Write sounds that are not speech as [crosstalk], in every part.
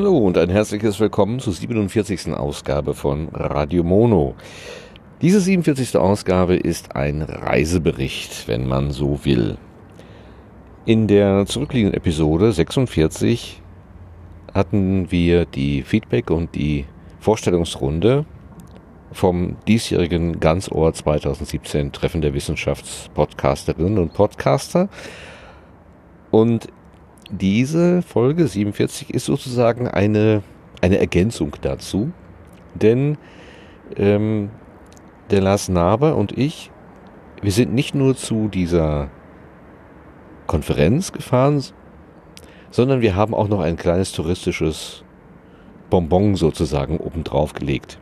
Hallo und ein herzliches Willkommen zur 47. Ausgabe von Radio Mono. Diese 47. Ausgabe ist ein Reisebericht, wenn man so will. In der zurückliegenden Episode 46 hatten wir die Feedback und die Vorstellungsrunde vom diesjährigen Ganzohr 2017 Treffen der Wissenschaftspodcasterinnen und Podcaster. Und diese Folge 47 ist sozusagen eine, eine Ergänzung dazu, denn ähm, der Lars Naber und ich, wir sind nicht nur zu dieser Konferenz gefahren, sondern wir haben auch noch ein kleines touristisches Bonbon sozusagen obendrauf gelegt.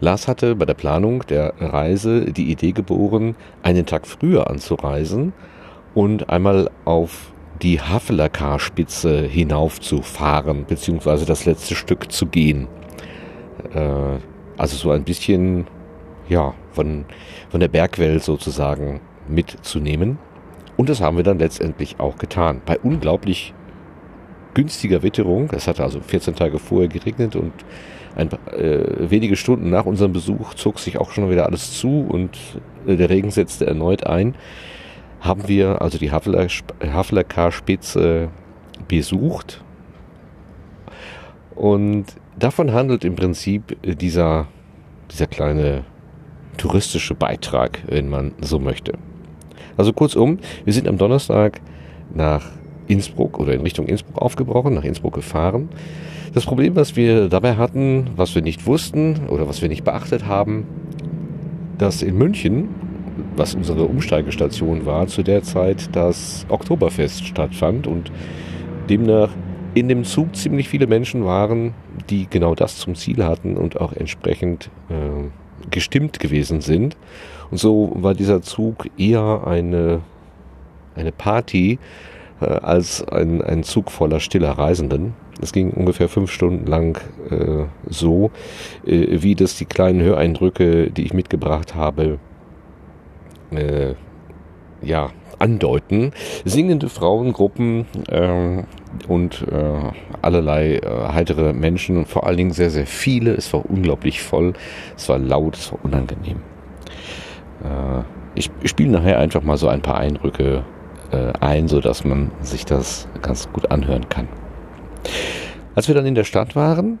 Lars hatte bei der Planung der Reise die Idee geboren, einen Tag früher anzureisen und einmal auf die Havelacar-Spitze hinaufzufahren, beziehungsweise das letzte Stück zu gehen. Äh, also so ein bisschen, ja, von, von der Bergwelt sozusagen mitzunehmen. Und das haben wir dann letztendlich auch getan. Bei unglaublich günstiger Witterung. Es hatte also 14 Tage vorher geregnet und ein, äh, wenige Stunden nach unserem Besuch zog sich auch schon wieder alles zu und äh, der Regen setzte erneut ein haben wir also die Havelacar-Spitze besucht. Und davon handelt im Prinzip dieser, dieser kleine touristische Beitrag, wenn man so möchte. Also kurzum, wir sind am Donnerstag nach Innsbruck oder in Richtung Innsbruck aufgebrochen, nach Innsbruck gefahren. Das Problem, was wir dabei hatten, was wir nicht wussten oder was wir nicht beachtet haben, dass in München was unsere Umsteigestation war, zu der Zeit das Oktoberfest stattfand und demnach in dem Zug ziemlich viele Menschen waren, die genau das zum Ziel hatten und auch entsprechend äh, gestimmt gewesen sind. Und so war dieser Zug eher eine, eine Party äh, als ein, ein Zug voller stiller Reisenden. Es ging ungefähr fünf Stunden lang äh, so, äh, wie das die kleinen Höreindrücke, die ich mitgebracht habe, äh, ja, andeuten. Singende Frauengruppen äh, und äh, allerlei äh, heitere Menschen und vor allen Dingen sehr, sehr viele. Es war unglaublich voll, es war laut, es war unangenehm. Äh, ich, ich spiele nachher einfach mal so ein paar Eindrücke äh, ein, sodass man sich das ganz gut anhören kann. Als wir dann in der Stadt waren,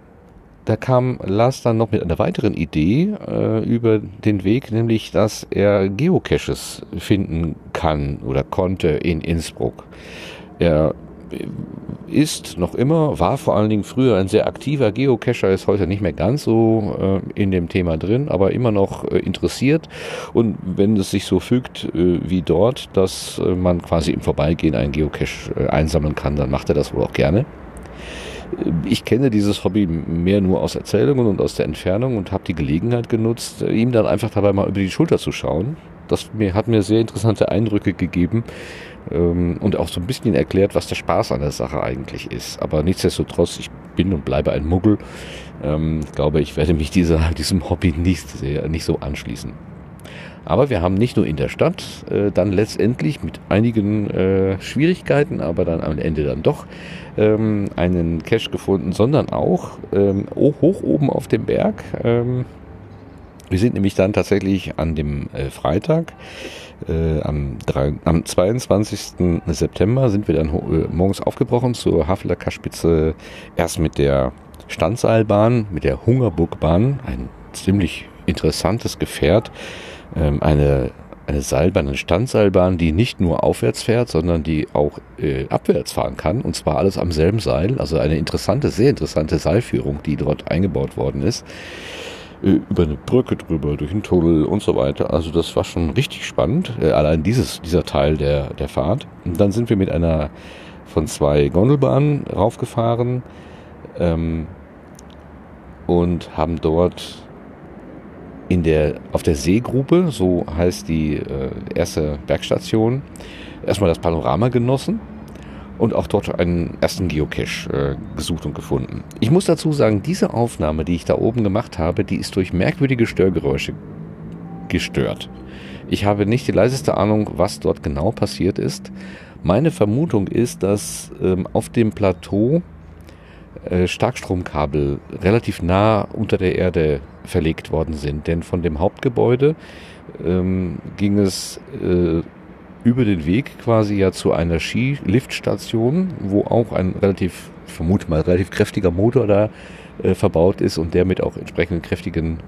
da kam Lars dann noch mit einer weiteren Idee äh, über den Weg, nämlich dass er Geocaches finden kann oder konnte in Innsbruck. Er ist noch immer, war vor allen Dingen früher ein sehr aktiver Geocacher, ist heute nicht mehr ganz so äh, in dem Thema drin, aber immer noch äh, interessiert. Und wenn es sich so fügt äh, wie dort, dass äh, man quasi im Vorbeigehen einen Geocache äh, einsammeln kann, dann macht er das wohl auch gerne ich kenne dieses Hobby mehr nur aus Erzählungen und aus der Entfernung und habe die Gelegenheit genutzt, ihm dann einfach dabei mal über die Schulter zu schauen. Das hat mir sehr interessante Eindrücke gegeben ähm, und auch so ein bisschen erklärt, was der Spaß an der Sache eigentlich ist. Aber nichtsdestotrotz, ich bin und bleibe ein Muggel. Ähm, glaube, ich werde mich dieser, [laughs] diesem Hobby nicht, sehr, nicht so anschließen. Aber wir haben nicht nur in der Stadt äh, dann letztendlich mit einigen äh, Schwierigkeiten, aber dann am Ende dann doch ähm, einen Cache gefunden, sondern auch ähm, hoch oben auf dem Berg. Ähm, wir sind nämlich dann tatsächlich an dem äh, Freitag, äh, am, 3, am 22. September sind wir dann äh, morgens aufgebrochen zur Haveler Kaspitze, erst mit der Standseilbahn, mit der Hungerburgbahn, ein ziemlich interessantes Gefährt, ähm, eine, eine Seilbahn, eine Standseilbahn, die nicht nur aufwärts fährt, sondern die auch äh, abwärts fahren kann. Und zwar alles am selben Seil. Also eine interessante, sehr interessante Seilführung, die dort eingebaut worden ist. Äh, über eine Brücke drüber, durch einen Tunnel und so weiter. Also das war schon richtig spannend. Äh, allein dieses, dieser Teil der, der Fahrt. Und dann sind wir mit einer von zwei Gondelbahnen raufgefahren ähm, und haben dort in der, auf der Seegrube, so heißt die äh, erste Bergstation, erstmal das Panorama genossen und auch dort einen ersten Geocache äh, gesucht und gefunden. Ich muss dazu sagen, diese Aufnahme, die ich da oben gemacht habe, die ist durch merkwürdige Störgeräusche gestört. Ich habe nicht die leiseste Ahnung, was dort genau passiert ist. Meine Vermutung ist, dass ähm, auf dem Plateau Starkstromkabel relativ nah unter der Erde verlegt worden sind. Denn von dem Hauptgebäude ähm, ging es äh, über den Weg quasi ja zu einer Skiliftstation, wo auch ein relativ, ich vermute mal, relativ kräftiger Motor da äh, verbaut ist und der mit auch entsprechenden kräftigen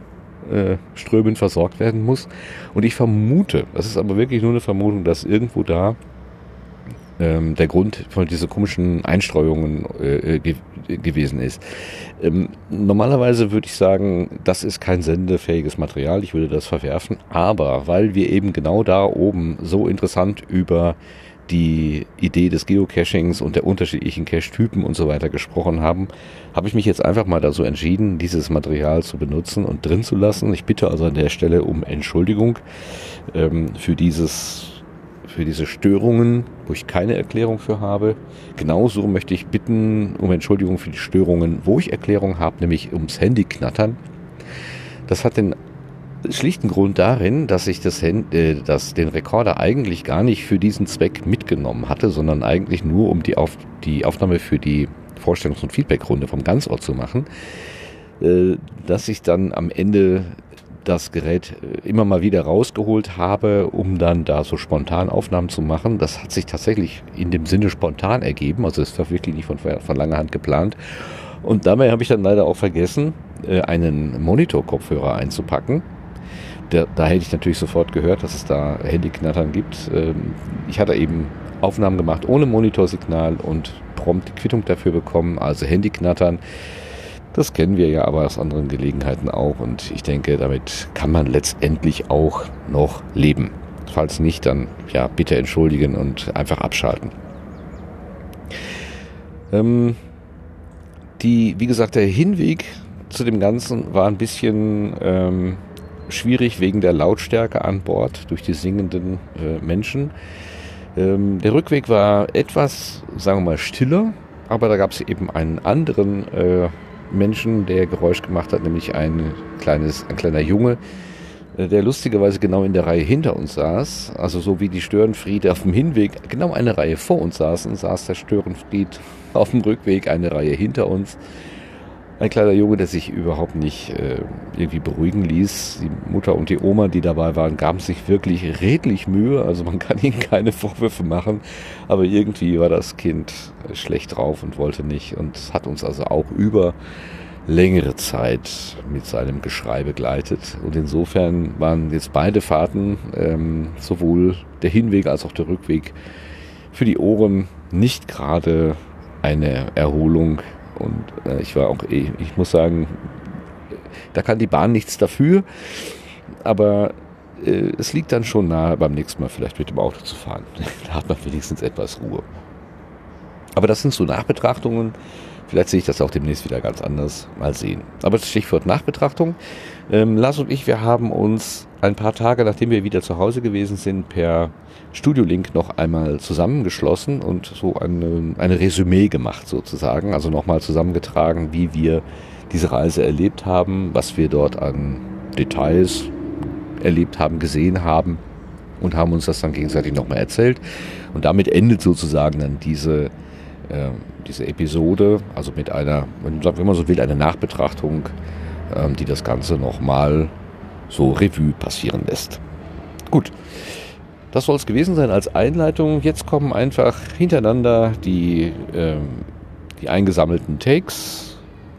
äh, Strömen versorgt werden muss. Und ich vermute, das ist aber wirklich nur eine Vermutung, dass irgendwo da ähm, der Grund von diese komischen Einstreuungen äh, ge gewesen ist. Ähm, normalerweise würde ich sagen, das ist kein sendefähiges Material, ich würde das verwerfen, aber weil wir eben genau da oben so interessant über die Idee des Geocachings und der unterschiedlichen Cache-Typen und so weiter gesprochen haben, habe ich mich jetzt einfach mal dazu entschieden, dieses Material zu benutzen und drin zu lassen. Ich bitte also an der Stelle um Entschuldigung ähm, für dieses für diese Störungen, wo ich keine Erklärung für habe. Genauso möchte ich bitten um Entschuldigung für die Störungen, wo ich Erklärung habe, nämlich ums Handy knattern. Das hat den schlichten Grund darin, dass ich das, äh, das, den Rekorder eigentlich gar nicht für diesen Zweck mitgenommen hatte, sondern eigentlich nur um die, Auf, die Aufnahme für die Vorstellungs- und Feedbackrunde vom Ganzort zu machen, äh, dass ich dann am Ende das Gerät äh, immer mal wieder rausgeholt habe, um dann da so spontan Aufnahmen zu machen. Das hat sich tatsächlich in dem Sinne spontan ergeben, also es war wirklich nicht von, von langer Hand geplant. Und dabei habe ich dann leider auch vergessen, äh, einen Monitor-Kopfhörer einzupacken. Da, da, hätte ich natürlich sofort gehört, dass es da Handyknattern gibt. Ähm, ich hatte eben Aufnahmen gemacht ohne Monitorsignal und prompt die Quittung dafür bekommen, also Handyknattern. Das kennen wir ja aber aus anderen Gelegenheiten auch und ich denke, damit kann man letztendlich auch noch leben. Falls nicht, dann ja, bitte entschuldigen und einfach abschalten. Ähm, die, wie gesagt, der Hinweg zu dem Ganzen war ein bisschen ähm, schwierig wegen der Lautstärke an Bord durch die singenden äh, Menschen. Ähm, der Rückweg war etwas, sagen wir mal, stiller, aber da gab es eben einen anderen äh, Menschen, der Geräusch gemacht hat, nämlich ein kleines, ein kleiner Junge, äh, der lustigerweise genau in der Reihe hinter uns saß, also so wie die Störenfriede auf dem Hinweg genau eine Reihe vor uns saßen, saß der Störenfried auf dem Rückweg eine Reihe hinter uns. Ein kleiner Junge, der sich überhaupt nicht äh, irgendwie beruhigen ließ. Die Mutter und die Oma, die dabei waren, gaben sich wirklich redlich Mühe. Also man [laughs] kann ihnen keine Vorwürfe machen. Aber irgendwie war das Kind schlecht drauf und wollte nicht und hat uns also auch über längere Zeit mit seinem Geschrei begleitet. Und insofern waren jetzt beide Fahrten, ähm, sowohl der Hinweg als auch der Rückweg, für die Ohren nicht gerade eine Erholung und äh, ich war auch, eh, ich muss sagen, da kann die Bahn nichts dafür. Aber äh, es liegt dann schon nahe, beim nächsten Mal vielleicht mit dem Auto zu fahren. [laughs] da hat man wenigstens etwas Ruhe. Aber das sind so Nachbetrachtungen. Vielleicht sehe ich das auch demnächst wieder ganz anders. Mal sehen. Aber das Stichwort Nachbetrachtung. Ähm, Lars und ich, wir haben uns ein paar Tage, nachdem wir wieder zu Hause gewesen sind, per Studio-Link noch einmal zusammengeschlossen und so eine, eine Resümee gemacht sozusagen. Also nochmal zusammengetragen, wie wir diese Reise erlebt haben, was wir dort an Details erlebt haben, gesehen haben und haben uns das dann gegenseitig nochmal erzählt. Und damit endet sozusagen dann diese, äh, diese Episode, also mit einer, wenn man so will, eine Nachbetrachtung, äh, die das Ganze nochmal so Revue passieren lässt. Gut, das soll es gewesen sein als Einleitung. Jetzt kommen einfach hintereinander die, äh, die eingesammelten Takes.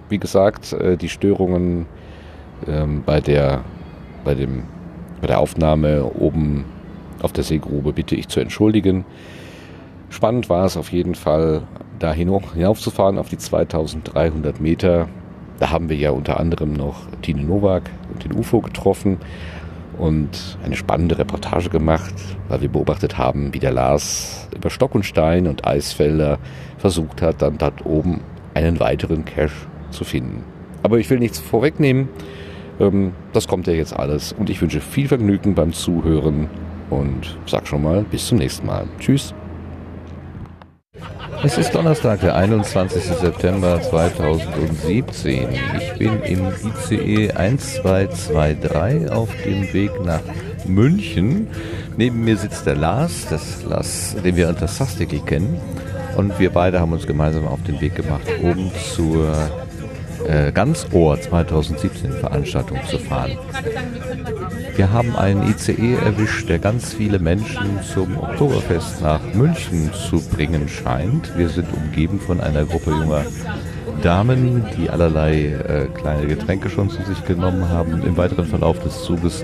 Wie gesagt, äh, die Störungen ähm, bei, der, bei, dem, bei der Aufnahme oben auf der Seegrube bitte ich zu entschuldigen. Spannend war es auf jeden Fall, da hinaufzufahren auf die 2300 Meter. Da haben wir ja unter anderem noch Tine Nowak und den UFO getroffen und eine spannende Reportage gemacht, weil wir beobachtet haben, wie der Lars über Stock und Stein und Eisfelder versucht hat, dann dort oben einen weiteren Cache zu finden. Aber ich will nichts vorwegnehmen. Ähm, das kommt ja jetzt alles. Und ich wünsche viel Vergnügen beim Zuhören und sag schon mal bis zum nächsten Mal. Tschüss. Es ist Donnerstag, der 21. September 2017. Ich bin im ICE 1223 auf dem Weg nach München. Neben mir sitzt der Lars, das Lars, den wir unter Sastikel kennen. und wir beide haben uns gemeinsam auf den Weg gemacht, um zur äh, Ganzohr 2017 Veranstaltung zu fahren. Wir haben einen ICE erwischt, der ganz viele Menschen zum Oktoberfest nach München zu bringen scheint. Wir sind umgeben von einer Gruppe junger Damen, die allerlei äh, kleine Getränke schon zu sich genommen haben. Im weiteren Verlauf des Zuges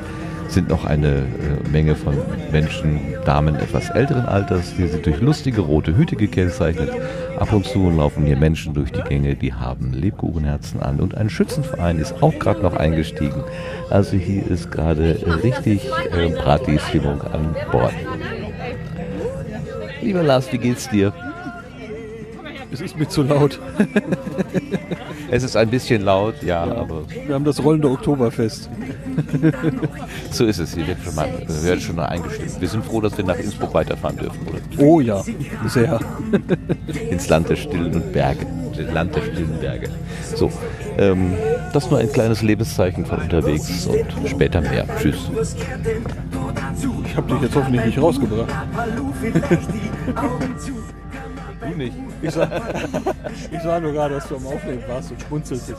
sind noch eine äh, Menge von Menschen, Damen etwas älteren Alters, die sind durch lustige rote Hüte gekennzeichnet. Ab und zu laufen hier Menschen durch die Gänge, die haben Lebkuchenherzen an und ein Schützenverein ist auch gerade noch eingestiegen. Also hier ist gerade richtig äh, Party-Stimmung an Bord. Lieber Lars, wie geht's dir? Es ist mir zu laut. [laughs] es ist ein bisschen laut, ja, ja, aber. Wir haben das rollende Oktoberfest. [laughs] so ist es. Hier wird schon, mal, wird schon mal eingestimmt. Wir sind froh, dass wir nach Innsbruck weiterfahren dürfen, oder? Oh ja, sehr. [laughs] Ins Land der Stillen und Berge. Land der stillen Berge. So, ähm, das nur ein kleines Lebenszeichen von unterwegs und später mehr. Tschüss. Ich habe dich jetzt hoffentlich nicht rausgebracht. [laughs] Du nicht. Ich sah, [laughs] ich sah nur gerade, dass du am Aufnehmen warst und schmunzeltest.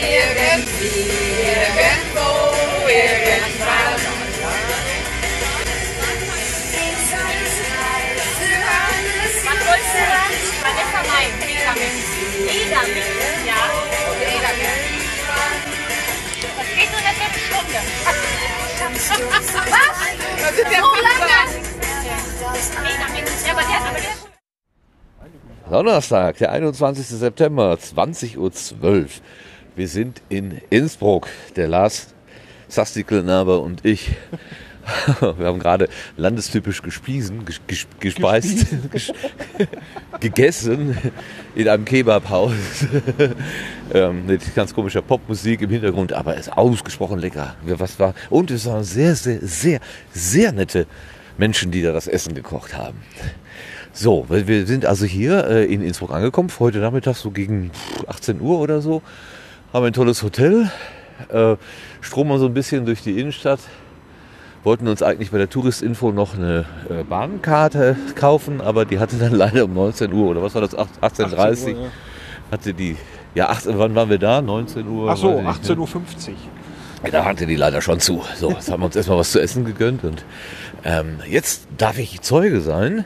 Irgendwie, irgendwo, irgendwann. Donnerstag, der 21. September, 20.12 Uhr. Wir sind in Innsbruck. Der Lars Sastikelnaber und ich. [laughs] Wir haben gerade landestypisch gespiesen, ges gespeist, gegessen in einem Kebabhaus [laughs] ähm, mit ganz komischer Popmusik im Hintergrund, aber es ist ausgesprochen lecker. Was war? Und es waren sehr, sehr, sehr, sehr nette Menschen, die da das Essen gekocht haben. So, wir sind also hier äh, in Innsbruck angekommen, heute Nachmittag so gegen 18 Uhr oder so. Haben ein tolles Hotel, äh, stromen so ein bisschen durch die Innenstadt wollten uns eigentlich bei der Touristinfo noch eine äh, Bahnkarte kaufen, aber die hatte dann [laughs] leider um 19 Uhr oder was war das, 18.30 Uhr, ja. hatte die, ja, 18, wann waren wir da? 19 Uhr? Ach so, 18.50 Uhr. Ja, da hatte die leider schon zu. So, jetzt haben wir uns erstmal was zu essen gegönnt und ähm, jetzt darf ich Zeuge sein,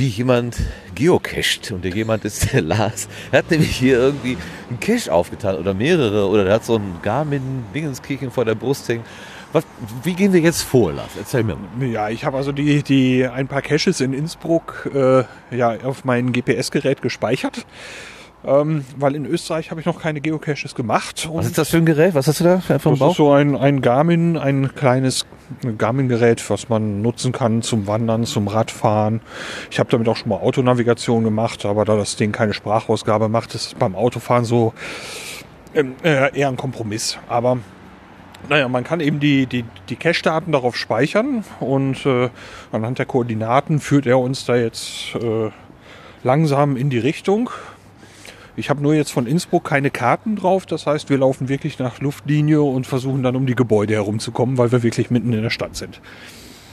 wie jemand geocached. Und der jemand ist der Lars. Er hat nämlich hier irgendwie einen Cache aufgetan oder mehrere oder der hat so ein Garmin-Dingenskirchen vor der Brust hängen. Was, wie gehen wir jetzt vor, Lars? Erzähl mir mal. Ja, ich habe also die, die ein paar Caches in Innsbruck äh, ja, auf mein GPS-Gerät gespeichert. Ähm, weil in Österreich habe ich noch keine Geocaches gemacht. Was ist das für ein Gerät? Was hast du da für ein Das ist so ein, ein Garmin, ein kleines Garmin-Gerät, was man nutzen kann zum Wandern, zum Radfahren. Ich habe damit auch schon mal Autonavigation gemacht, aber da das Ding keine Sprachausgabe macht, ist es beim Autofahren so ähm, äh, eher ein Kompromiss. Aber naja, man kann eben die, die, die Cache-Daten darauf speichern und äh, anhand der Koordinaten führt er uns da jetzt äh, langsam in die Richtung. Ich habe nur jetzt von Innsbruck keine Karten drauf, das heißt, wir laufen wirklich nach Luftlinie und versuchen dann um die Gebäude herumzukommen, weil wir wirklich mitten in der Stadt sind.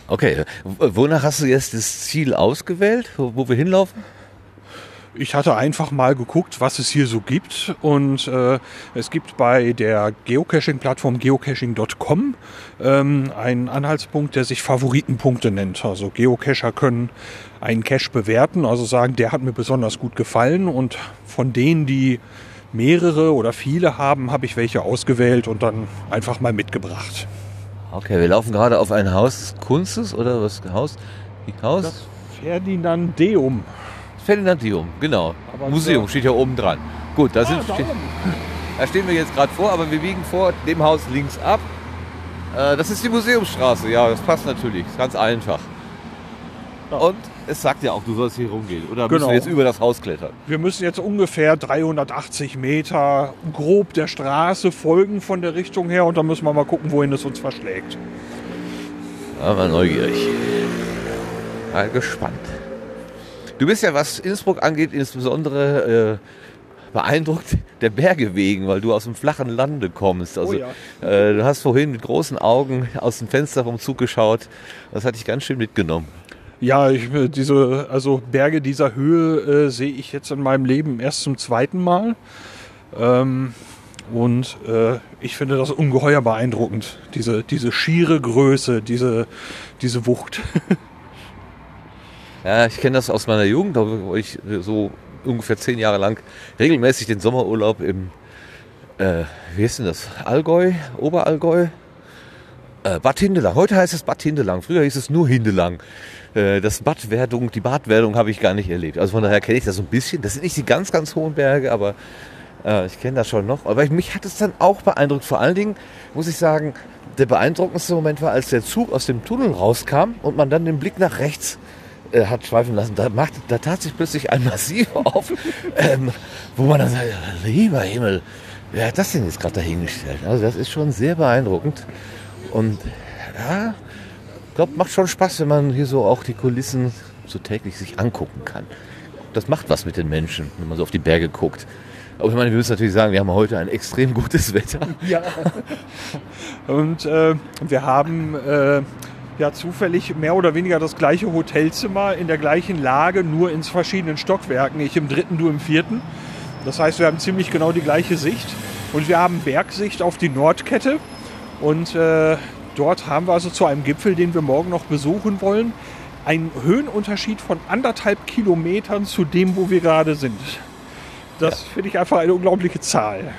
Okay, wonach hast du jetzt das Ziel ausgewählt, wo wir hinlaufen? Ich hatte einfach mal geguckt, was es hier so gibt. Und äh, es gibt bei der Geocaching-Plattform geocaching.com ähm, einen Anhaltspunkt, der sich Favoritenpunkte nennt. Also Geocacher können einen Cache bewerten, also sagen, der hat mir besonders gut gefallen. Und von denen, die mehrere oder viele haben, habe ich welche ausgewählt und dann einfach mal mitgebracht. Okay, wir laufen gerade auf ein Haus Kunstes oder was? Haus? Haus? Das Ferdinandeum. Ferdinandium, genau. Aber Museum steht ja oben dran. Gut, da, ah, sind, da, ste [laughs] da stehen wir jetzt gerade vor, aber wir biegen vor dem Haus links ab. Äh, das ist die Museumsstraße, ja, das passt natürlich, ist ganz einfach. Ja. Und es sagt ja auch, du sollst hier rumgehen. Oder genau. müssen wir jetzt über das Haus klettern? Wir müssen jetzt ungefähr 380 Meter grob der Straße folgen von der Richtung her und dann müssen wir mal gucken, wohin es uns verschlägt. Mal neugierig. Mal gespannt. Du bist ja, was Innsbruck angeht, insbesondere beeindruckt [laughs] der Berge wegen, weil du aus dem flachen Lande kommst. Also, Oh ja. äh, du hast vorhin mit großen Augen aus dem Fenster vom Zug geschaut. Das hat dich ganz schön mitgenommen. Ja, ich, äh, diese, also Berge dieser Höhe äh, sehe ich jetzt in meinem Leben erst zum zweiten Mal. Ähm, und äh, ich finde das ungeheuer beeindruckend. Diese, diese schiere Größe, diese, diese Wucht. [laughs] Ja, ich kenne das aus meiner Jugend, da wo ich so ungefähr zehn Jahre lang regelmäßig den Sommerurlaub im, äh, wie ist denn das, Allgäu, Oberallgäu, äh, Bad Hindelang. Heute heißt es Bad Hindelang, früher hieß es nur Hindelang. Äh, das Badwerdung, die Badwerdung habe ich gar nicht erlebt. Also von daher kenne ich das so ein bisschen. Das sind nicht die ganz, ganz hohen Berge, aber äh, ich kenne das schon noch. Aber mich hat es dann auch beeindruckt. Vor allen Dingen muss ich sagen, der beeindruckendste Moment war, als der Zug aus dem Tunnel rauskam und man dann den Blick nach rechts äh, hat schweifen lassen. Da, macht, da tat sich plötzlich ein Massiv auf, ähm, wo man dann sagt, lieber Himmel, wer hat das denn jetzt gerade dahingestellt? Also das ist schon sehr beeindruckend. Und ja, ich glaube, macht schon Spaß, wenn man hier so auch die Kulissen so täglich sich angucken kann. Das macht was mit den Menschen, wenn man so auf die Berge guckt. Aber ich meine, wir müssen natürlich sagen, wir haben heute ein extrem gutes Wetter. Ja. Und äh, wir haben äh, ja zufällig mehr oder weniger das gleiche Hotelzimmer in der gleichen Lage, nur in verschiedenen Stockwerken. Ich im dritten, du im vierten. Das heißt, wir haben ziemlich genau die gleiche Sicht. Und wir haben Bergsicht auf die Nordkette. Und äh, dort haben wir also zu einem Gipfel, den wir morgen noch besuchen wollen, einen Höhenunterschied von anderthalb Kilometern zu dem, wo wir gerade sind. Das finde ich einfach eine unglaubliche Zahl.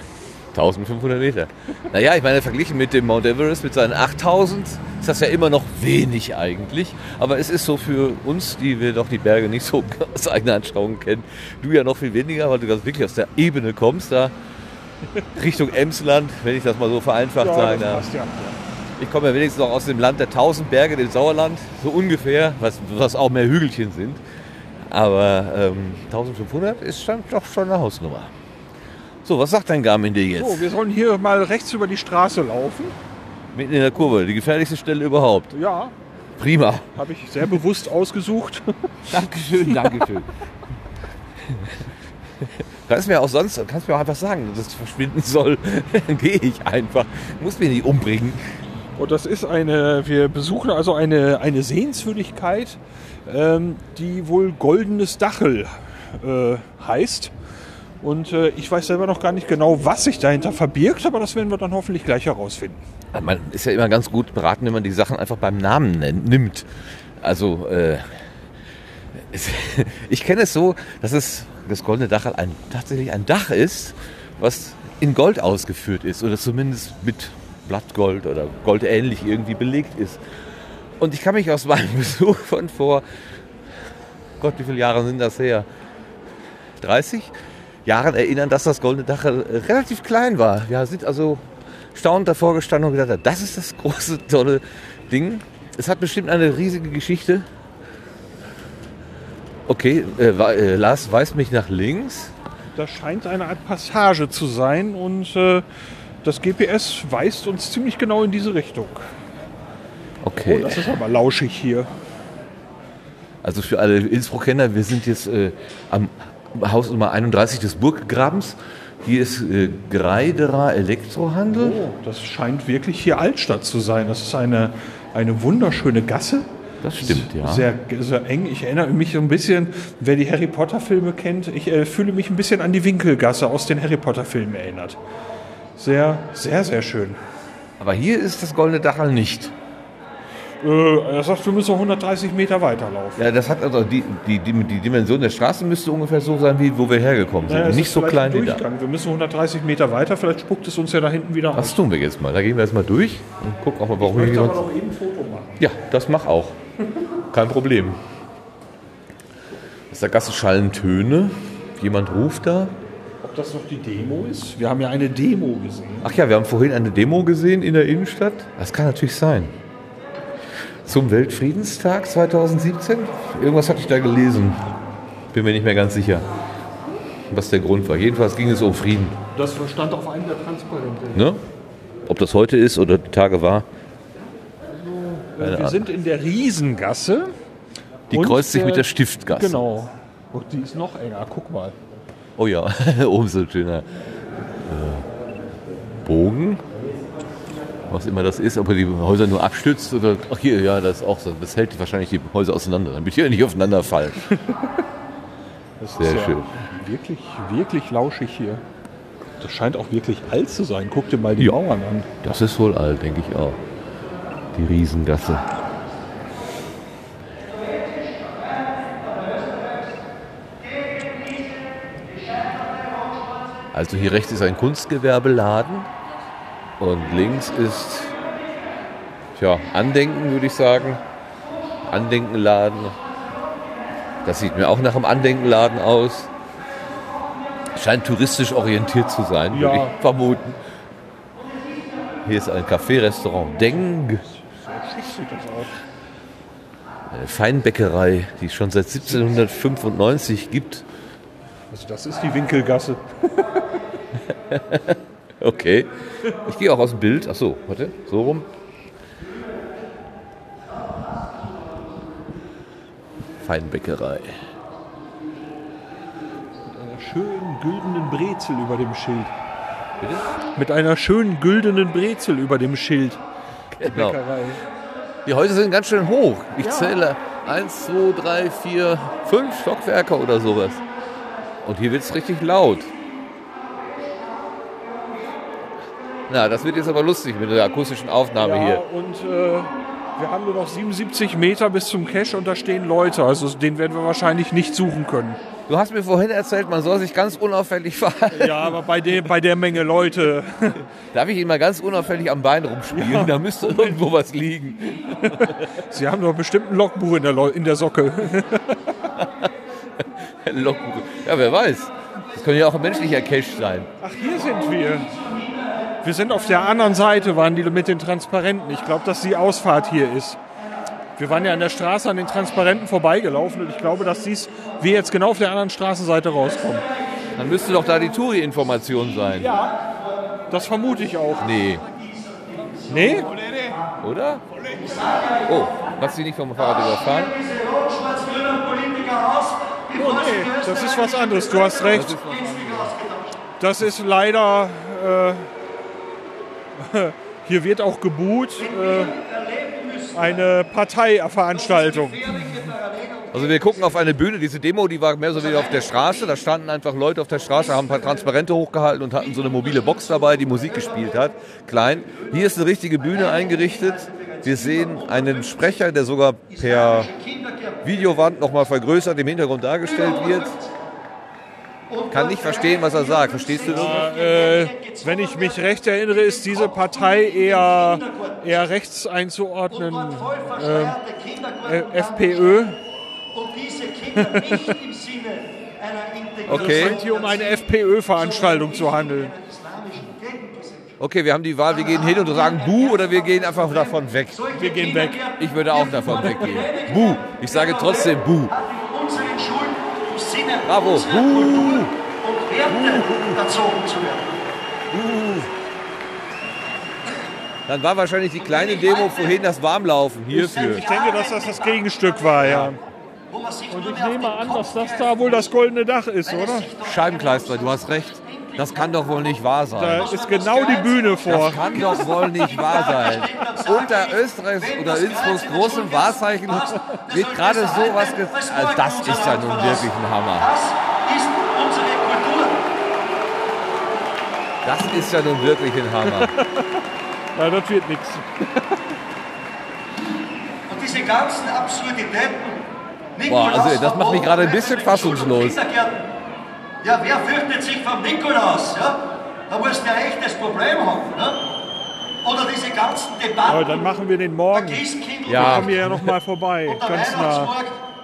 1500 Meter. Naja, ich meine, verglichen mit dem Mount Everest mit seinen 8000 ist das ja immer noch wenig eigentlich. Aber es ist so für uns, die wir doch die Berge nicht so [laughs] aus eigener Anschauung kennen, du ja noch viel weniger, weil du ganz wirklich aus der Ebene kommst, da Richtung Emsland, wenn ich das mal so vereinfacht passt ja. Ich komme ja wenigstens noch aus dem Land der 1000 Berge, dem Sauerland, so ungefähr, was, was auch mehr Hügelchen sind. Aber ähm, 1500 ist dann doch schon eine Hausnummer. So, was sagt dein Garmin dir jetzt? So, wir sollen hier mal rechts über die Straße laufen. Mitten in der Kurve, die gefährlichste Stelle überhaupt. Ja, Prima. habe ich sehr bewusst ausgesucht. [laughs] Dankeschön, Dankeschön. Kannst mir auch sonst, kannst mir auch einfach sagen, dass es verschwinden soll. [laughs] Dann gehe ich einfach. Muss mich nicht umbringen. Und das ist eine, wir besuchen also eine, eine Sehenswürdigkeit, ähm, die wohl Goldenes Dachel äh, heißt. Und äh, ich weiß selber noch gar nicht genau, was sich dahinter verbirgt, aber das werden wir dann hoffentlich gleich herausfinden. Man ist ja immer ganz gut beraten, wenn man die Sachen einfach beim Namen nimmt. Also, äh, [laughs] ich kenne es so, dass es das Goldene Dachel ein, tatsächlich ein Dach ist, was in Gold ausgeführt ist oder zumindest mit Blattgold oder goldähnlich irgendwie belegt ist. Und ich kann mich aus meinem [laughs] Besuch von vor, Gott, wie viele Jahre sind das her? 30 Jahren erinnern, dass das Goldene Dachel äh, relativ klein war. Wir sind also staunend davor gestanden und gedacht, das ist das große, tolle Ding. Es hat bestimmt eine riesige Geschichte. Okay, äh, äh, Lars weist mich nach links. Das scheint eine Art Passage zu sein und äh, das GPS weist uns ziemlich genau in diese Richtung. Oh, Okay, das ist aber lauschig hier. also für alle Innsbruck-Kenner, wir sind jetzt äh, am Haus Nummer 31 des Burggrabens. Hier ist äh, Greiderer Elektrohandel. Oh, das scheint wirklich hier Altstadt zu sein. Das ist eine, eine wunderschöne Gasse. Das stimmt, ja. Sehr, sehr eng. Ich erinnere mich so ein bisschen, wer die Harry Potter Filme kennt, ich äh, fühle mich ein bisschen an die Winkelgasse aus den Harry Potter Filmen erinnert. Sehr, sehr, sehr schön. Aber hier ist das Goldene Dachel nicht. Äh, er sagt, wir müssen 130 Meter weiterlaufen. Ja, das hat also die, die, die, die Dimension der Straße müsste ungefähr so sein, wie wo wir hergekommen sind. Naja, nicht so klein ein wie da. Wir müssen 130 Meter weiter, vielleicht spuckt es uns ja da hinten wieder Das aus. tun wir jetzt mal. Da gehen wir jetzt mal durch und gucken, ob wir warum Ich hier möchte aber noch eben ein Foto machen. Ja, das mach auch. [laughs] Kein Problem. Aus der Gasse schallen Töne. Jemand ruft da. Ob das noch die Demo ist? Wir haben ja eine Demo gesehen. Ach ja, wir haben vorhin eine Demo gesehen in der Innenstadt. Das kann natürlich sein. Zum Weltfriedenstag 2017? Irgendwas hatte ich da gelesen. Bin mir nicht mehr ganz sicher, was der Grund war. Jedenfalls ging es um Frieden. Das stand auf einem der Transparente. Ne? Ob das heute ist oder die Tage war, Wir sind in der Riesengasse. die kreuzt sich mit der Stiftgasse. Genau. Und die ist noch enger, guck mal. Oh ja, [laughs] oben so ein schöner äh, Bogen. Was immer das ist, ob er die Häuser nur abstützt oder. Ach hier, ja, das ist auch so. Das hält wahrscheinlich die Häuser auseinander, damit die nicht aufeinander fallen. [laughs] Das Sehr ist schön. Ja wirklich, wirklich lauschig hier. Das scheint auch wirklich alt zu sein. Guck dir mal die Ja. Mauern an. Das ist wohl alt, denke ich auch. Die Riesengasse. Also hier rechts ist ein Kunstgewerbeladen und links ist tja, Andenken, würde ich sagen. Andenkenladen. Das sieht mir auch nach einem Andenkenladen aus. Scheint touristisch orientiert zu sein, würde Ja. ich vermuten. Hier ist ein Café-Restaurant Deng, Sehr schick sieht das aus. eine Feinbäckerei, die es schon seit 1795 gibt. Also das ist die Winkelgasse. [laughs] Okay. Ich gehe auch aus dem Bild. Ach so, warte, so rum. Feinbäckerei. Mit einer schönen güldenen Brezel über dem Schild. Bitte? Mit einer schönen güldenen Brezel über dem Schild. Genau. Bäckerei. Die Häuser sind ganz schön hoch. Ich zähle 1, 2, 3, 4, 5 Stockwerke oder sowas. Und hier wird es richtig laut. Na, das wird jetzt aber lustig mit der akustischen Aufnahme Ja, hier. und äh, wir haben nur noch 77 Meter bis zum Cache und da stehen Leute. Also den werden wir wahrscheinlich nicht suchen können. Du hast mir vorhin erzählt, man soll sich ganz unauffällig [laughs] verhalten. Ja, aber bei, dem, bei der Menge Leute. [laughs] Darf ich ihn mal ganz unauffällig am Bein rumspielen? Da müsste irgendwo was liegen. [laughs] Sie haben doch bestimmt ein Logbuch in der, Leu- in der Socke. Logbuch. Ja, wer weiß. Das könnte ja auch ein menschlicher Cache sein. Ach, hier sind wir. Wir sind auf der anderen Seite, waren die mit den Transparenten. Ich glaube, dass die Ausfahrt hier ist. Wir waren ja an der Straße an den Transparenten vorbeigelaufen und ich glaube, dass dies, wir jetzt genau auf der anderen Straßenseite rauskommen. Dann müsste doch da die Touri-Information sein. Das vermute ich auch. Nee, Nee? oder? Oh, lass dich nicht vom Fahrrad überfahren. Oh nee, das ist was anderes. Du hast recht. Das ist leider. Äh, [laughs] hier wird auch gebuht. Äh, eine Parteiveranstaltung. Also wir gucken auf eine Bühne, diese Demo, die war mehr so wie auf der Straße. Da standen einfach Leute auf der Straße, haben ein paar Transparente hochgehalten und hatten so eine mobile Box dabei, die Musik gespielt hat. Klein. Hier ist eine richtige Bühne eingerichtet. Wir sehen einen Sprecher, der sogar per Videowand nochmal vergrößert im Hintergrund dargestellt wird. Kann nicht verstehen, was er sagt. Verstehst du das? Äh, wenn ich mich recht erinnere, ist diese Partei eher, eher rechts einzuordnen. Äh, FPÖ. integrierten Okay. Es scheint hier um eine FPÖ-Veranstaltung zu handeln. Okay, wir haben die Wahl, wir gehen hin und sagen Buh oder wir gehen einfach davon weg. Wir gehen weg. Ich würde auch davon weggehen. Buh. Ich sage trotzdem Buh. Unseren Schulen im Sinne Bravo. und Werte erzogen zu werden. Dann war wahrscheinlich die kleine Demo vorhin das Warmlaufen hierfür. Ich denke, dass das das Gegenstück war, ja. Und ich nehme an, dass das da wohl das goldene Dach ist, oder? Scheibenkleister, du hast recht. Das kann doch wohl nicht wahr sein. Da ist genau die Bühne vor. Das kann doch wohl nicht wahr sein. Unter Österreichs oder Innsbrucks großem Wahrzeichen wird gerade sowas ge also Das ist ja nun wirklich ein Hammer. Das ist unsere Kultur. Das ist ja nun wirklich ein Hammer. [laughs] Ja, das wird nichts. Und diese ganzen Absurditäten. Boah, also das macht mich gerade ein bisschen fassungslos. Ja, wer fürchtet sich vom Nikolaus? Ja? Da muss der echt das Problem haben. Ja? Oder diese ganzen Debatten. Aber dann machen wir den morgen. Ja. Kommen wir ja noch mal vorbei. Ganz nah.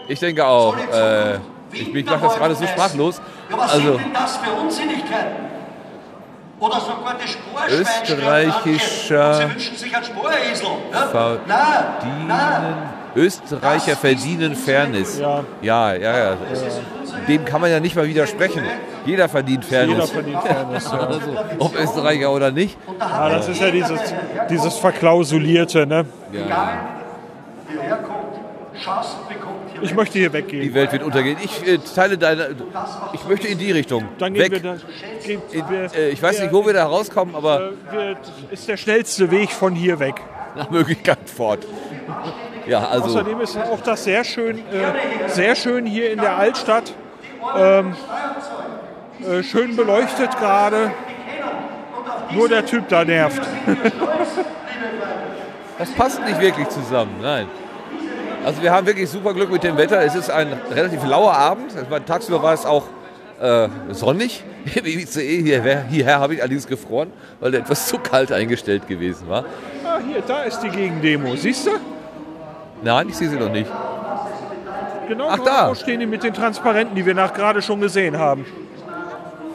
Ich denke auch. Äh, ich ich mache das gerade so sprachlos. Ja, was Also sind denn das für Unsinnigkeiten? Oder sogar die Sporschwein Österreichischer Sie wünschen sich einen Sporesel. Ja? Verdienen. Nein, nein. Österreicher verdienen Fairness. Ja. Ja, ja, ja. Dem kann man ja nicht mal widersprechen. Jeder verdient Jeder Fairness. verdient Fairness. Ja. Also, [laughs] ob Österreicher oder nicht. ja, das ist ja dieses, dieses Verklausulierte, ne? Bekommt Ich möchte hier weggehen. Die Welt wird untergehen. Ich äh, teile deine. Ich möchte in die Richtung. Dann gehen Weg. wir da. Gehen, wir, äh, ich weiß nicht, wo wir da rauskommen, aber äh, wir, ist der schnellste Weg von hier weg. nach Möglichkeit fort. Ja, also. Außerdem ist auch das sehr schön, äh, sehr schön hier in der Altstadt. Ähm, äh, schön beleuchtet gerade. Nur der Typ da nervt. [laughs] Das passt nicht wirklich zusammen, nein. Also wir haben wirklich super Glück mit dem Wetter. Es ist ein relativ lauer Abend. War- Tagsüber war es auch äh, sonnig. [laughs] Im ICE hierher, hierher habe ich allerdings gefroren, weil der etwas zu kalt eingestellt gewesen war. Ah, hier, da ist die Gegendemo. Siehst du? Nein, ich sehe sie noch nicht. Genau Ach, da. stehen die mit den Transparenten, die wir nach gerade schon gesehen haben.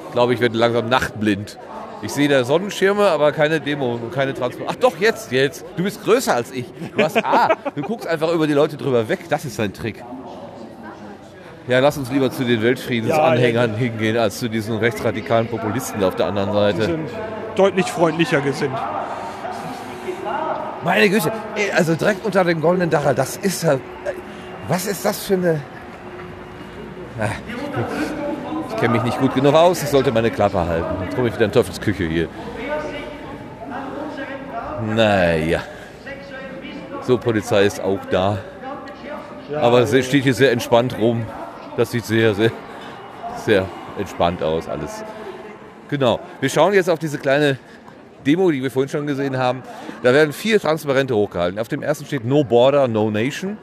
Ich glaube, ich werde langsam nachtblind. Ich sehe da Sonnenschirme, aber keine Demo und keine Transport. Ach doch, jetzt, jetzt. Du bist größer als ich. Du hast A. Du guckst einfach über die Leute drüber weg. Das ist dein Trick. Ja, lass uns lieber zu den Weltfriedensanhängern hingehen, als zu diesen rechtsradikalen Populisten auf der anderen Die Seite. sind deutlich freundlicher gesinnt. Meine Güte, also direkt unter dem goldenen Dach, das ist ja. Was ist das für eine. Ah, Ich kenne mich nicht gut genug aus, ich sollte meine Klappe halten. Jetzt komme ich wieder in Teufelsküche hier. Naja. So, Polizei ist auch da. Aber sie steht hier sehr entspannt rum. Das sieht sehr, sehr, sehr entspannt aus alles. Genau. Wir schauen jetzt auf diese kleine Demo, die wir vorhin schon gesehen haben. Da werden vier Transparente hochgehalten. Auf dem ersten steht No Border, No Nation.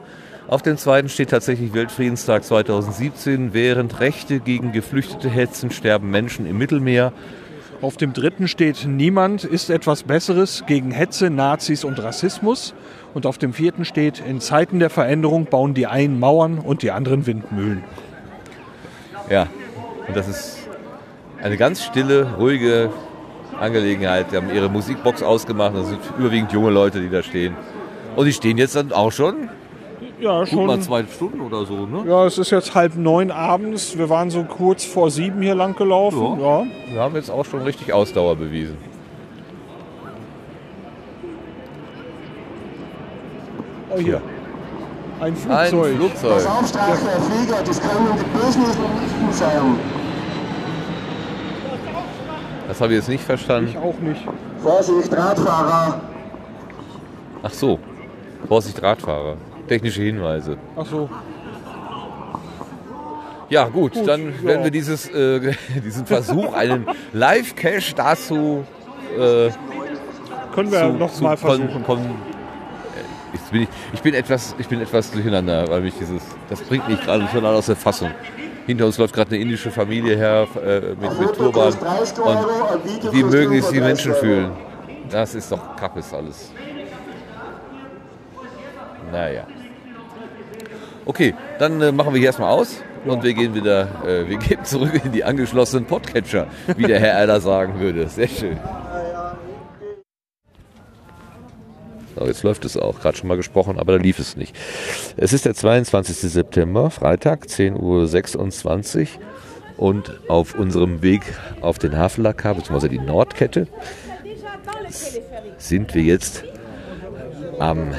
Auf dem zweiten steht tatsächlich Weltfriedenstag 2017. Während Rechte gegen Geflüchtete hetzen, sterben Menschen im Mittelmeer. Auf dem dritten steht Niemand ist etwas Besseres gegen Hetze, Nazis und Rassismus. Und auf dem vierten steht In Zeiten der Veränderung bauen die einen Mauern und die anderen Windmühlen. Ja, und das ist eine ganz stille, ruhige Angelegenheit. Die haben ihre Musikbox ausgemacht. Das sind überwiegend junge Leute, die da stehen. Und die stehen jetzt dann auch schon Ja, gut mal schon. zwei Stunden oder so. Ne? Ja, es ist jetzt halb neun abends. Wir waren so kurz vor sieben hier lang gelaufen. Ja. Wir haben jetzt auch schon richtig Ausdauer bewiesen. Oh, hier. Ein Ein Flugzeug. Flugzeug. Das Aufstrafen der Flieger, das können die bösen Islamisten sein. Das habe ich jetzt nicht verstanden. Ich auch nicht. Vorsicht, Radfahrer. Ach so. Vorsicht, Radfahrer. Technische Hinweise. Ach so. Ja, gut, Gut, dann ja. werden wir dieses, äh, [laughs] diesen Versuch, einen Live-Cache dazu äh, Können wir zu, noch zu mal kon- versuchen. kon- äh, Jetzt bin ich, ich, bin etwas, ich bin etwas durcheinander, weil mich dieses, das bringt mich gerade total aus der Fassung. Hinter uns läuft gerade eine indische Familie her äh, mit, mit Turban und wie mögen es die Menschen fühlen. Das ist doch Kappes alles. Naja. Okay, dann äh, machen wir hier erstmal aus und wir gehen wieder, äh, wir gehen zurück in die angeschlossenen Podcatcher, wie der Herr Erler sagen würde. Sehr schön. So, jetzt läuft es auch. Gerade schon mal gesprochen, aber da lief es nicht. Es ist der 22. September, Freitag, 10.26 Uhr. Und auf unserem Weg auf den Hafenlacker, beziehungsweise die Nordkette, sind wir jetzt am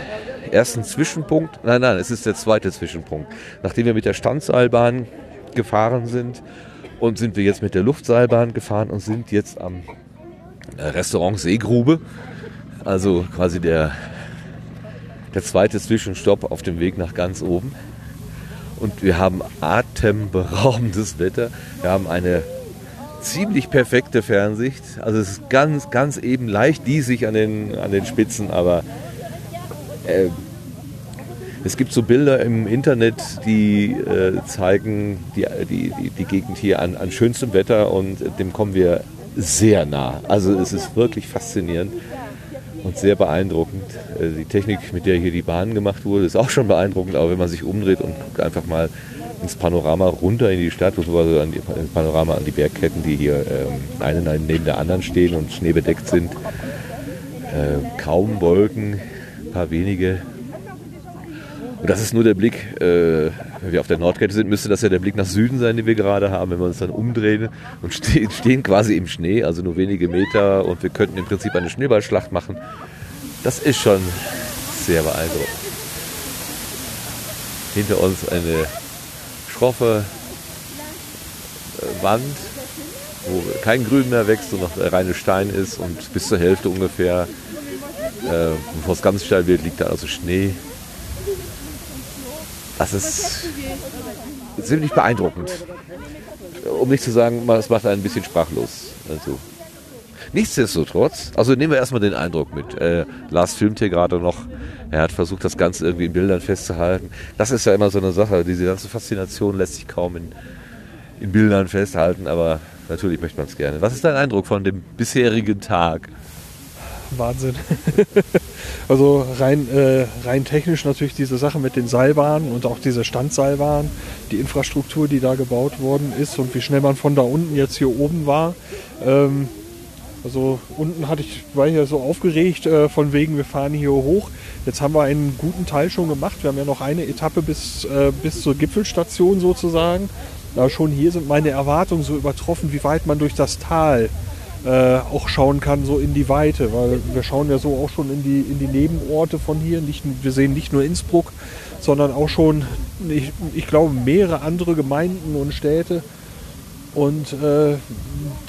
ersten Zwischenpunkt. Nein, nein, es ist der zweite Zwischenpunkt. Nachdem wir mit der Standseilbahn gefahren sind und sind wir jetzt mit der Luftseilbahn gefahren und sind jetzt am Restaurant Seegrube. Also quasi der, der zweite Zwischenstopp auf dem Weg nach ganz oben. Und wir haben atemberaubendes Wetter. Wir haben eine ziemlich perfekte Fernsicht. Also es ist ganz, ganz eben leicht diesig an den, an den Spitzen, aber äh, es gibt so Bilder im Internet, die äh, zeigen die, die, die, Gegend hier an, an schönstem Wetter und dem kommen wir sehr nah. Also es ist wirklich faszinierend und sehr beeindruckend. Äh, Die Technik, mit der hier die Bahn gemacht wurde, ist auch schon beeindruckend, aber wenn man sich umdreht und guckt einfach mal ins Panorama runter in die Stadt, beziehungsweise an die, ins Panorama an die Bergketten, die hier ähm, eine neben der anderen stehen und schneebedeckt sind. Äh, kaum Wolken, ein paar wenige. Und das ist nur der Blick, äh, wenn wir auf der Nordkette sind, müsste das ja der Blick nach Süden sein, den wir gerade haben, wenn wir uns dann umdrehen und stehen, [laughs] stehen quasi im Schnee, also nur wenige Meter und wir könnten im Prinzip eine Schneeballschlacht machen. Das ist schon sehr beeindruckend. Hinter uns eine schroffe äh, Wand, wo kein Grün mehr wächst und noch reine Stein ist und bis zur Hälfte ungefähr, äh, bevor es ganz steil wird, liegt da also Schnee. Das ist ziemlich beeindruckend. Um nicht zu sagen, es macht einen ein bisschen sprachlos. Also, nichtsdestotrotz, also nehmen wir erstmal den Eindruck mit. Äh, Lars filmt hier gerade noch. Er hat versucht, das Ganze irgendwie in Bildern festzuhalten. Das ist ja immer so eine Sache. Diese ganze Faszination lässt sich kaum in, in Bildern festhalten, aber natürlich möchte man es gerne. Was ist dein Eindruck von dem bisherigen Tag? Wahnsinn. [laughs] also rein, äh, rein technisch natürlich diese Sache mit den Seilbahnen und auch diese Standseilbahn, die Infrastruktur, die da gebaut worden ist und wie schnell man von da unten jetzt hier oben war. Ähm, also unten hatte ich, war ich ja so aufgeregt äh, von wegen, wir fahren hier hoch. Jetzt haben wir einen guten Teil schon gemacht. Wir haben ja noch eine Etappe bis, äh, bis zur Gipfelstation sozusagen. Aber schon hier sind meine Erwartungen so übertroffen, wie weit man durch das Tal äh, auch schauen kann, so in die Weite, weil wir schauen ja so auch schon in die, in die Nebenorte von hier. Nicht, wir sehen nicht nur Innsbruck, sondern auch schon, ich, ich glaube, mehrere andere Gemeinden und Städte. Und äh,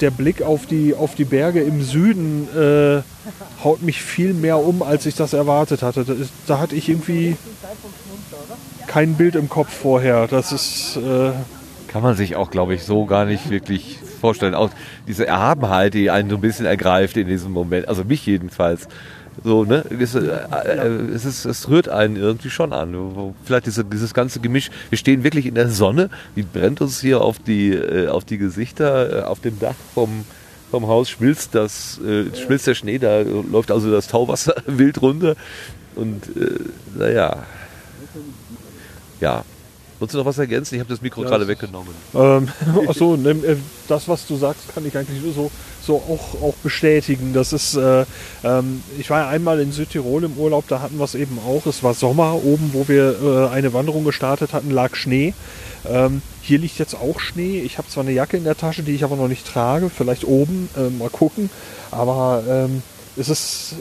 der Blick auf die, auf die Berge im Süden äh, haut mich viel mehr um, als ich das erwartet hatte. Da, ist, da hatte ich irgendwie kein Bild im Kopf vorher. Das ist. Äh, Kann man sich auch, glaube ich, so gar nicht wirklich vorstellen. Auch diese Erhabenheit, die einen so ein bisschen ergreift in diesem Moment, also mich jedenfalls. So, ne? Es, äh, äh, es, ist, es rührt einen irgendwie schon an. Vielleicht diese, dieses ganze Gemisch. Wir stehen wirklich in der Sonne. Die brennt uns hier auf die, äh, auf die Gesichter, äh, auf dem Dach vom, vom Haus schmilzt, das, äh, schmilzt der Schnee, da läuft also das Tauwasser [laughs] wild runter. Und äh, naja. Ja. Wolltest du noch was ergänzen? Ich habe das Mikro Ja, gerade weggenommen. Ähm, [laughs] achso, ne, äh, das, was du sagst, kann ich eigentlich nur so, so auch, auch bestätigen. Das ist, äh, ähm, ich war ja einmal in Südtirol im Urlaub, da hatten wir es eben auch. Es war Sommer, oben, wo wir äh, eine Wanderung gestartet hatten, lag Schnee. Ähm, hier liegt jetzt auch Schnee. Ich habe zwar eine Jacke in der Tasche, die ich aber noch nicht trage. Vielleicht oben, äh, mal gucken. Aber ähm, es ist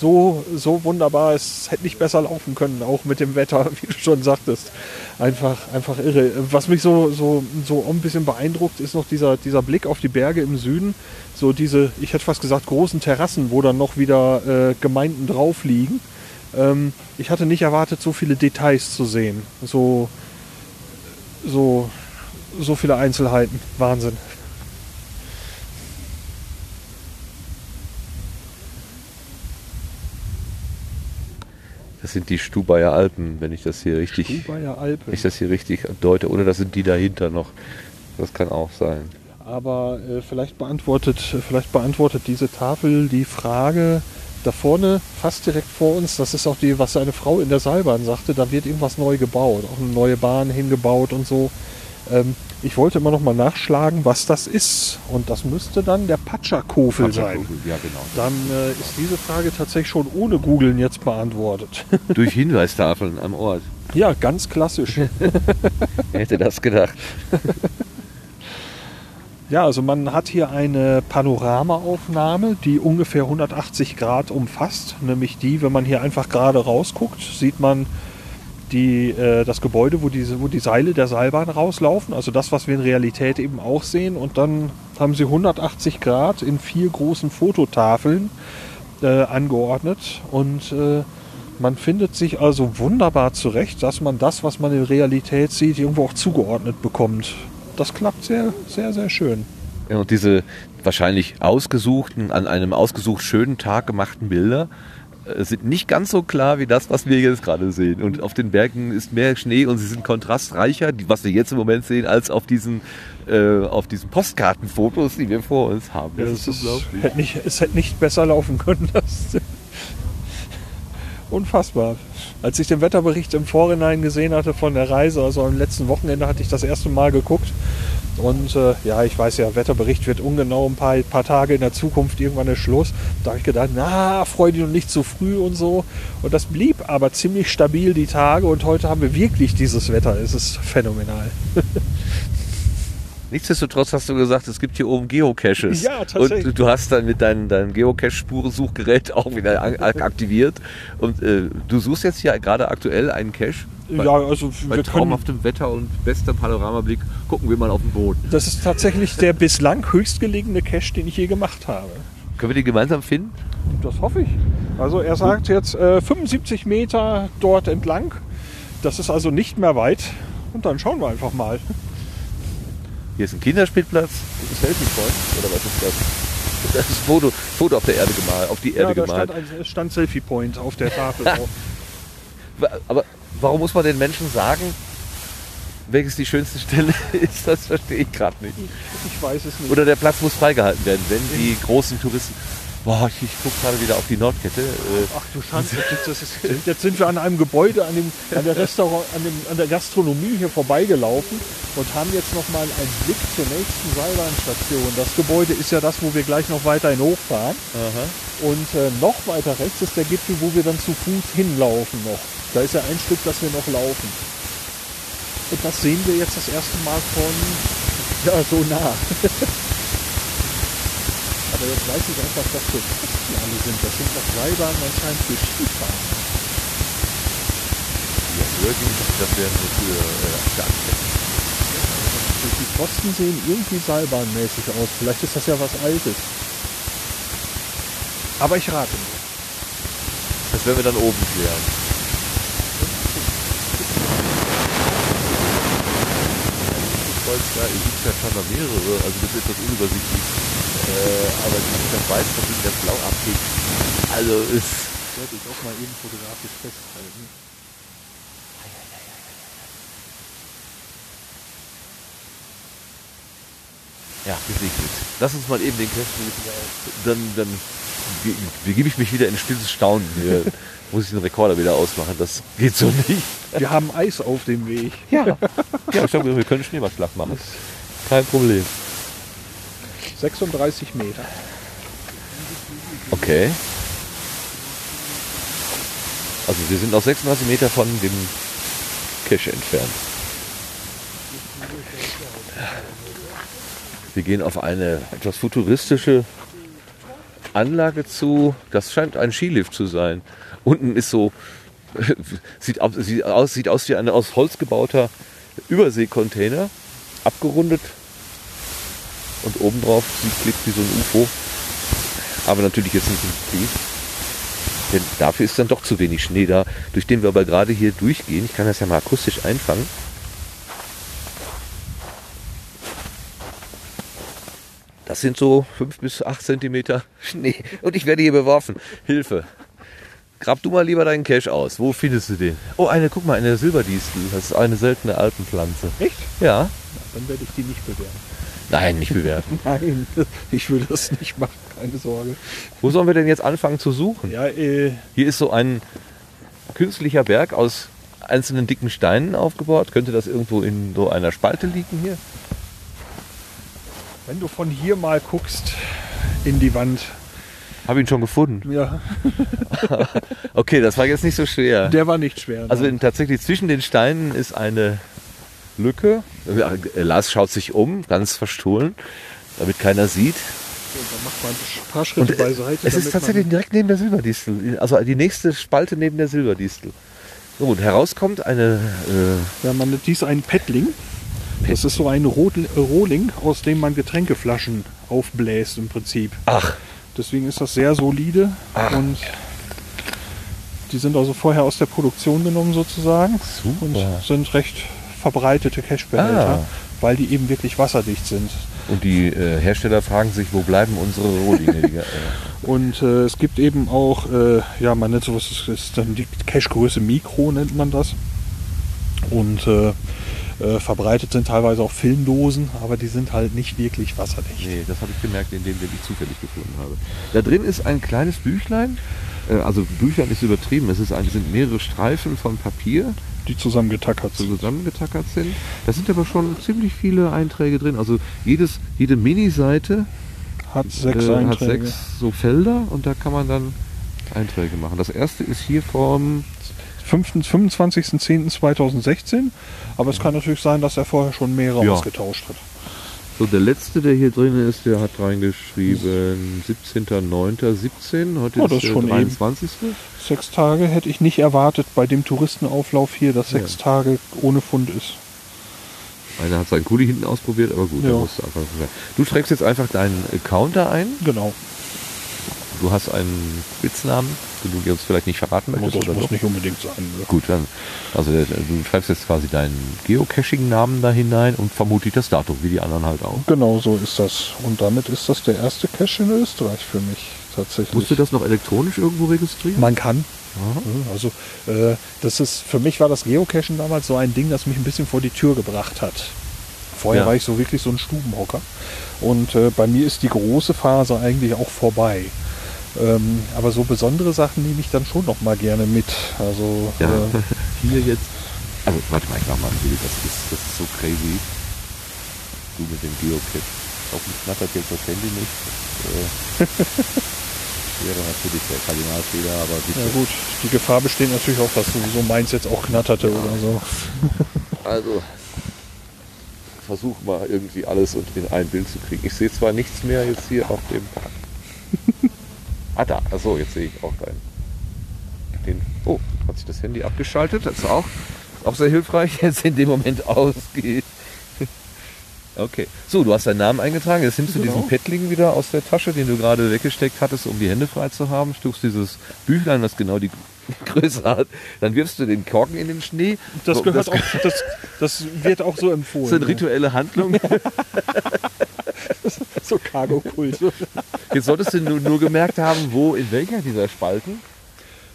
so, so wunderbar. Es hätte nicht besser laufen können, auch mit dem Wetter, [laughs] wie du schon sagtest. Einfach, einfach irre. Was mich so, so, so ein bisschen beeindruckt, ist noch dieser, dieser Blick auf die Berge im Süden. So diese, ich hätte fast gesagt, großen Terrassen, wo dann noch wieder äh, Gemeinden drauf liegen. Ähm, ich hatte nicht erwartet, so viele Details zu sehen. So, so, so viele Einzelheiten. Wahnsinn. Das sind die Stubaier Alpen, wenn ich das hier richtig, Stubaier Alpen. wenn ich das hier richtig deute. Oder das sind die dahinter noch. Das kann auch sein. Aber äh, vielleicht, beantwortet, vielleicht beantwortet diese Tafel die Frage da vorne, fast direkt vor uns. Das ist auch die, was eine Frau in der Seilbahn sagte. Da wird irgendwas neu gebaut, auch eine neue Bahn hingebaut und so. Ähm, ich wollte immer noch mal nachschlagen, was das ist. Und das müsste dann der Patschakofel sein. Ja, genau. Dann äh, ist diese Frage tatsächlich schon ohne Googeln jetzt beantwortet. [laughs] Durch Hinweistafeln am Ort. ja, ganz klassisch. [laughs] Wer hätte das gedacht? Ja, also man hat hier eine Panoramaaufnahme, die ungefähr 180 Grad umfasst. Nämlich die, wenn man hier einfach gerade rausguckt, sieht man die, äh, das Gebäude, wo, diese, wo die Seile der Seilbahn rauslaufen. Also das, was wir in Realität eben auch sehen. Und dann haben sie 180 Grad in vier großen Fototafeln äh, angeordnet. Und äh, man findet sich also wunderbar zurecht, dass man das, was man in Realität sieht, irgendwo auch zugeordnet bekommt. Das klappt sehr, sehr, sehr schön. Ja, und diese wahrscheinlich ausgesuchten, an einem ausgesucht schönen Tag gemachten Bilder sind nicht ganz so klar wie das, was wir jetzt gerade sehen. Und auf den Bergen ist mehr Schnee und sie sind kontrastreicher, was wir jetzt im Moment sehen, als auf diesen, äh, auf diesen Postkartenfotos, die wir vor uns haben. Ja, es, ist, hätte nicht, es hätte nicht besser laufen können. [laughs] Das Unfassbar. Als ich den Wetterbericht im Vorhinein gesehen hatte von der Reise, also am letzten Wochenende hatte ich das erste Mal geguckt. Und äh, ja, ich weiß ja, Wetterbericht wird ungenau ein paar, paar Tage in der Zukunft, irgendwann ist Schluss. Da habe ich gedacht, na, freu dich noch nicht zu früh und so. Und das blieb aber ziemlich stabil die Tage und heute haben wir wirklich dieses Wetter. Es ist phänomenal. [laughs] Nichtsdestotrotz hast du gesagt, es gibt hier oben Geocaches. Ja, tatsächlich. Und du hast dann mit deinem, deinem Geocache-Spurensuchgerät [laughs] auch wieder aktiviert. Und äh, du suchst jetzt hier gerade aktuell einen Cache. Bei, Ja, also bei wir traumhaftem Wetter und bester Panoramablick gucken wir mal auf den Boden. das ist tatsächlich der bislang höchstgelegene Cache, den ich je gemacht habe. Können wir den gemeinsam finden? Das hoffe ich. Also er sagt jetzt äh, 75 Meter dort entlang. Das ist also nicht mehr weit. Und dann schauen wir einfach mal. Hier ist ein Kinderspielplatz. Das ist Selfie-Point. Oder was ist das? Das ist Foto, Foto auf der Erde gemalt, auf die Erde Ja, da gemalt. stand, ein, es stand Selfie Point auf der Tafel [laughs] drauf. Aber warum muss man den Menschen sagen, welches die schönste Stelle [laughs] ist? Das verstehe ich gerade nicht. Ich weiß es nicht. Oder der Platz muss freigehalten werden, wenn die großen Touristen. Boah, ich, ich gucke gerade wieder auf die Nordkette. Äh, Ach du Schande, [laughs] das ist, [laughs] jetzt sind wir an einem Gebäude, an, dem, an, der Restaurant, an, dem, an der Gastronomie hier vorbeigelaufen und haben jetzt nochmal einen Blick zur nächsten Seilbahnstation. Das Gebäude ist ja das, wo wir gleich noch weiterhin hochfahren. Und äh, noch weiter rechts ist der Gipfel, wo wir dann zu Fuß hinlaufen noch. Da ist ja ein Stück, das wir noch laufen. Und das sehen wir jetzt das erste Mal von ja, so nah. [laughs] Aber jetzt weiß ich einfach, was für Kosten alle sind. Das sind noch Seilbahnen anscheinend für Skifahren. ja, ging das, das wäre nur für, äh. Die Pfosten sehen irgendwie seilbahnmäßig aus. Vielleicht ist das ja was Altes. Aber ich rate nicht. Das werden wir dann oben klären. Ja, hier gibt es ja scheinbar mehrere, also das ist etwas unübersichtlich. Äh, aber die sind das weiß verbinden, das blau abgeht. Also ist. Sollte ich auch mal eben fotografisch festhalten. Ja, gesegnet. Lass uns mal eben den Cash Dann, dann ge- begebe ich mich wieder in stilles Staunen. Hier [laughs] muss ich den Rekorder wieder ausmachen. Das geht so nicht. Wir haben Eis auf dem Weg. Ja, [laughs] ja ich glaube, wir können Schneeballschlag machen. Kein Problem. 36 Meter. Okay. Also wir sind noch 36 Meter von dem Cache entfernt. Wir gehen auf eine etwas futuristische Anlage zu. Das scheint ein Skilift zu sein. Unten ist so, [laughs] sieht aus, sieht aus, sieht aus wie ein aus Holz gebauter Überseekontainer, abgerundet. Und obendrauf sieht klickt wie so ein UFO. Aber natürlich jetzt nicht im Betrieb. Denn dafür ist dann doch zu wenig Schnee da, durch den wir aber gerade hier durchgehen. Ich kann das ja mal akustisch einfangen. Das sind so 5 bis 8 Zentimeter Schnee. Und ich werde hier beworfen. Hilfe. Grab du mal lieber deinen Cache aus. Wo findest du den? Oh, eine, guck mal, eine Silberdistel. Das ist eine seltene Alpenpflanze. Echt? Ja. Dann werde ich die nicht bewerten. Nein, nicht bewerten. [laughs] Nein, ich würde das nicht machen, keine Sorge. Wo sollen wir denn jetzt anfangen zu suchen? Ja, äh, Hier ist so ein künstlicher Berg aus einzelnen dicken Steinen aufgebaut. Könnte das irgendwo in so einer Spalte liegen hier? wenn du von hier mal guckst in die Wand, Habe ihn schon gefunden. ja, [laughs] Okay, das war jetzt nicht so schwer. der war nicht schwer. Also in, tatsächlich zwischen den Steinen ist eine Lücke. Lars schaut sich um, ganz verstohlen, damit keiner sieht. dann macht man ein paar Schritte Und äh, beiseite. es ist tatsächlich direkt neben der Silberdistel. Also die nächste Spalte neben der Silberdistel. So, und herauskommt eine äh, ja, man nennt dies ein Paddling. Das ist so ein Rohling, aus dem man Getränkeflaschen aufbläst im Prinzip. Ach, Deswegen ist das sehr solide und die sind also vorher aus der Produktion genommen sozusagen Super. und sind recht verbreitete Cashbehälter, Ah. weil die eben wirklich wasserdicht sind. Und die äh, Hersteller fragen sich, wo bleiben unsere Rohlinge? Die, äh, [laughs] Und äh, es gibt eben auch, äh, ja, man nennt sowas, das ist dann die Cache-Größe Mikro, nennt man das. Und äh, äh, verbreitet sind teilweise auch Filmdosen, aber die sind halt nicht wirklich wasserdicht. nee, das habe ich gemerkt, indem wir die zufällig gefunden habe. Da drin ist ein kleines Büchlein. Also Büchlein ist übertrieben. Es ist ein, es sind mehrere Streifen von Papier, Die zusammengetackert sind. zusammengetackert sind. Da sind aber schon ziemlich viele Einträge drin. Also jedes, jede Mini-Seite Hat sechs äh, hat sechs so Felder und da kann man dann Einträge machen. Das erste ist hier vom 5. 25.10.2016, aber es kann natürlich sein, dass er vorher schon mehrere Ja. ausgetauscht hat. So, der letzte, der hier drin ist, der hat reingeschrieben 17.09.17. Heute Oh, ist der schon eben. 23. Sechs Tage hätte ich nicht erwartet bei dem Touristenauflauf hier, dass sechs Tage ohne Fund ist. Einer hat seinen Kuli hinten ausprobiert, aber gut, Ja. da musst du einfach. Du trägst jetzt einfach deinen Counter ein. Genau. Du hast einen Spitznamen, den du dir uns vielleicht nicht verraten Muss, möchtest. das oder muss doch? nicht unbedingt sein. ne? Gut, dann. Also der- du schreibst jetzt quasi deinen Geocaching-Namen da hinein und vermutlich das Datum, wie die anderen halt auch. Genau so ist das. Und damit ist das der erste Cache in Österreich für mich tatsächlich. Musst du das noch elektronisch irgendwo registrieren? Man kann. Also äh, das ist für mich war das Geocachen damals so ein Ding, das mich ein bisschen vor die Tür gebracht hat. Vorher Ja. war ich so wirklich so ein Stubenhocker. Und äh, bei mir ist die große Phase eigentlich auch vorbei. Ähm, aber so besondere Sachen nehme ich dann schon noch mal gerne mit. Also Ja, äh, [laughs] hier jetzt. Also, warte mal, ich mach mal ein Bild. Das ist, das ist so crazy. Du mit dem Geocache. Hoffentlich knattert jetzt das Handy nicht. Das äh, [laughs] wäre natürlich der Kardinalfehler, aber bitte. ja gut, die Gefahr besteht natürlich auch, dass sowieso meins jetzt auch knatterte oder so. [laughs] Also, versuch mal irgendwie alles und in ein Bild zu kriegen. Ich sehe zwar nichts mehr jetzt hier auf dem. Ah, da. Achso, jetzt sehe ich auch deinen. Den, oh, hat sich das Handy abgeschaltet. Das ist auch, auch sehr hilfreich, [laughs] jetzt in dem Moment ausgeht. [laughs] Okay. So, du hast deinen Namen eingetragen. Jetzt nimmst du Genau. diesen Pettling wieder aus der Tasche, den du gerade weggesteckt hattest, um die Hände frei zu haben. Stuchst dieses Büchlein, das genau die [laughs] Größe hat. Dann wirfst du den Korken in den Schnee. Das gehört auch, das, das wird auch so empfohlen. Das sind rituelle Handlungen. [laughs] So Cargo-Kult. Jetzt solltest du nur, nur gemerkt haben, wo, in welcher dieser Spalten.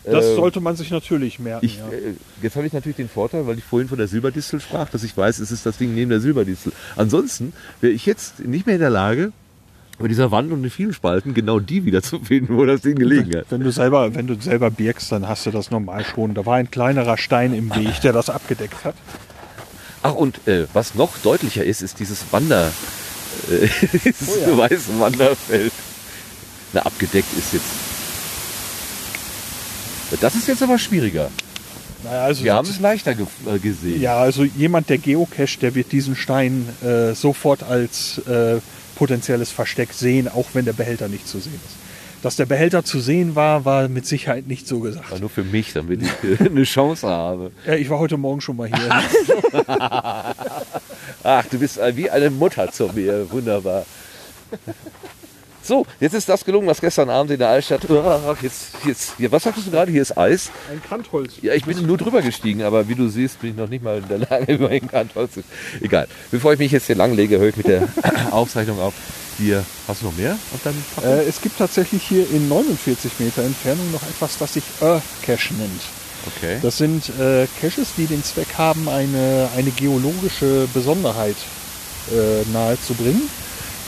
Das äh, sollte man sich natürlich merken. Ich, ja. äh, jetzt habe ich natürlich den Vorteil, weil ich vorhin von der Silberdistel sprach, dass ich weiß, es ist das Ding neben der Silberdistel. Ansonsten wäre ich jetzt nicht mehr in der Lage, bei dieser Wand und in vielen Spalten genau die wieder zu finden, wo das Ding gelegen hat. Wenn du selber, wenn du selber birgst, dann hast du das normal schon. Da war ein kleinerer Stein im Weg, der das abgedeckt hat. Ach, und äh, was noch deutlicher ist, ist dieses Wander, [laughs] dieses Oh ja. weiße Wanderfeld. Na, abgedeckt ist jetzt. Das ist jetzt aber schwieriger. Naja, also Wir haben es leichter ge äh, gesehen. ja, also jemand, der geocacht, der wird diesen Stein äh, sofort als äh, potenzielles Versteck sehen, auch wenn der Behälter nicht zu sehen ist. Dass der Behälter zu sehen war, war mit Sicherheit nicht so gesagt. Aber nur für mich, damit ich äh, [laughs] eine Chance habe. Ja, ich war heute Morgen schon mal hier. [laughs] Ach, du bist wie eine Mutter zu mir. Wunderbar. So, jetzt ist das gelungen, was gestern Abend in der Altstadt. Jetzt, jetzt, hier, was sagtest du gerade? Hier ist Eis. Ein Kantholz. Ja, ich bin nur drüber gestiegen, aber wie du siehst, bin ich noch nicht mal in der Lage, [laughs] über den Kantholz zu. Egal. Bevor ich mich jetzt hier langlege, höre ich mit der Aufzeichnung auf. Hier, hast du noch mehr auf deinem? Äh, es gibt tatsächlich hier in 49 Meter Entfernung noch etwas, das sich Earth Cache nennt. Okay. Das sind äh, Caches, die den Zweck haben, eine, eine geologische Besonderheit äh, nahezubringen.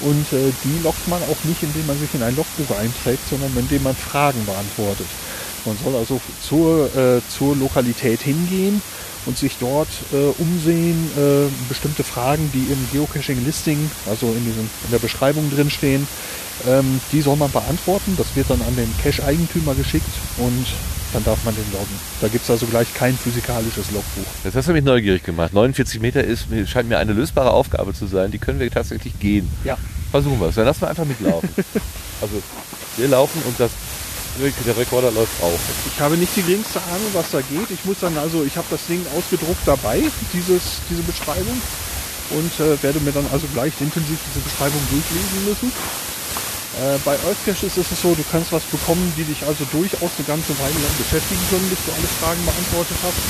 Und äh, die lockt man auch nicht, indem man sich in ein Logbuch einträgt, sondern indem man Fragen beantwortet. Man soll also zur, äh, zur Lokalität hingehen und sich dort äh, umsehen, äh, bestimmte Fragen, die im Geocaching-Listing, also in, diesem, in der Beschreibung drin stehen, ähm, die soll man beantworten. Das wird dann an den Cache-Eigentümer geschickt und dann darf man den loggen. Da gibt es also gleich kein physikalisches Logbuch. Jetzt hast du mich neugierig gemacht. 49 Meter ist, scheint mir eine lösbare Aufgabe zu sein. Die können wir tatsächlich gehen. Ja. Versuchen wir es. Dann lassen wir einfach mitlaufen. [laughs] also, wir laufen und das, der Rekorder läuft auch. Ich habe nicht die geringste Ahnung, was da geht. Ich muss dann also, ich habe das Ding ausgedruckt dabei, dieses, diese Beschreibung, und äh, werde mir dann also gleich intensiv diese Beschreibung durchlesen müssen. Äh, bei Earthcache ist es so, du kannst was bekommen, die dich also durchaus eine ganze Weile lang beschäftigen können, bis du alle Fragen beantwortet hast.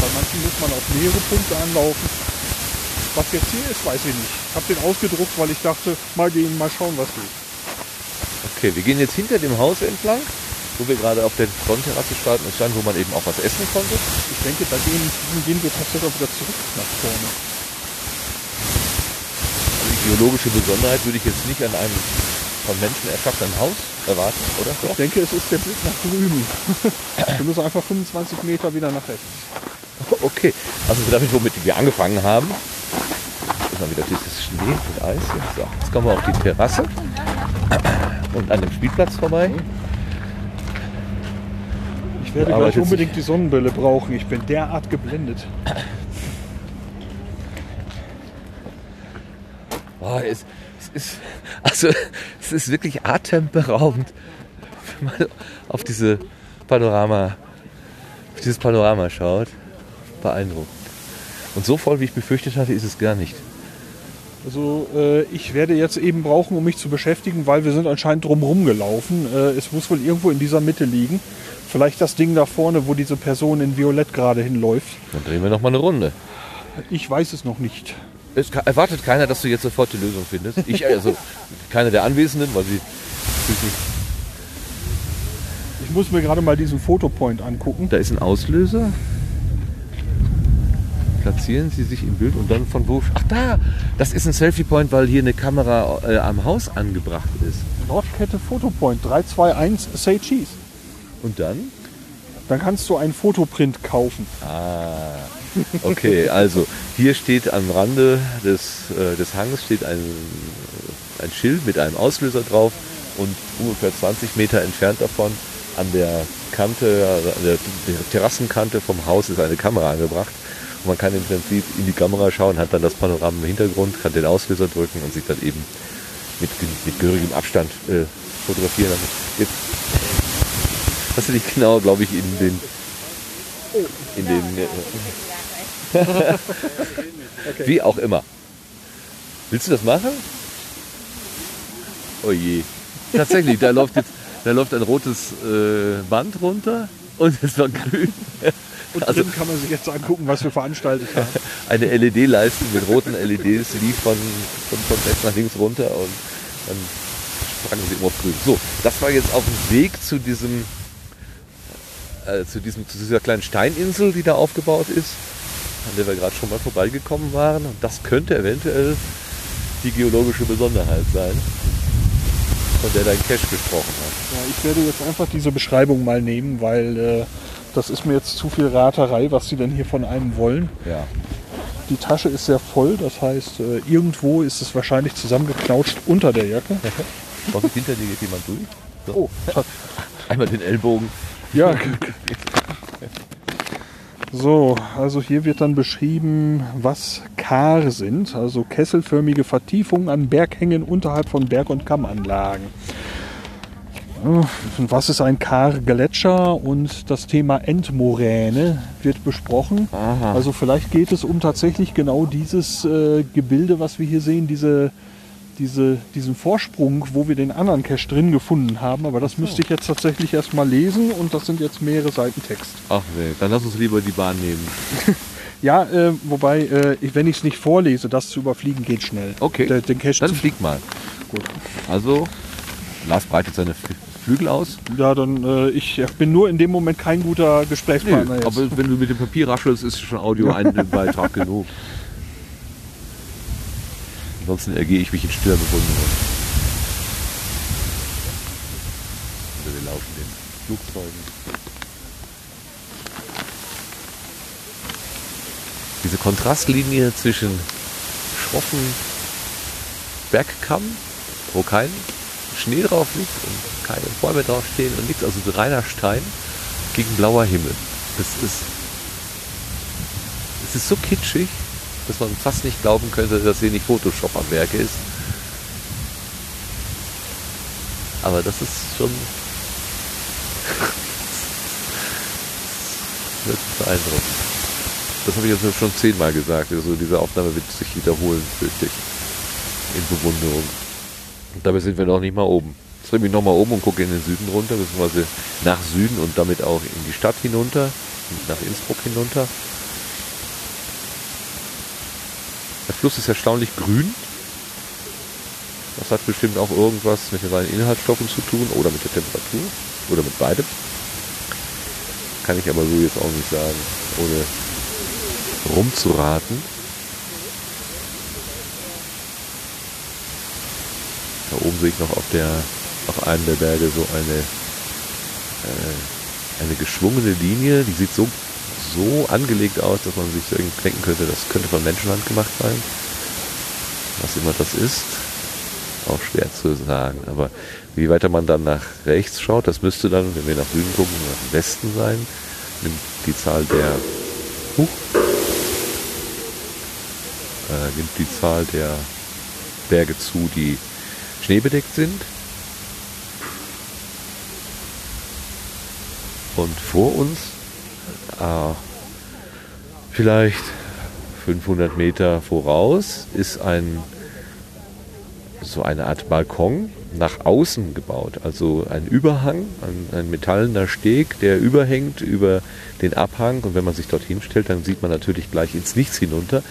Bei manchen muss man auf mehrere Punkte anlaufen. Was jetzt hier ist, weiß ich nicht. Ich habe den ausgedruckt, weil ich dachte, mal gehen, mal schauen, was geht. Okay, wir gehen jetzt hinter dem Haus entlang, wo wir gerade auf der Frontterrasse starten und standen, wo man eben auch was essen konnte. Ich denke, bei denen gehen wir tatsächlich auch wieder zurück nach vorne. Also die geologische Besonderheit würde ich jetzt nicht an einem von Menschen erschaffenen Haus erwarten, oder? Ich denke, es ist der Blick nach drüben. [coughs] Wir müssen einfach 25 Meter wieder nach rechts. Okay, also damit, womit wir angefangen haben, mal wieder dieses Schnee und Eis. So, jetzt kommen wir auf die Terrasse und an dem Spielplatz vorbei. Ich werde Aber gleich unbedingt die Sonnenbrille brauchen. Ich bin derart geblendet. Oh, es, es ist, also, es ist wirklich atemberaubend, wenn man auf diese Panorama, auf dieses Panorama schaut. Beeindruckend. Und so voll, wie ich befürchtet hatte, ist es gar nicht. Also äh, ich werde jetzt eben brauchen, um mich zu beschäftigen, weil wir sind anscheinend drumherum gelaufen. Äh, es muss wohl irgendwo in dieser Mitte liegen. Vielleicht das Ding da vorne, wo diese Person in Violett gerade hinläuft. Dann drehen wir noch mal eine Runde. Ich weiß es noch nicht. Es erwartet keiner, dass du jetzt sofort die Lösung findest. Ich, also keiner der Anwesenden, weil sie. Ich muss mir gerade mal diesen Fotopoint angucken. Da ist ein Auslöser. Platzieren Sie sich im Bild und dann von wo. Ach da! Das ist ein Selfie-Point, weil hier eine Kamera äh, am Haus angebracht ist. Dorschkette Fotopoint 321 Say Cheese. Und dann? Dann kannst du einen Fotoprint kaufen. Ah, okay, also hier steht am Rande des, äh, des Hanges steht ein, ein Schild mit einem Auslöser drauf und ungefähr 20 Meter entfernt davon an der Kante, an der Terrassenkante vom Haus ist eine Kamera angebracht. Und man kann im Prinzip in die Kamera schauen, hat dann das Panorama im Hintergrund, kann den Auslöser drücken und sich dann eben mit, mit gehörigem Abstand äh, fotografieren. Jetzt hast du dich genau, glaube ich, in den in den äh, [laughs] wie auch immer. Willst du das machen? Oh je. Tatsächlich, da [laughs] läuft jetzt da läuft ein rotes äh, Band runter und es war grün. Und Also- drin kann man sich jetzt angucken, was wir veranstaltet haben. [laughs] Eine LED-Leiste mit roten LEDs lief von, von, von rechts nach links runter und dann sprangen sie immer auf grün. So, das war jetzt auf dem Weg zu diesem, äh, zu diesem, zu dieser kleinen Steininsel, die da aufgebaut ist, an der wir gerade schon mal vorbeigekommen waren. Und das könnte eventuell die geologische Besonderheit sein, von der dein Cache gesprochen hat. Ja, ich werde jetzt einfach diese Beschreibung mal nehmen, weil äh, das ist mir jetzt zu viel Raterei, was sie denn hier von einem wollen. Ja. Die Tasche ist sehr voll, das heißt, äh, irgendwo ist es wahrscheinlich zusammengeknautscht unter der Jacke. Doch, hinter dir geht jemand durch. So. Oh, [laughs] Einmal den Ellbogen. ja. So, also hier wird dann beschrieben, was Kar sind, also kesselförmige Vertiefungen an Berghängen unterhalb von Berg- und Kammanlagen. Was ist ein Kar-Gletscher und das Thema Endmoräne wird besprochen. Also vielleicht geht es um tatsächlich genau dieses äh, Gebilde, was wir hier sehen, diese, diese, diesen Vorsprung, wo wir den anderen Cache drin gefunden haben. Aber das müsste ich jetzt tatsächlich erstmal lesen und das sind jetzt mehrere Seiten Text. Ach nee, dann lass uns lieber die Bahn nehmen. [laughs] Ja, äh, wobei, äh, wenn ich es nicht vorlese, das zu überfliegen geht schnell. Okay. Der, den Cache Dann flieg mal. Gut. Also, Lars breitet seine Flügel aus. ja, dann, äh, ich bin nur in dem Moment kein guter Gesprächspartner jetzt. aber wenn du mit dem Papier raschelst, ist schon Audio [laughs] ein Beitrag genug. Ansonsten ergehe ich mich in stiller Bewunderung. Also wir laufen den Flugzeugen. Diese Kontrastlinie zwischen schroffen Bergkamm, wo kein Schnee drauf liegt und keine Bäume draufstehen und nichts, also so reiner Stein gegen blauer Himmel. Das ist, es ist so kitschig, dass man fast nicht glauben könnte, dass hier nicht Photoshop am Werke ist. Aber das ist schon [laughs] wirklich beeindruckend. Das habe ich jetzt schon zehnmal gesagt. Also diese Aufnahme wird sich wiederholen, fürchte ich. In Bewunderung. Und dabei sind wir noch nicht mal oben. Drehe ich mich noch mal oben und gucke in den Süden runter, beziehungsweise nach Süden und damit auch in die Stadt hinunter, nach Innsbruck hinunter. Der Fluss ist erstaunlich grün. Das hat bestimmt auch irgendwas mit seinen Inhaltsstoffen zu tun oder mit der Temperatur oder mit beidem. Kann ich aber so jetzt auch nicht sagen, ohne rumzuraten. Da oben sehe ich noch auf der auf einem der Berge so eine äh, eine geschwungene Linie, die sieht so so angelegt aus, dass man sich irgendwie denken könnte, das könnte von Menschenhand gemacht sein. Was immer das ist, auch schwer zu sagen. Aber je weiter man dann nach rechts schaut, das müsste dann, wenn wir nach Süden gucken, nach Westen sein, nimmt die Zahl der Huch, äh, nimmt die Zahl der Berge zu, die schneebedeckt sind. Und vor uns, äh, vielleicht 500 Meter voraus, ist ein so eine Art Balkon nach außen gebaut. Also ein Überhang, ein, ein metallener Steg, der überhängt über den Abhang. Und wenn man sich dorthin stellt, dann sieht man natürlich gleich ins Nichts hinunter.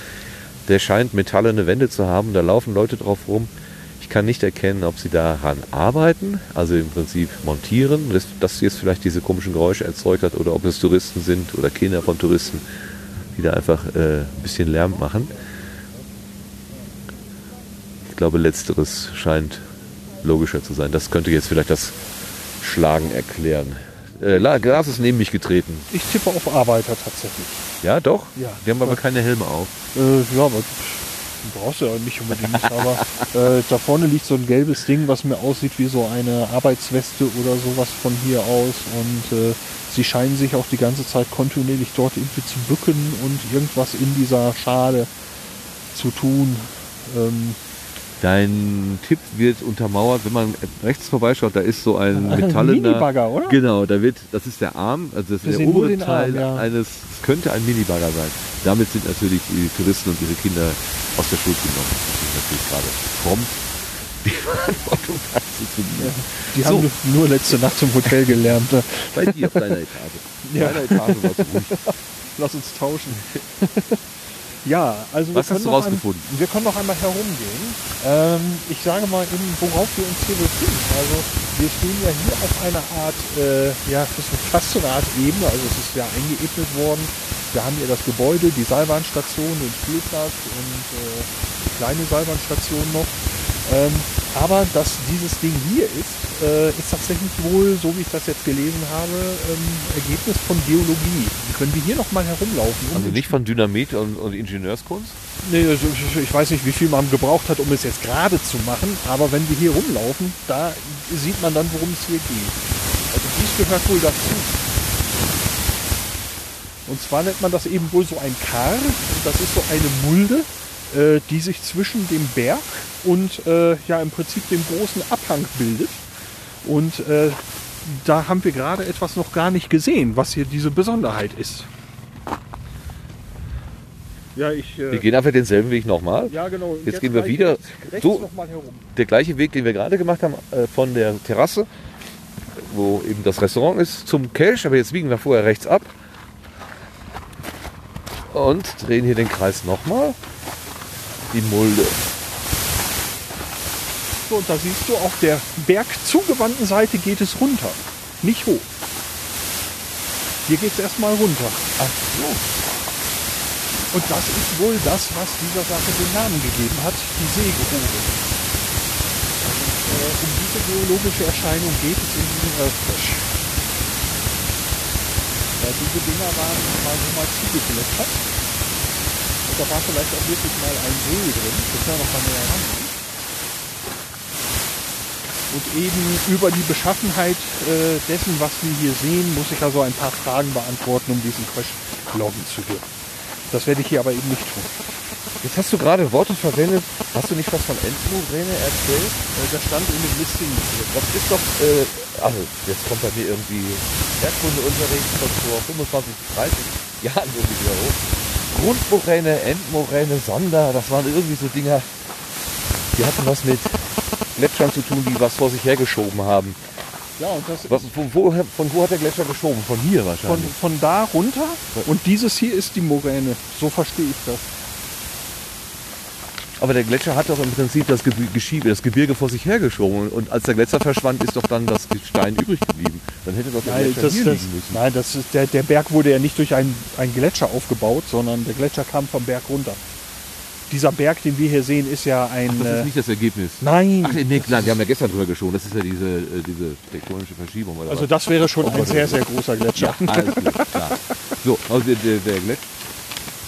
Der scheint metallene Wände zu haben. Da laufen Leute drauf rum. Ich kann nicht erkennen, ob sie daran arbeiten, also im Prinzip montieren, dass das jetzt vielleicht diese komischen Geräusche erzeugt hat, oder ob es Touristen sind oder Kinder von Touristen, die da einfach äh, ein bisschen Lärm machen. Ich glaube, letzteres scheint logischer zu sein. Das könnte jetzt vielleicht das Schlagen erklären. Äh, La- Glas ist neben mich getreten. Ich tippe auf Arbeiter tatsächlich. Ja, doch? Ja. Die haben aber keine Helme auf. Äh, ja, aber du brauchst ja nicht unbedingt. aber äh, da vorne liegt so ein gelbes Ding, was mir aussieht wie so eine Arbeitsweste oder sowas von hier aus. Und äh, sie scheinen sich auch die ganze Zeit kontinuierlich dort irgendwie zu bücken und irgendwas in dieser Schale zu tun. Ähm, Dein Tipp wird untermauert, wenn man rechts vorbeischaut, da ist so ein [laughs] Ein metallener... Minibagger, oder? Genau, da wird, das ist der Arm, also das ist der obere Teil Arm, ja. eines, es könnte ein Minibagger sein. Damit sind natürlich die Touristen und ihre Kinder aus der Schuld genommen. Das ist natürlich gerade prompt die [laughs] Verantwortung anzunehmen. die So. haben nur letzte Nacht im Hotel gelernt. ne? Bei dir auf deiner Etage. Ja. Deiner Etage warst du ruhig. Lass uns tauschen. [laughs] ja, also Was hast können du rausgefunden? Ein, wir können noch einmal herumgehen. Ähm, ich sage mal, eben, worauf wir uns hier befinden. Also wir stehen ja hier auf einer Art, äh, ja, das ist fast so eine Art Ebene. Also es ist ja eingeebnet worden. Wir haben hier das Gebäude, die Seilbahnstation, den Spielplatz und äh, die kleine Seilbahnstation noch. Ähm, aber dass dieses Ding hier ist, äh, ist tatsächlich wohl, so wie ich das jetzt gelesen habe, ähm, Ergebnis von Geologie. Können wir hier nochmal herumlaufen? um Also nicht von Dynamit und, und Ingenieurskunst? Nee, ich- weiß nicht, wie viel man gebraucht hat, um es jetzt gerade zu machen, aber wenn wir hier rumlaufen, da sieht man dann, worum es hier geht. Also dies gehört wohl dazu. Und zwar nennt man das eben wohl so ein Kar. Das ist so eine Mulde, äh, die sich zwischen dem Berg und äh, ja im Prinzip dem großen Abhang bildet. Und äh, da haben wir gerade etwas noch gar nicht gesehen, was hier diese Besonderheit ist. Ja, ich. äh, Wir gehen einfach denselben Weg nochmal. ja, genau. Und Jetzt gehen wir wieder rechts, rechts so. Der gleiche Weg, den wir gerade gemacht haben, äh, von der Terrasse, wo eben das Restaurant ist, zum Cache. Aber jetzt biegen wir vorher rechts ab. Und drehen hier den Kreis nochmal. Die Mulde. So, und da siehst du, auf der bergzugewandten Seite geht es runter, nicht hoch. Hier geht es erstmal runter. Ach so. Und das ist wohl das, was dieser Sache den Namen gegeben hat, die Seegrube. Äh, um diese geologische Erscheinung geht es in diesem Earthcrash. Ja, diese Dinger waren mal so mal zugeglättert. Da war vielleicht auch wirklich mal ein See drin. Können noch mal näher ran. Und eben über die Beschaffenheit äh, dessen, was wir hier sehen, muss ich also ein paar Fragen beantworten, um diesen Crash loggen zu dürfen. Das werde ich hier aber eben nicht tun. Jetzt hast du gerade Worte verwendet. Hast du nicht was von Endmoräne erzählt? Äh, das stand in dem Listing. Das ist doch, äh, also jetzt kommt bei mir irgendwie Erdkundeunterricht von vor 25, 30 Jahren irgendwie wieder hoch. Grundmoräne, Endmoräne, Sonder, das waren irgendwie so Dinger, die hatten was mit Gletschern zu tun, die was vor sich hergeschoben haben. Ja, und das Was, wo, wo, von wo hat der Gletscher geschoben? Von hier von, wahrscheinlich. von da runter und dieses hier ist die Moräne. So verstehe ich das. Aber der Gletscher hat doch im Prinzip das, Geschiebe, das Gebirge vor sich hergeschoben. Und als der Gletscher verschwand, ist doch dann das Gestein übrig geblieben. Dann hätte doch der Nein, Gletscher das, hier das, liegen müssen. nein das ist, der, der Berg wurde ja nicht durch einen, einen Gletscher aufgebaut, sondern der Gletscher kam vom Berg runter. Dieser Berg, den wir hier sehen, ist ja ein. Das äh, ist nicht das Ergebnis. nein, Ach, nee, klar, wir haben ja gestern drüber geschoben. Das ist ja diese, äh, diese tektonische Verschiebung. Also was? das wäre schon ein sehr, sehr großer Gletscher. ja, alles klar. So, also der, der, der Gletscher.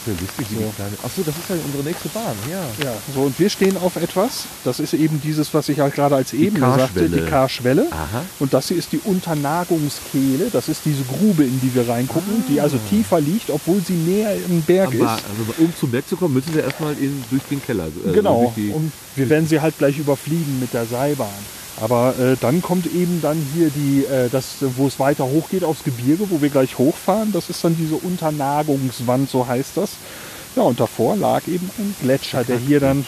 Ja lustig, wie die kleine. Achso, das ist ja unsere nächste Bahn, ja. Ja, so und wir stehen auf etwas. Das ist eben dieses, was ich halt gerade als Ebene sagte, die Karschwelle. Aha. Und das hier ist die Unternagungskehle. Das ist diese Grube, in die wir reingucken, die also tiefer liegt, obwohl sie näher im Berg Aber ist. also, um zum Berg zu kommen, müssen wir erstmal in, durch den Keller. äh, Genau. durch die- Und wir werden sie halt gleich überfliegen mit der Seilbahn. Aber äh, dann kommt eben dann hier die, äh, das, wo es weiter hochgeht aufs Gebirge, wo wir gleich hochfahren. Das ist dann diese Unternagungswand, so heißt das. Ja, und davor lag eben ein Gletscher, der hier dann.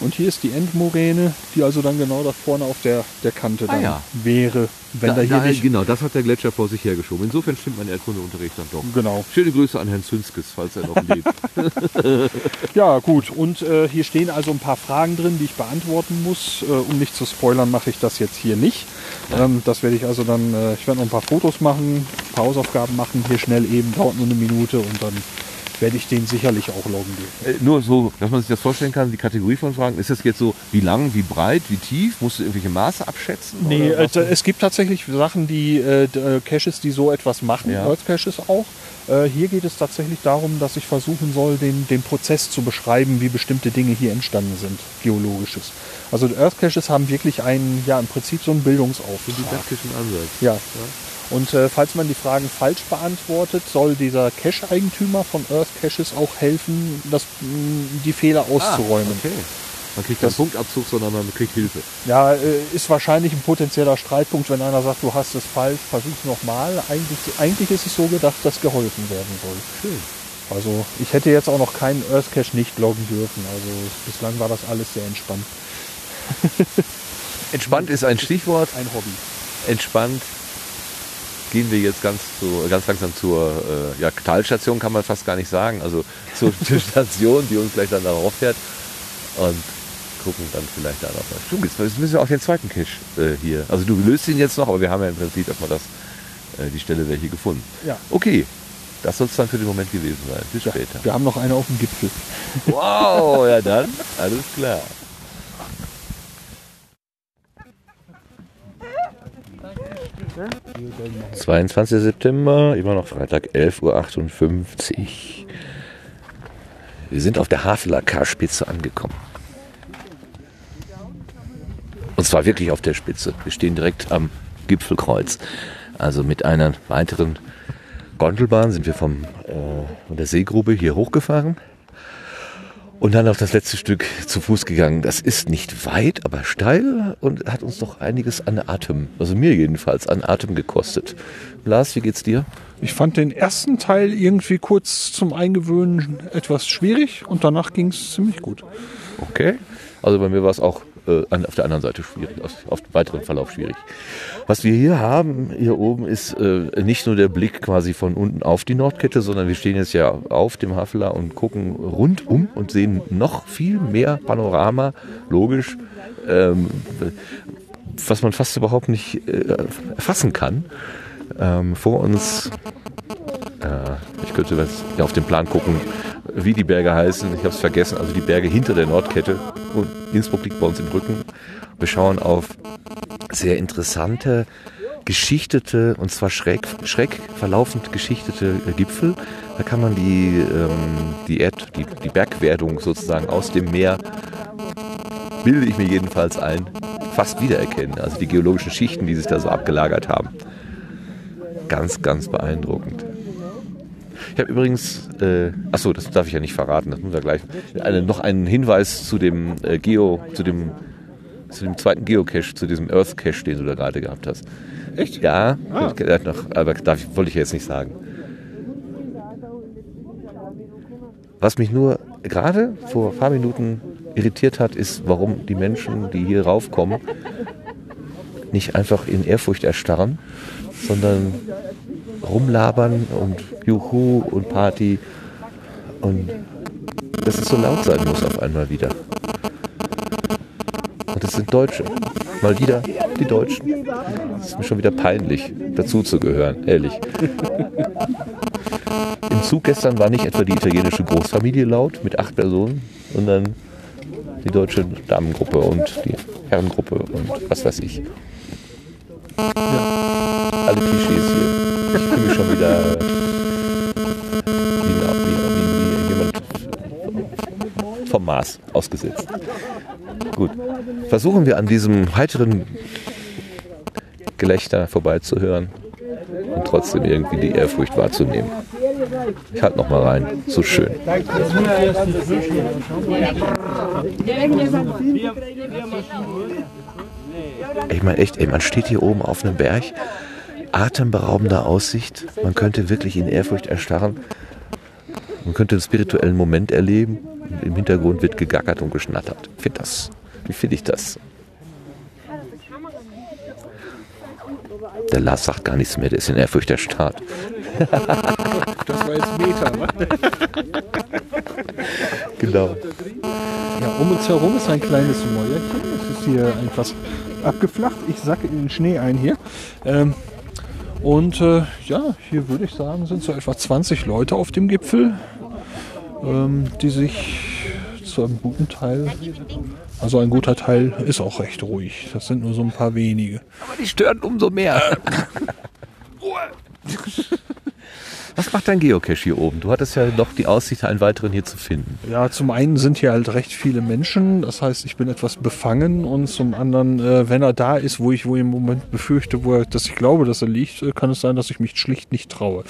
Und hier ist die Endmoräne, die also dann genau da vorne auf der, der Kante Ah dann ja. wäre, wenn da, hier da, nicht. genau, das hat der Gletscher vor sich hergeschoben. Insofern stimmt mein Erdkundeunterricht dann doch. Genau. Schöne Grüße an Herrn Zünskes, falls er noch lebt. [laughs] Ja, gut. Und äh, hier stehen also ein paar Fragen drin, die ich beantworten muss. Äh, um nicht zu spoilern, mache ich das jetzt hier nicht. Ähm, das werde ich also dann, äh, ich werde noch ein paar Fotos machen, ein paar Hausaufgaben machen, hier schnell eben, dauert nur eine Minute und dann werde ich den sicherlich auch loggen gehen. Äh, Nur so, dass man sich das vorstellen kann, die Kategorie von Fragen, ist das jetzt so, wie lang, wie breit, wie tief? Musst du irgendwelche Maße abschätzen? Nee, äh, es gibt tatsächlich Sachen, die äh, äh, Caches, die so etwas machen, Ja. Earth Caches auch. Äh, hier geht es tatsächlich darum, dass ich versuchen soll, den, den Prozess zu beschreiben, wie bestimmte Dinge hier entstanden sind, geologisches. Also die Earth Caches haben wirklich einen, ja im Prinzip so einen Bildungsauftrag. didaktischen Ansatz. Ja. Und äh, falls man die Fragen falsch beantwortet, soll dieser Cache-Eigentümer von Earth Caches auch helfen, das, mh, die Fehler auszuräumen. Ah, Okay. Man kriegt keinen Das- Punktabzug, sondern man kriegt Hilfe. Ja, äh, ist wahrscheinlich ein potenzieller Streitpunkt, wenn einer sagt, du hast es falsch, versuch's nochmal. Eigentlich, eigentlich ist es so gedacht, dass geholfen werden soll. Schön. Also ich hätte jetzt auch noch keinen Earth Cache nicht loggen dürfen. Also bislang war das alles sehr entspannt. [laughs] Entspannt ist ein Stichwort. Ein Hobby. Entspannt gehen wir jetzt ganz, zu, ganz langsam zur äh, ja, Talstation, kann man fast gar nicht sagen. Also zur, [laughs] zur Station, die uns gleich dann darauf fährt. Und gucken dann vielleicht da noch mal. Stimmt, jetzt müssen wir auch den zweiten Cache äh, hier. Also du löst ihn jetzt noch, aber wir haben ja im Prinzip erstmal das, äh, die Stelle hier gefunden. Ja. Okay, das soll es dann für den Moment gewesen sein. Bis später. Wir haben noch eine auf dem Gipfel. Wow, ja dann, alles klar. ...22. September, immer noch Freitag, 11.58 Uhr. Wir sind auf der Haveler K-Spitze angekommen. Und zwar wirklich auf der Spitze. Wir stehen direkt am Gipfelkreuz. Also mit einer weiteren Gondelbahn sind wir vom, äh, von der Seegrube hier hochgefahren. Und dann auf das letzte Stück zu Fuß gegangen. Das ist nicht weit, aber steil und hat uns doch einiges an Atem, also mir jedenfalls, an Atem gekostet. Lars, wie geht's dir? Ich fand den ersten Teil irgendwie kurz zum Eingewöhnen etwas schwierig und danach ging es ziemlich gut. Okay. Also bei mir war es auch äh, auf der anderen Seite schwierig, auf, auf weiteren Verlauf schwierig. Was wir hier haben, hier oben, ist äh, nicht nur der Blick quasi von unten auf die Nordkette, sondern wir stehen jetzt ja auf dem Haveler und gucken rundum und sehen noch viel mehr Panorama, logisch, ähm, was man fast überhaupt nicht äh, erfassen kann. Ähm, vor uns äh, ich könnte jetzt ja, auf den Plan gucken, wie die Berge heißen. Ich habe es vergessen. Also die Berge hinter der Nordkette. Und Innsbruck liegt bei uns im Rücken. Wir schauen auf sehr interessante, geschichtete, und zwar schräg, schräg verlaufend geschichtete äh, Gipfel. Da kann man die, ähm, die, Erd, die, die Bergwerdung sozusagen aus dem Meer, bilde ich mir jedenfalls ein, fast wiedererkennen. Also die geologischen Schichten, die sich da so abgelagert haben. Ganz, ganz beeindruckend. Ich habe übrigens, äh, achso, das darf ich ja nicht verraten, das müssen wir gleich. Eine, noch einen Hinweis zu dem äh, Geo, zu dem, zu dem zweiten Geocache, zu diesem Earth Cache, den du da gerade gehabt hast. Echt? Ja, Ah. noch, aber darf, ich- wollte ich jetzt nicht sagen. Was mich nur gerade vor ein paar Minuten irritiert hat, ist, warum die Menschen, die hier raufkommen, nicht einfach in Ehrfurcht erstarren, sondern rumlabern und Juhu und Party und dass es so laut sein muss auf einmal wieder. Und das sind Deutsche. Mal wieder die Deutschen. Es ist mir schon wieder peinlich, dazu zu gehören, ehrlich. Im Zug gestern war nicht etwa die italienische Großfamilie laut mit acht Personen, sondern die deutsche Damengruppe und die Herrengruppe und was weiß ich. Alle Klischees hier. Ich fühle mich schon wieder wie, in- wie, wie, wie Maß ausgesetzt. Gut. Versuchen wir an diesem heiteren Gelächter vorbeizuhören und trotzdem irgendwie die Ehrfurcht wahrzunehmen. Ich halte noch mal rein. So schön. Ich meine echt, ey, man steht hier oben auf einem Berg, atemberaubende Aussicht. Man könnte wirklich in Ehrfurcht erstarren. Man könnte einen spirituellen Moment erleben. Im Hintergrund wird gegackert und geschnattert. Ich find das, wie finde ich das? Der Lars sagt gar nichts mehr, der ist in Ehrfurcht erstarrt. [laughs] Das war jetzt Meter, wa? Genau. Ja, um uns herum ist ein kleines Mäuerchen. Es ist hier etwas abgeflacht. Ich sacke in den Schnee ein hier. Ähm, und äh, ja, hier würde ich sagen, sind so etwa 20 Leute auf dem Gipfel, ähm, die sich zu einem guten Teil, also ein guter Teil ist auch recht ruhig. Das sind nur so ein paar wenige. Aber die stören umso mehr. [laughs] [laughs] Was macht dein Geocache hier oben? Du hattest ja noch die Aussicht, einen weiteren hier zu finden. Ja, zum einen sind hier halt recht viele Menschen, das heißt, ich bin etwas befangen und zum anderen, äh, wenn er da ist, wo ich wo ich im Moment befürchte, wo er, dass ich glaube, dass er liegt, äh, kann es sein, dass ich mich schlicht nicht traue.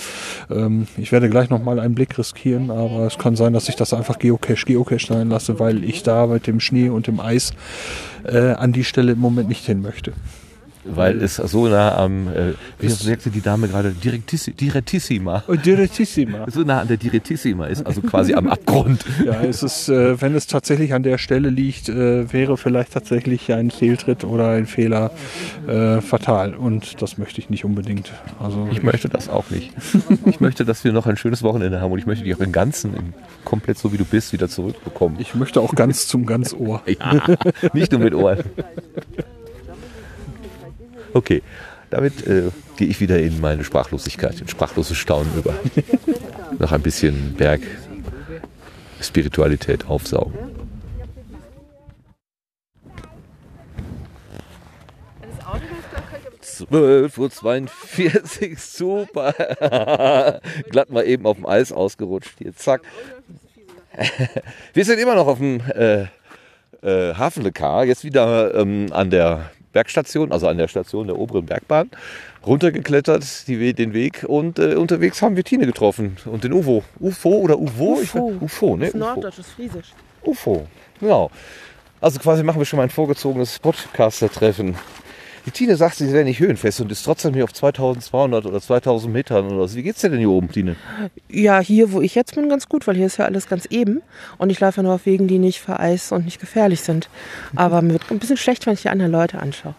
Ähm, ich werde gleich nochmal einen Blick riskieren, aber es kann sein, dass ich das einfach Geocache, Geocache sein lasse, weil ich da mit dem Schnee und dem Eis äh, an die Stelle im Moment nicht hin möchte. Weil es so nah am, äh, wie sagte die Dame gerade, Direktissi Direttissima. Und [laughs] Direttissima. So nah an der Direttissima ist, also quasi am Abgrund. Ja, es ist, äh, wenn es tatsächlich an der Stelle liegt, äh, wäre vielleicht tatsächlich ein Fehltritt oder ein Fehler äh, fatal. Und das möchte ich nicht unbedingt. Also Ich möchte das auch nicht. Ich möchte, dass wir noch ein schönes Wochenende haben und ich möchte dich auch im Ganzen, im, komplett so wie du bist, wieder zurückbekommen. ich möchte auch ganz zum Ganzohr. Ja, nicht nur mit Ohren. [laughs] Okay, damit äh, gehe ich wieder in meine Sprachlosigkeit, in sprachloses Staunen über. [laughs] Noch ein bisschen Berg Spiritualität aufsaugen. Zwölf Uhr 42, [laughs] super. [laughs] Glatt mal eben auf dem Eis ausgerutscht. Hier, zack. Wir sind immer noch auf dem äh, äh, Hafenlekar, jetzt wieder ähm, an der Bergstation, also an der Station der oberen Bergbahn, runtergeklettert die, den Weg und äh, unterwegs haben wir Tine getroffen und den UFO. UFO oder UFO? Ich UFO. ne? Das ist. Norddeutsch, das ist Friesisch. UFO, genau. Also quasi machen wir schon mal ein vorgezogenes Podcaster-Treffen. Die Tine sagt, sie wäre nicht höhenfest und ist trotzdem hier auf 2200 oder 2000 Metern oder so. Wie geht's dir denn hier oben, Tine? Ja, hier, wo ich jetzt bin, ganz gut, weil hier ist ja alles ganz eben. Und ich laufe ja nur auf Wegen, die nicht vereist und nicht gefährlich sind. Aber mir wird ein bisschen schlecht, wenn ich die anderen Leute anschaue.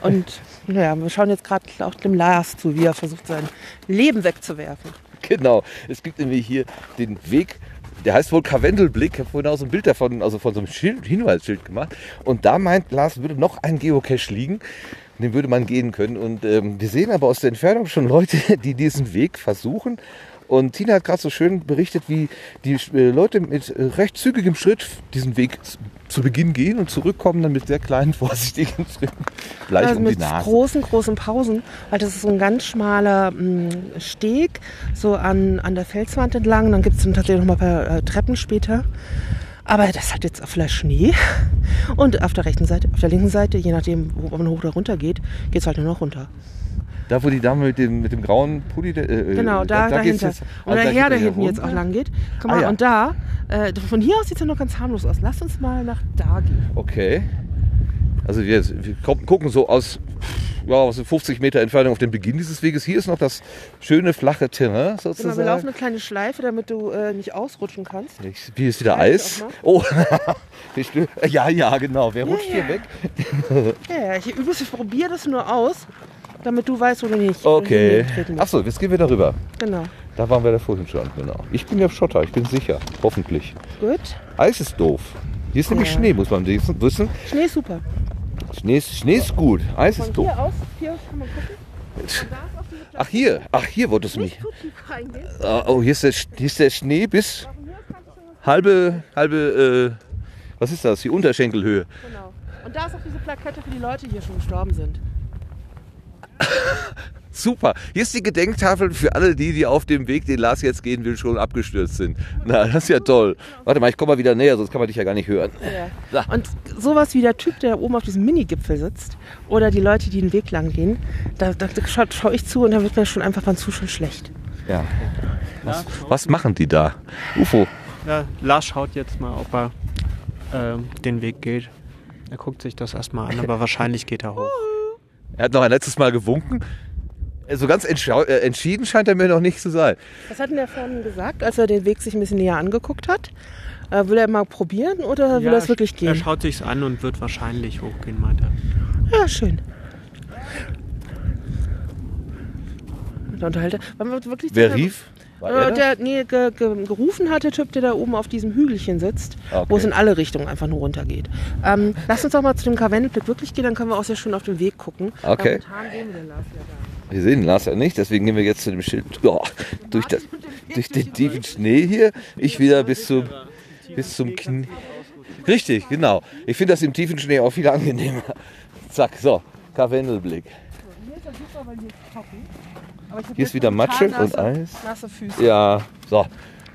Und [laughs] naja, wir schauen jetzt gerade auch dem Lars zu, wie er versucht, sein Leben wegzuwerfen. Genau. Es gibt nämlich hier den Weg, der heißt wohl Karwendelblick. Ich habe vorhin auch so ein Bild davon, also von so einem Schild, Hinweisschild gemacht. Und da meint Lars, würde noch ein Geocache liegen. Den würde man gehen können. Und ähm, wir sehen aber aus der Entfernung schon Leute, [laughs] die diesen Weg versuchen. Und Tina hat gerade so schön berichtet, wie die äh, Leute mit äh, recht zügigem Schritt diesen Weg zu Beginn gehen und zurückkommen dann mit sehr kleinen, [laughs] vorsichtigen Schritten gleich Also um die mit Nase. großen, großen Pausen, weil das ist so ein ganz schmaler mh, Steg, so an, an der Felswand entlang. Dann gibt es dann tatsächlich noch mal ein paar äh, Treppen später. Aber das hat jetzt vielleicht Schnee. Und auf der rechten Seite, auf der linken Seite, je nachdem, wo man hoch oder runter geht, geht es halt nur noch runter. Da, wo die Dame mit dem, mit dem grauen Pulli... Äh, äh, Genau, da, geht's dahinter. jetzt- Und also der da Herr, geht der er hinten jetzt auch lang geht. Guck Ah, mal, ja. und da, äh, von hier aus sieht es ja noch ganz harmlos aus. Lass uns mal nach da gehen. Okay. Also wir, wir gucken- so aus ja, aus 50 Meter Entfernung auf den Beginn dieses Weges. Hier ist noch das schöne flache Terrain Genau, wir sozusagen. laufen eine kleine Schleife, damit du äh, nicht ausrutschen kannst. Ich- Hier ist wieder Eis. Oh, [laughs] ja, ja, genau. Wer rutscht [laughs] ja. hier weg? Ja, ja, ich übrigens, ich probiere das nur aus, damit du weißt, wo du nicht Okay. Achso, jetzt gehen wir darüber. Genau. Da waren wir da vorhin schon, genau. Ich bin ja Schotter, ich bin sicher. Hoffentlich. Gut. Eis ist doof. Hier ist nämlich Ja. Schnee, muss man wissen. Schnee ist super. Schnee, ist, Schnee ist gut. Eis Von ist doof. hier aus, hier kann man gucken. Ach hier, ach hier wolltest du mich. Ah, Oh, hier ist, der, hier ist der Schnee bis halbe, halbe, äh, was ist das? Die Unterschenkelhöhe. Genau. Und da ist auch diese Plakette für die Leute, die hier schon gestorben sind. [laughs] Super. Hier ist die Gedenktafel für alle die, die auf dem Weg, den Lars jetzt gehen will, schon abgestürzt sind. Na, das ist ja toll. Warte mal, ich komme mal wieder näher, sonst kann man dich ja gar nicht hören. Ja. Und sowas wie der Typ, der oben auf diesem Mini-Gipfel sitzt, oder die Leute, die den Weg lang gehen, da, da schaue schau ich zu und da wird mir schon einfach beim Zuschauen schlecht. Ja. Was, was machen die da? UFO. Ja, Lars schaut jetzt mal, ob er ähm, den Weg geht. Er guckt sich das erstmal an, aber [laughs] wahrscheinlich geht er hoch. Er hat noch ein letztes Mal gewunken. So ganz entschau- äh, entschieden scheint er mir noch nicht zu sein. Was hat denn der vorhin gesagt, als er den Weg sich ein bisschen näher angeguckt hat? Äh, will er mal probieren oder will Ja, er es wirklich Er gehen? schaut sich's an und wird wahrscheinlich hochgehen, meint er. Ja, schön. Da er. Wir wirklich Wer der- rief? War er Äh, der, nee, ge, ge, gerufen hat der Typ, der da oben auf diesem Hügelchen sitzt, Okay. wo es in alle Richtungen einfach nur runter geht. Ähm, lass uns doch mal zu dem Karwendelblick wirklich gehen, dann können wir auch sehr schön auf den Weg gucken. Okay. Momentan sehen wir den Lars ja da. Wir sehen Lars ja nicht, deswegen gehen wir jetzt zu dem Schild oh, durch, das, durch den tiefen Schnee hier. Ich wieder bis zum, bis zum Knie. Richtig, genau. Ich finde das im tiefen Schnee auch viel angenehmer. Zack, so, Karwendelblick. Hier ist wieder Matsche und Eis. Ja, so.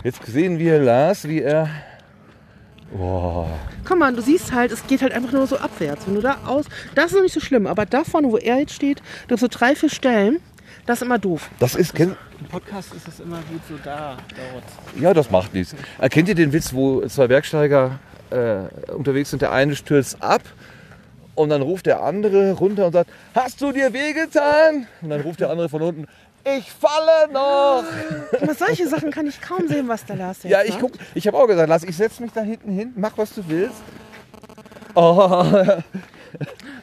Jetzt sehen wir Lars, wie er. Oh, Komm mal, du siehst halt, es geht halt einfach nur so abwärts. Wenn du da aus, das ist noch nicht so schlimm, aber da vorne, wo er jetzt steht, da so drei, vier Stellen, das ist immer doof. das ist. Kennt, Im Podcast ist es immer gut so da, dort. ja, das macht nichts. Erkennt ihr den Witz, wo zwei Bergsteiger äh, unterwegs sind? Der eine stürzt ab und dann ruft der andere runter und sagt: Hast du dir wehgetan? Und dann ruft der andere von unten: Ich falle noch! Aber solche Sachen kann ich kaum sehen, was der Lars jetzt Ja, ich guck, ich habe auch gesagt, Lars, ich setze mich da hinten hin, mach was du willst. Oh,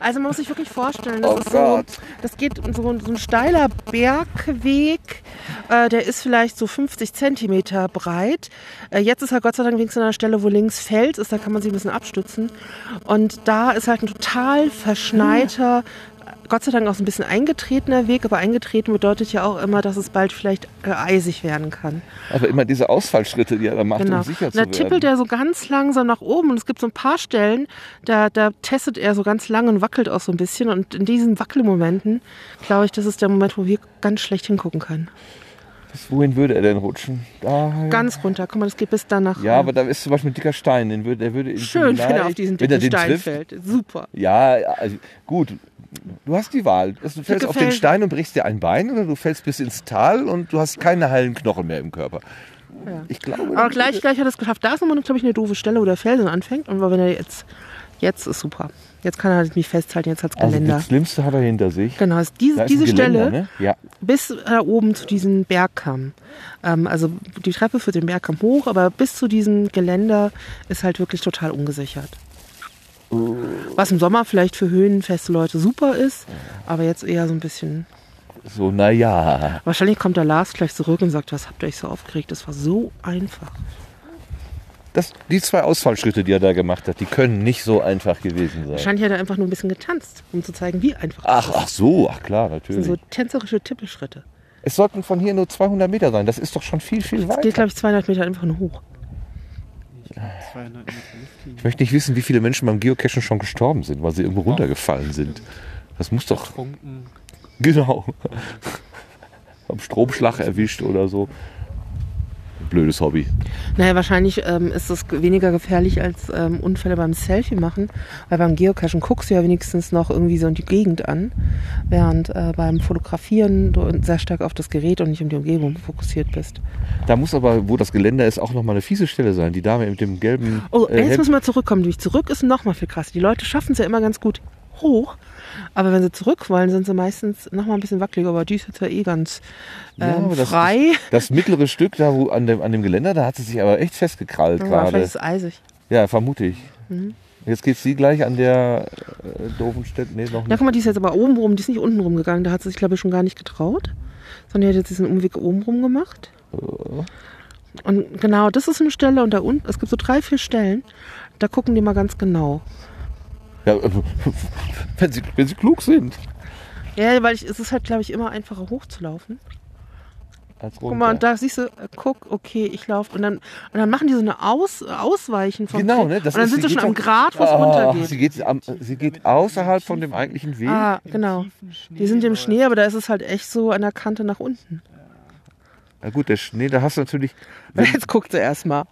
Also man muss sich wirklich vorstellen, das Oh ist so, das geht so, ein- so ein steiler Bergweg, äh, der ist vielleicht so 50 Zentimeter breit. Äh, jetzt ist er Gott sei Dank wenigstens an einer Stelle, wo links Fels ist, da kann man sich ein bisschen abstützen. Und da ist halt ein total verschneiter, Gott sei Dank auch so ein bisschen eingetretener Weg, aber eingetreten bedeutet ja auch immer, dass es bald vielleicht äh, eisig werden kann. aber immer diese Ausfallschritte, die er da macht, Genau. um sicher zu da werden. tippelt er so ganz langsam nach oben und es gibt so ein paar Stellen, da, da testet er so ganz lang und wackelt auch so ein bisschen. Und in diesen Wackelmomenten, glaube ich, das ist der Moment, wo wir ganz schlecht hingucken können. Wohin würde er denn rutschen? Da, Ganz runter. Guck mal, das geht bis danach. ja, aber da ist zum Beispiel ein dicker Stein, den würde, der würde Schön, wenn er auf diesen dicken Stein trifft, fällt. Super. Ja, also, gut. Du hast die Wahl. Also, du fällst auf den Stein und brichst dir ein Bein oder du fällst bis ins Tal und du hast keine heilen Knochen mehr im Körper. Ich glaube. Aber gleich, gleich hat er es geschafft. Da ist nochmal, glaube ich, eine doofe Stelle, wo der Felsen anfängt. Und wenn er jetzt, jetzt ist super. Jetzt kann er halt mich festhalten, jetzt hat es also Geländer. das Schlimmste hat er hinter sich. Genau, diese, diese Geländer, Stelle, Ne? Ja. bis da oben zu diesem Bergkamm. Ähm, also die Treppe führt den Bergkamm hoch, aber bis zu diesem Geländer ist halt wirklich total ungesichert. Was im Sommer vielleicht für höhenfeste Leute super ist, aber jetzt eher so ein bisschen. So, naja. Wahrscheinlich kommt der Lars gleich zurück und sagt, was habt ihr euch so aufgeregt? Das war so einfach. Das, die zwei Ausfallschritte, die er da gemacht hat, die können nicht so einfach gewesen sein. Wahrscheinlich hat er einfach nur ein bisschen getanzt, um zu zeigen, wie einfach Ach, es ach so, ach klar, Das sind natürlich. so tänzerische Tippelschritte. Es sollten von hier nur 200 Meter sein. Das ist doch schon viel, viel Es weiter. geht, glaube ich, 200 Meter einfach nur hoch. 200 Meter Luftlinie. Ich möchte nicht wissen, wie viele Menschen beim Geocachen schon gestorben sind, weil sie irgendwo runtergefallen sind. Das muss doch. [laughs] Genau. Am Stromschlag erwischt oder so. Blödes Hobby. Naja, wahrscheinlich ähm, ist es ge- weniger gefährlich als ähm, Unfälle beim Selfie machen, weil beim Geocachen guckst du ja wenigstens noch irgendwie so in die Gegend an, während äh, beim Fotografieren du sehr stark auf das Gerät und nicht um die Umgebung fokussiert bist. Da muss aber, wo das Geländer ist, auch nochmal eine fiese Stelle sein. Die Dame mit dem gelben. Oh, äh, jetzt müssen wir zurückkommen. Durch zurück ist noch mal viel krasser. Die Leute schaffen es ja immer ganz gut hoch, aber wenn sie zurück wollen, sind sie meistens noch mal ein bisschen wackeliger. Aber die ist jetzt ja eh ganz Ja, ähm, aber das frei. Das mittlere Stück da wo an, dem, an dem Geländer, da hat sie sich aber echt festgekrallt Ja, gerade. vielleicht ist es eisig. Ja, vermute ich. Mhm. Jetzt geht sie gleich an der äh, doofen Stelle. Nee, noch Ja, nicht. guck mal, die ist jetzt aber oben rum, die ist nicht unten rumgegangen. Da hat sie sich, glaube ich, schon gar nicht getraut. Sondern die hat jetzt diesen Umweg oben rum gemacht. Und genau, das ist eine Stelle und da unten, es gibt so drei, vier Stellen, da gucken die mal ganz genau. Ja, äh, wenn, sie, wenn sie klug sind. Ja, weil ich, es ist halt, glaube ich, immer einfacher hochzulaufen. als Guck mal, und runter. da siehst du, äh, guck, okay, ich laufe. Und dann, und dann machen die so eine Aus, Ausweichen vom Genau, ne? Das und dann ist- sind sie schon am Grad, wo es Ah, runtergeht. Sie geht, am, sie geht außerhalb von dem eigentlichen Weg. Ah, genau. Die sind im Schnee, aber da ist es halt echt so an der Kante nach unten. Na gut, der Schnee, da hast du natürlich. [laughs] Jetzt guckt sie erstmal.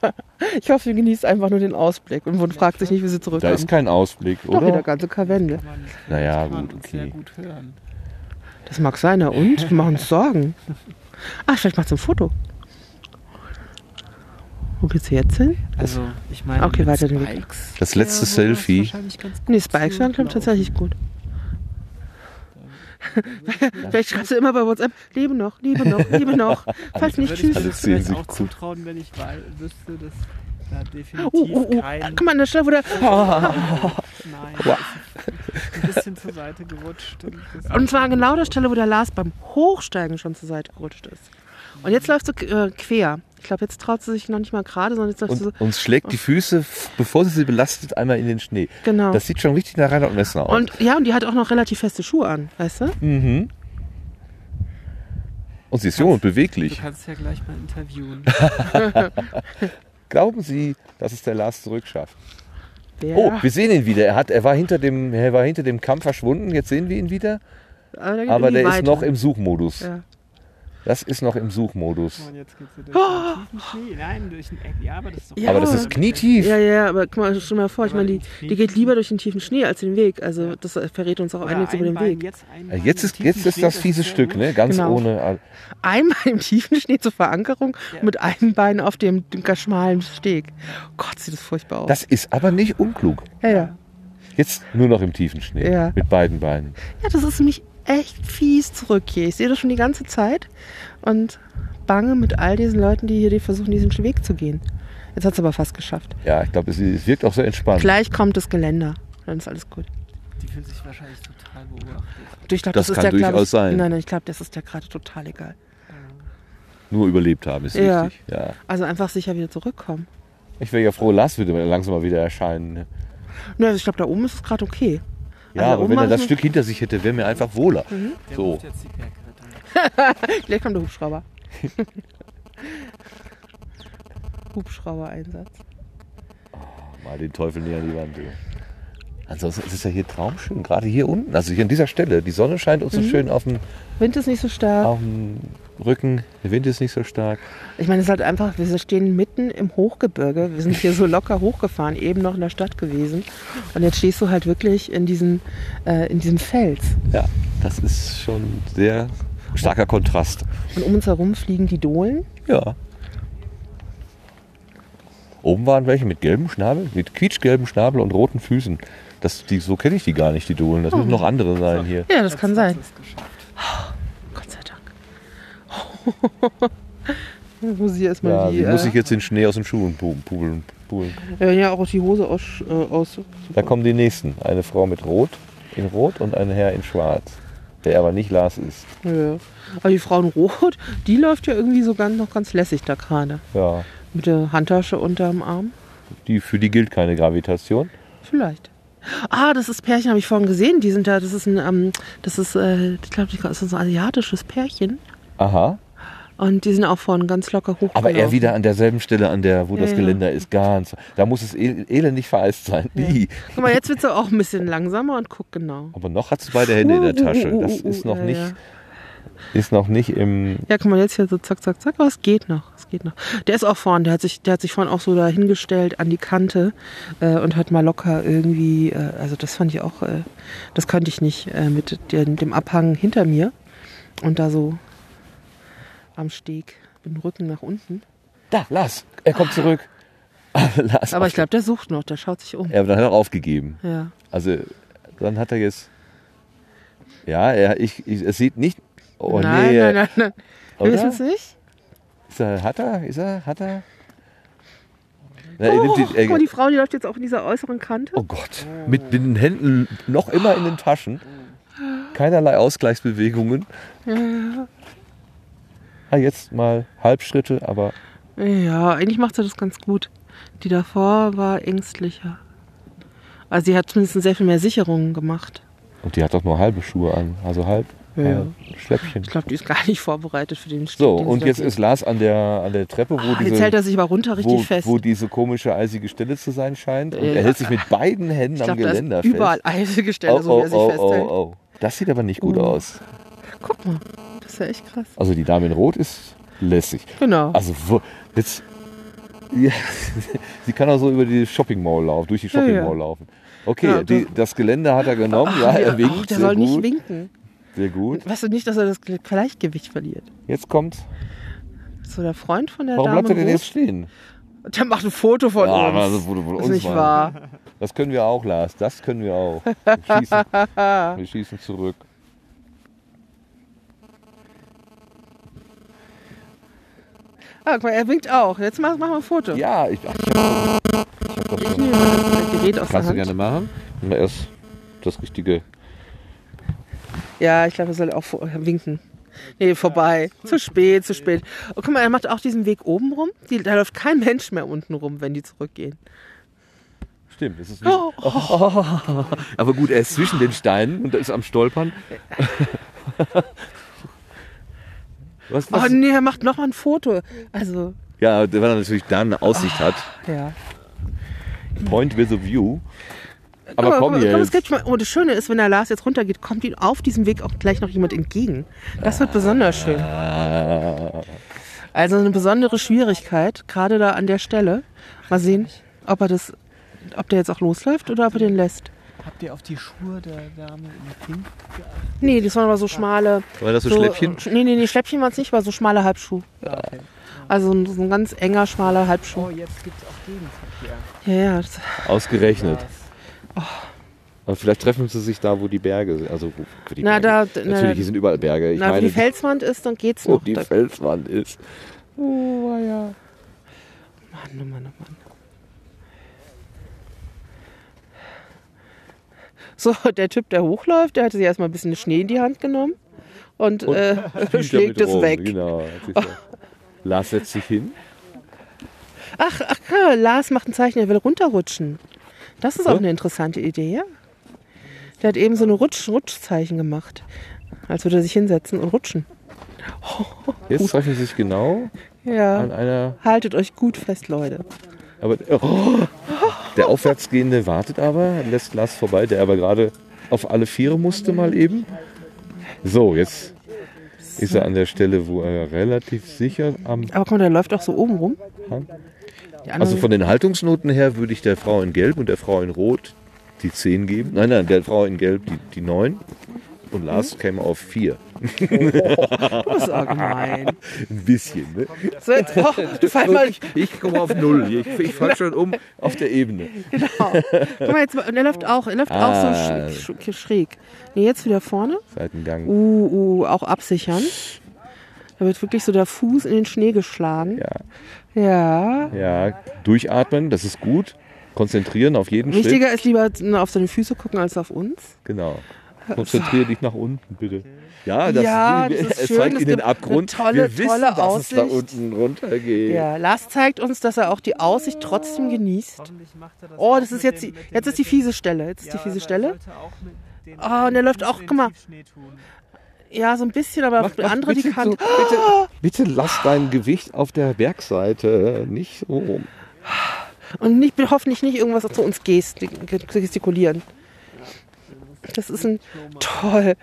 [laughs] ich hoffe, sie genießt einfach nur den Ausblick und fragt sich nicht, wie sie Da zurückkommt. ist kein Ausblick, Doch, wieder oder? ganze Karwende. Naja, gut, okay. gut hören. Das mag sein, na und? Wir machen uns Sorgen. Ach, vielleicht macht sie ein Foto. Wo geht's jetzt hin? Also, ich meine, Okay, mit weiter den Weg. Spikes Das letzte sowas Selfie. wahrscheinlich ganz gut Nee, Spikes waren, glaube ich, tatsächlich gut. [laughs] Vielleicht schreibst du immer bei WhatsApp, lebe noch, lebe noch, lebe noch. [laughs] Falls nicht, Würde ich tschüss. das vielleicht sehen auch zutrauen, wenn ich weil, wüsste, dass da definitiv Oh, oh, oh. kein... Guck mal an der Stelle, wo der... [laughs] Nein, ist ein bisschen zur Seite gerutscht. Und, zwar genau der Stelle, wo der Lars beim Hochsteigen schon zur Seite gerutscht ist. Und jetzt läufst du äh, quer. Ich glaube, jetzt traut sie sich noch nicht mal gerade, sondern jetzt läufst du so... Und schlägt die Füße, bevor sie sie belastet, einmal in den Schnee. Genau. Das sieht schon richtig nach Reinhard Messner aus. Und ja, und die hat auch noch relativ feste Schuhe an, weißt du? mhm. Und sie ist jung und Du beweglich. kannst ja gleich mal interviewen. [laughs] Glauben Sie, dass es der Lars zurückschafft? Der, Oh, wir sehen ihn wieder. Er, hat, er, war hinter dem, er war hinter dem Kamm verschwunden. Jetzt sehen wir ihn wieder. aber Aber der ist weiter. noch im Suchmodus. Ja. Das ist noch im Suchmodus. Und jetzt geht's wieder durch den tiefen Schnee. Nein, durch den Eck. Ja, aber das ist doch Ja. Aber das ist knietief. Ja, ja, aber guck mal, stell mal vor, ich meine, die, die geht lieber durch den tiefen Schnee als den Weg. Also das verrät uns auch einiges über den Bein, Weg. Jetzt, Äh, Bein Jetzt ist, jetzt ist das fiese Stück, ne? Ganz Genau. ohne. Einmal im tiefen Schnee zur Verankerung Ja. mit einem Bein auf dem, dem schmalen Steg. Gott, sieht das furchtbar aus. Das ist aber nicht unklug. ja, ja. Jetzt nur noch im tiefen Schnee. Ja. Mit beiden Beinen. ja, das ist nämlich echt fies zurück hier. Ich sehe das schon die ganze Zeit und bange mit all diesen Leuten, die hier die versuchen, diesen Weg zu gehen. Jetzt hat es aber fast geschafft. Ja, ich glaube, es, es wirkt auch sehr entspannt. Gleich kommt das Geländer. Dann ist alles gut. Die fühlt sich wahrscheinlich total beobachtet. Ich glaub, Das ist kann der, durchaus ich, sein. Nein, nein, ich glaube, das ist der gerade total egal. Nur überlebt haben ist Ja. wichtig. Ja. Also einfach sicher wieder zurückkommen. Ich wäre ja froh, Lars würde langsam mal wieder erscheinen. ne? Also ich glaube, da oben ist es gerade okay. Ja, Also aber wenn er das Stück hinter sich hätte, wäre mir einfach wohler. Der So. [laughs] Gleich kommt der Hubschrauber. [laughs] Hubschrauber-Einsatz. Mal den Teufel näher an die Wand. du. Ansonsten ist es ja hier traumschön, gerade hier unten. Also hier an dieser Stelle. Die Sonne scheint Mhm. uns so schön auf dem, Wind ist nicht so stark. auf dem Rücken. Der Wind ist nicht so stark. Ich meine, es ist halt einfach, wir stehen mitten im Hochgebirge. Wir sind hier so locker hochgefahren, eben noch in der Stadt gewesen. Und jetzt stehst du halt wirklich in, diesen, äh, in diesem Fels. Ja, das ist schon sehr starker Kontrast. Und um uns herum fliegen die Dohlen. Ja. Oben waren welche mit gelbem Schnabel, mit quietschgelbem Schnabel und roten Füßen. Das, die, so kenne ich die gar nicht, die Dohlen. Das müssen noch andere sein hier. Ja, das kann sein. Das ist geschafft. Gott sei Dank. [laughs] muss ich erstmal Ja, die. wie muss äh, ich jetzt den Schnee aus den Schuhen pu- pubeln? pubeln. werden ja auch die Hose aus. Äh, aus Da kommen die nächsten. Eine Frau mit Rot, in Rot und ein Herr in Schwarz. Der aber nicht Lars ist. ja. Aber die Frau in Rot, die läuft ja irgendwie so ganz, noch ganz lässig da gerade. Ja, Mit der Handtasche unterm Arm. die, für die gilt keine Gravitation. Vielleicht. Ah, das ist Pärchen, habe ich vorhin gesehen. Die sind da, das ist ein, ähm, das ist, äh, ich glaube, das ist ein asiatisches Pärchen. Aha. Und die sind auch vorhin ganz locker hoch. Aber er wieder an derselben Stelle, an der, wo das Ja. Geländer ist, ganz. Da muss es el elendig vereist sein. Ih. Guck mal, jetzt wird sie auch ein bisschen langsamer und guck genau. Aber noch hat sie beide Hände in der Tasche. Das ist noch Ja, nicht, ja. ist noch nicht im. Ja, guck mal, jetzt hier so zack, zack, zack, aber es geht noch. Es geht noch. Der ist auch vorne, der hat sich, der hat sich vorhin auch so da hingestellt an die Kante äh, und hat mal locker irgendwie, äh, also das fand ich auch, äh, das könnte ich nicht äh, mit dem, dem Abhang hinter mir und da so am Steg mit dem Rücken nach unten. Da, Lars, er kommt zurück. [laughs] Lars, Aber ich glaube, der sucht noch, der schaut sich um. er hat auch aufgegeben. Ja. Also, dann hat er jetzt. Ja, er, ich, ich, es sieht nicht. Oh nein, nee. nein, nein, nein. Wir wissen es nicht. Ist er, hat er? Ist er? Hat er? Na, er Oh, die, guck mal, er, die Frau, die läuft jetzt auch in dieser äußeren Kante. oh Gott, mit den Händen noch immer in den Taschen. Keinerlei Ausgleichsbewegungen. Ah, jetzt mal Halbschritte, aber Ja, eigentlich macht sie das ganz gut. Die davor war ängstlicher. Also sie hat zumindest sehr viel mehr Sicherungen gemacht. Und die hat doch nur halbe Schuhe an. Also halb. Ja, ja. Schläppchen. Ich glaube, die ist gar nicht vorbereitet für den. So, den und jetzt ist Lars an der, an der Treppe, wo Ah, diese... jetzt hält er sich aber runter richtig wo, fest. wo diese komische eisige Stelle zu sein scheint. Und Ja. er hält sich mit beiden Händen ich am Geländer ist überall fest. eisige Stelle, oh, so wie oh, er sich oh, festhält. oh, oh. Das sieht aber nicht gut Uh. aus. Guck mal, das ist ja echt krass. Also die Dame in Rot ist lässig. Genau. Also wo, jetzt... Ja, [laughs] sie kann auch so über die Shopping Mall laufen, durch die Shopping. Mall laufen. Okay, Ja, die, das Gelände hat er genommen. ja, er winkt. Ach, der soll nicht gut, winken. Sehr gut. Weißt du nicht, dass er das Gleichgewicht verliert? Jetzt kommt. So der Freund von der Warum Dame bleibt er denn jetzt stehen? Der macht ein Foto von Ja, uns. also, wo du von ist uns nicht wahr. Das können wir auch, Lars. Das können wir auch. Wir schießen, [laughs] wir schießen zurück. Ah, guck mal, er winkt auch. Jetzt mach, mach mal ein Foto. Ja, ich, ach, ich hab, ich hab das Ich schon. das Gerät aus Kannst du gerne machen. Mal erst das richtige. Ja, ich glaube, er soll auch vor- winken. Nee, vorbei. Zu spät, zu spät. Oh, guck mal, er macht auch diesen Weg oben rum. Die, da läuft kein Mensch mehr unten rum, wenn die zurückgehen. Stimmt, das ist oh, Aber gut, er ist zwischen den Steinen und ist am Stolpern. [laughs] was, Oh was? nee, er macht noch mal ein Foto. Also, Ja, weil er natürlich da eine Aussicht hat. ja. Point with a view. Aber komm hier es jetzt. mal, oh, das Schöne ist, wenn der Lars jetzt runtergeht, kommt ihm auf diesem Weg auch gleich noch jemand entgegen. Das wird besonders schön. Ah, Also eine besondere Schwierigkeit, gerade da an der Stelle. Mal sehen, ob er das, ob der jetzt auch losläuft oder ob er den lässt. Habt ihr auf die Schuhe der Dame in Pink geachtet? Nee, das waren aber so schmale. War das so, Schläppchen? Nee, nee, nee, Schläppchen waren es nicht, war so schmale Halbschuh. Ah, okay. Also ein- so ein ganz enger, schmaler Halbschuh. Oh, jetzt gibt es auch Gegenverkehr. Ja, ja. Das, Ausgerechnet. Was? Aber vielleicht treffen sie sich da, wo die Berge sind. Also wo wo die Na, Berge. da- Natürlich, na, hier sind überall Berge. Ich na, wo meine, die Felswand ist, dann geht's wo noch. die Da, Felswand ist. Oh, ja. Mann, oh Mann, oh Mann. So, der Typ, der hochläuft, der hatte sich erstmal ein bisschen Schnee in die Hand genommen und, Und äh, [laughs] [laughs] schlägt es rum, weg. Genau. [laughs] Lars setzt sich hin. Ach, ach, Lars macht ein Zeichen, er will runterrutschen. Das ist auch So? eine interessante Idee, ja? Der hat eben so eine Rutsch Rutschzeichen gemacht. Als würde er sich hinsetzen und rutschen. Jetzt treffen sie sich genau Ja. an einer. Haltet euch gut fest, Leute. Aber oh, der Aufwärtsgehende wartet aber, lässt Lars vorbei, der aber gerade auf alle Viere musste mal eben. So, jetzt ist er an der Stelle, wo er relativ sicher am Aber guck mal, der läuft auch so oben rum. Also von den Haltungsnoten her würde ich der Frau in Gelb und der Frau in Rot die 10 geben. Nein, nein, der Frau in Gelb die, die 9. Und Lars käme auf 4. das ist auch gemein. Ein bisschen, ne? So, jetzt, oh, du fall mal, Ich, ich komme auf 0. Ich, ich falle schon um auf der Ebene. genau. Guck mal, jetzt, und er läuft auch, er läuft auch Ah. so sch sch schräg. Nee, jetzt wieder vorne. Seitengang. Uh, uh, auch absichern. Da wird wirklich so der Fuß in den Schnee geschlagen. Ja, Ja. ja, durchatmen, das ist gut. Konzentrieren auf jeden Schritt. Wichtiger ist lieber auf seine Füße gucken als auf uns. Genau. Konzentriere dich nach unten, bitte. Ja, das, Ja, [laughs] das ist es schön, zeigt es in den Abgrund. eine tolle, Wir wissen, tolle dass Aussicht. es da unten runtergeht. Ja, Lars zeigt uns, dass er auch die Aussicht trotzdem genießt. Oh, das ist jetzt die, jetzt ist die fiese Stelle. Jetzt ist Ja, die fiese Stelle. Ah, und er läuft auch, den guck mal. Ja, so ein bisschen, aber Mach- die mach andere, die bitte kann. so- bitte, bitte lass dein Gewicht auf der Bergseite nicht so rum. Und nicht, hoffentlich nicht irgendwas zu uns gesti- gestikulieren. Das ist ein toll.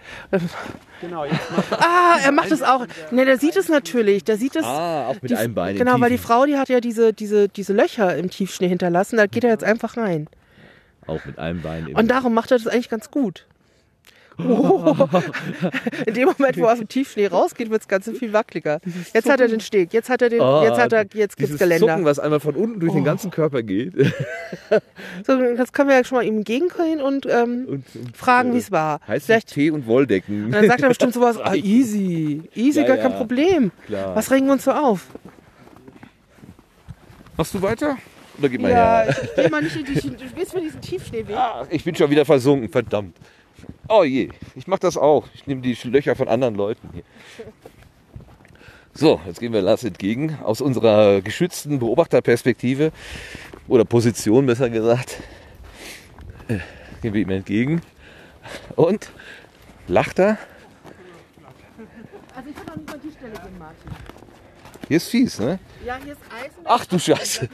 Genau, [laughs] Ah, er macht es auch. Ne, der sieht es natürlich. Der sieht es. Ah, auch mit die, einem Bein. im Genau, weil die. Frau, die hat ja diese, diese, diese Löcher im Tiefschnee hinterlassen. Da geht er jetzt einfach rein. Auch mit einem Bein. Im Und darum macht er das eigentlich ganz gut. Oh. [laughs] In dem Moment, wo er aus dem Tiefschnee rausgeht, wird es ganz viel wackeliger. Jetzt hat er den Steg, jetzt hat er den, Ah, jetzt hat er, jetzt gibt's Dieses Geländer. Zucken, was einmal von unten durch den ganzen Körper geht. [laughs] So, das können wir ja schon mal ihm entgegenkommen und, ähm, Und, und, fragen, äh, wie es war. Heißt Vielleicht, Tee und Wolldecken. und dann sagt er bestimmt sowas, [laughs] ah, easy, easy, Ja, gar ja. kein Problem. Klar. Was regen wir uns so auf? Machst du weiter? Oder gib mal Ja, her? ich, ich geh mal nicht in die, du gehst mir diesen Tiefschneeweg. Ach, ich bin schon wieder versunken, verdammt. Oh je, ich mach das auch. Ich nehme die Löcher von anderen Leuten hier. So, jetzt gehen wir Lars entgegen. Aus unserer geschützten Beobachterperspektive oder Position besser gesagt, äh, gehen wir ihm entgegen. Und lacht er Also ich kann auch nicht mal die Stelle gehen, Martin. Hier ist fies, ne? Ja, hier ist Eisen. Ach du Scheiße.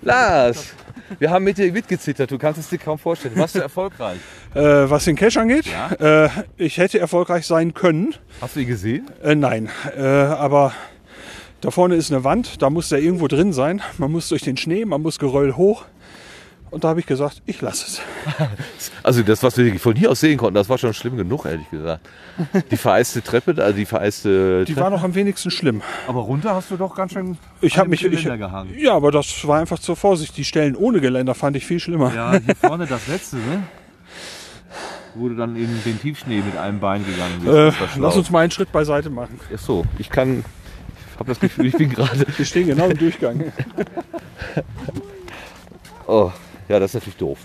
Lars, wir haben mit dir mitgezittert. Du kannst es dir kaum vorstellen. Warst du erfolgreich? [laughs] Äh, was den Cash angeht, äh, ich hätte erfolgreich sein können. Hast du ihn gesehen? Äh, nein, äh, aber da vorne ist eine Wand, da muss der irgendwo drin sein. Man muss durch den Schnee, man muss Geröll hoch. Und da habe ich gesagt, ich lasse es. [laughs] Also das, was wir von hier aus sehen konnten, das war schon schlimm genug, ehrlich gesagt. Die vereiste Treppe, also die vereiste Die Treppe. war noch am wenigsten schlimm. Aber runter hast du doch ganz schön Ich habe mich, ich, gehangen. ja, aber das war einfach zur Vorsicht. Die Stellen ohne Geländer fand ich viel schlimmer. Ja, hier vorne das letzte, ne? Wo du dann in den Tiefschnee mit einem Bein gegangen bist. Äh, lass uns mal einen Schritt beiseite machen. Ach so, ich kann, ich habe das Gefühl, ich bin [laughs] gerade, Wir stehen genau im Durchgang. oh, ja, das ist natürlich doof.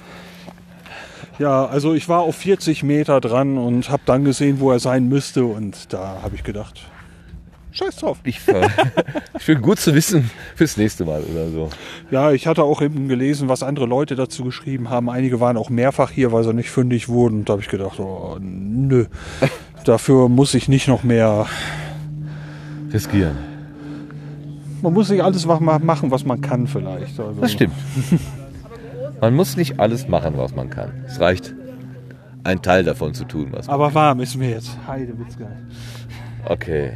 Ja, also ich war auf 40 Meter dran und habe dann gesehen, wo er sein müsste. Und da habe ich gedacht, scheiß drauf. Ich, [laughs] finde gut zu wissen fürs nächste Mal oder so. Ja, ich hatte auch eben gelesen, was andere Leute dazu geschrieben haben. Einige waren auch mehrfach hier, weil sie nicht fündig wurden. Und da habe ich gedacht, oh, nö. [laughs] Dafür muss ich nicht noch mehr. Riskieren. Man muss nicht alles ma- machen, was man kann, vielleicht. Also, Das stimmt. [laughs] Man muss nicht alles machen, was man kann. Es reicht, einen Teil davon zu tun, was man Aber warm ist mir jetzt. Heide Witzgeil. Okay.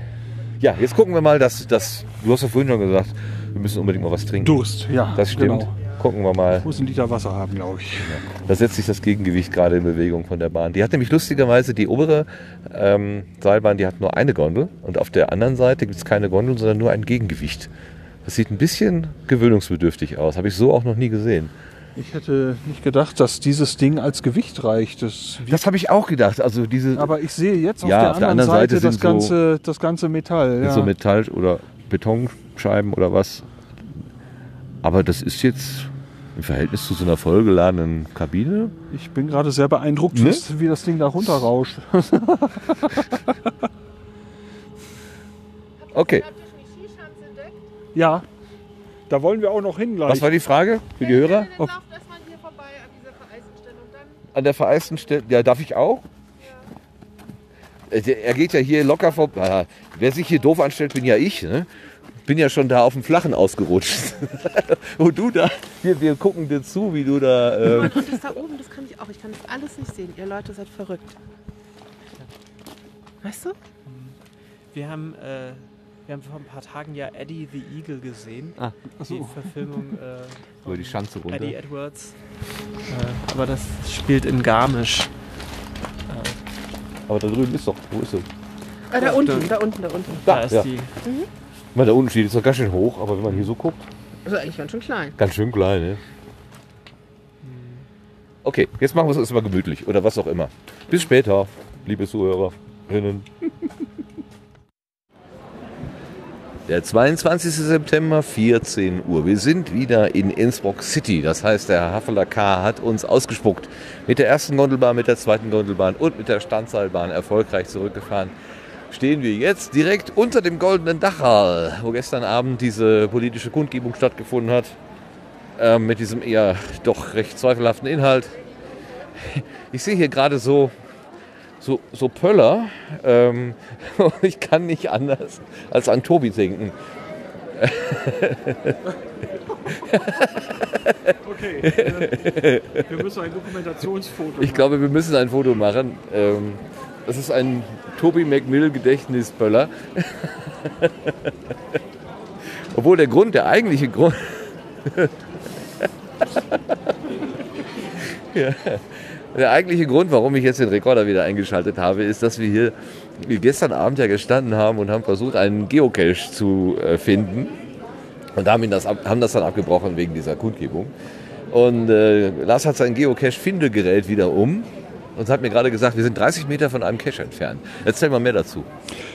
Ja, jetzt gucken wir mal, dass das. Du hast ja vorhin schon gesagt, wir müssen unbedingt mal was trinken. Durst, ja. Das stimmt. Genau. Gucken wir mal. Ich muss einen Liter Wasser haben, glaube ich. Da setzt sich das Gegengewicht gerade in Bewegung von der Bahn. Die hat nämlich lustigerweise die obere ähm, Seilbahn, die hat nur eine Gondel und auf der anderen Seite gibt es keine Gondel, sondern nur ein Gegengewicht. Das sieht ein bisschen gewöhnungsbedürftig aus. Habe ich so auch noch nie gesehen. Ich hätte nicht gedacht, dass dieses Ding als Gewicht reicht. Das Das habe ich auch gedacht. Also diese aber ich sehe jetzt auf Ja, der auf der anderen anderen Seite, Seite das, sind so- ganze, das ganze Metall. Ja. so Metall- oder Betonscheiben oder was. Aber das ist jetzt im Verhältnis zu so einer vollgeladenen Kabine. ich bin gerade sehr beeindruckt, Ne? wie- wie das Ding da runterrauscht. [laughs] Okay, ja, da wollen wir auch noch hin gleich. was war die Frage für die Hörer? Dann lauft erstmal hier vorbei an dieser vereisten Stelle und dann An der vereisten Stelle. Ja, darf ich auch? Der- Er geht ja hier locker vorbei. Wer sich hier doof anstellt, bin ja ich. Ne? Bin ja schon da auf dem Flachen ausgerutscht. [laughs] Und du da, wir, wir gucken dir zu, wie du da. Ähm, Und das da oben, das kann ich auch. Ich kann das alles nicht sehen. Ihr Leute seid verrückt. Weißt du? Wir haben, äh, wir haben vor ein paar Tagen ja Eddie the Eagle gesehen. Ah, Die Verfilmung äh, [laughs] über die Schanze runter. Eddie Edwards. Äh, aber das spielt in Garmisch. Aber da drüben ist doch. Wo ist er? Äh, da unten, da unten, da unten. Da, Da, ist ja. die. Mal da unten steht, ist doch ganz schön hoch, aber wenn man hier so guckt, Also eigentlich ganz schön klein. ganz schön klein, ne? Okay, jetzt machen wir es erstmal gemütlich oder was auch immer. Bis später, liebe Zuhörerinnen. [laughs] Der 22. September, 14 Uhr. Wir sind wieder in Innsbruck City. Das heißt, der Haffeler K. hat uns ausgespuckt. Mit der ersten Gondelbahn, mit der zweiten Gondelbahn und mit der Standseilbahn erfolgreich zurückgefahren. Stehen wir jetzt direkt unter dem goldenen Dachal, wo gestern Abend diese politische Kundgebung stattgefunden hat. Ähm, mit diesem eher doch recht zweifelhaften Inhalt. Ich sehe hier gerade so, so, so Pöller. Ähm, [laughs] ich kann nicht anders als an Tobi denken. [laughs] Okay, äh, wir müssen ein Dokumentationsfoto Ich glaube, wir müssen ein Foto machen. Ähm, das ist ein Toby McMill Gedächtnispöller. [laughs] Obwohl der Grund, der eigentliche Grund. ja. Der eigentliche Grund, warum ich jetzt den Rekorder wieder eingeschaltet habe, ist, dass wir hier gestern Abend ja gestanden haben und haben versucht, einen Geocache zu äh, finden. Und haben, das ab, haben das dann abgebrochen wegen dieser Kundgebung. Und äh, Lars hat sein Geocache-Findegerät wieder um und hat mir gerade gesagt, wir sind 30 Meter von einem Cache entfernt. Erzähl mal mehr dazu.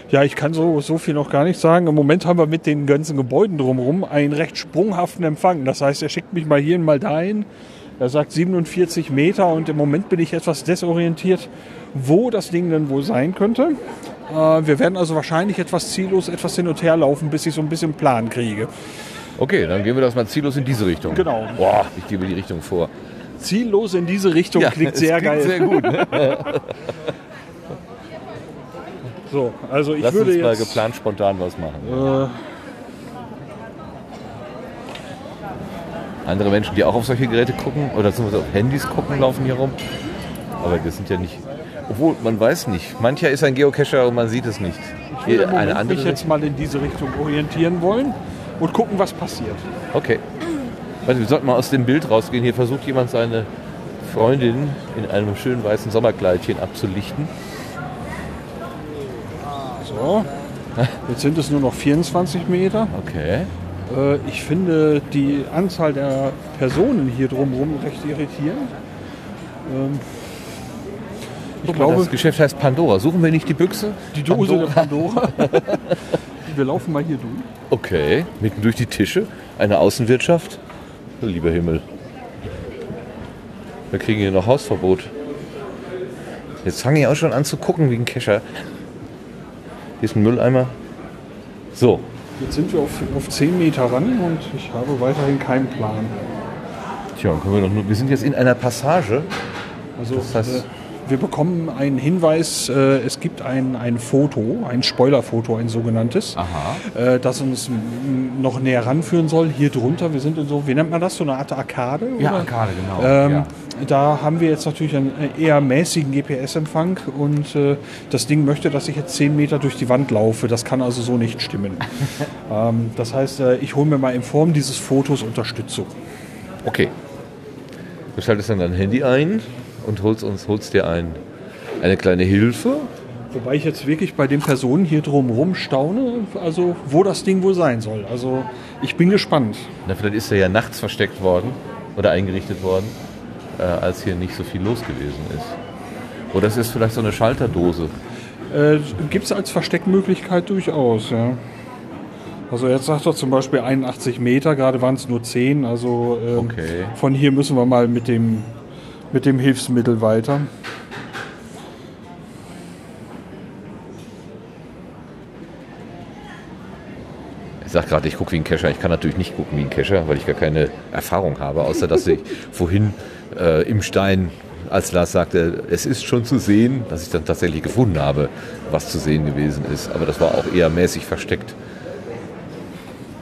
Ja, ich kann so, so viel noch gar nicht sagen. Im Moment haben wir mit den ganzen Gebäuden drumherum einen recht sprunghaften Empfang. Das heißt, er schickt mich mal hier und mal dahin. Er sagt 47 Meter und im Moment bin ich etwas desorientiert, wo das Ding denn wohl sein könnte. Äh, wir werden also wahrscheinlich etwas ziellos etwas hin und her laufen, bis ich so ein bisschen Plan kriege. Okay, dann gehen wir das mal ziellos in diese Richtung. Genau. Boah, ich gebe die Richtung vor. Ziellos in diese Richtung klingt es sehr klingt geil. Sehr gut. Ne? [laughs] So, also ich Lass würde uns mal jetzt... geplant spontan was machen. Äh, Andere Menschen, die auch auf solche Geräte gucken oder beziehungsweise auf Handys gucken, laufen hier rum. Aber das sind ja nicht. Obwohl, man weiß nicht. Mancher ist ein Geocacher und man sieht es nicht. ich würde Eine Moment andere mich jetzt mal in diese Richtung orientieren wollen und gucken, was passiert. Okay. Warte, wir sollten mal aus dem Bild rausgehen. Hier versucht jemand seine Freundin in einem schönen weißen Sommerkleidchen abzulichten. So, jetzt sind es nur noch 24 Meter. Okay. Äh, ich finde die Anzahl der Personen hier drumherum recht irritierend. Ähm, ich Guck mal, glaube, das Geschäft heißt Pandora. Suchen wir nicht die Büchse? die Dose der Pandora. [laughs] Wir laufen mal hier durch. Okay, mitten durch die Tische. Eine Außenwirtschaft. Lieber Himmel. Wir kriegen hier noch Hausverbot. Jetzt fange ich auch schon an zu gucken wie ein Kescher. Hier ist ein Mülleimer. So, Jetzt sind wir auf, auf 10 Meter ran und ich habe weiterhin keinen Plan. tja, können wir, doch nur, wir sind jetzt in einer Passage. Also Das heißt- äh, wir bekommen einen Hinweis, äh, es gibt ein, ein Foto, ein Spoilerfoto, ein sogenanntes, äh, das uns noch näher ranführen soll. Hier drunter, wir sind in so, wie nennt man das, so eine Art Arkade? Ja, oder? Arkade, genau. Ähm, ja. Da haben wir jetzt natürlich einen eher mäßigen GPS-Empfang und äh, das Ding möchte, dass ich jetzt 10 Meter durch die Wand laufe. Das kann also so nicht stimmen. [laughs] ähm, das heißt, äh, ich hole mir mal in Form dieses Fotos Unterstützung. Okay. Du schaltest dann dein Handy ein und holst uns holst dir ein, eine kleine Hilfe. Wobei ich jetzt wirklich bei den Personen hier drumherum staune, also wo das Ding wohl sein soll. Also ich bin gespannt. Na, vielleicht ist er ja nachts versteckt worden oder eingerichtet worden, äh, als hier nicht so viel los gewesen ist. Oder es ist vielleicht so eine Schalterdose. Äh, Gibt es als Versteckmöglichkeit durchaus, ja. Also jetzt sagt er zum Beispiel 81 Meter, gerade waren es nur 10. Also ähm, Okay. von hier müssen wir mal mit dem, mit dem Hilfsmittel weiter. Ich sag gerade, ich gucke wie ein Kescher. Ich kann natürlich nicht gucken wie ein Kescher, weil ich gar keine Erfahrung habe, außer dass ich [laughs] vorhin äh, im Stein, als Lars sagte, es ist schon zu sehen, dass ich dann tatsächlich gefunden habe, was zu sehen gewesen ist. Aber das war auch eher mäßig versteckt.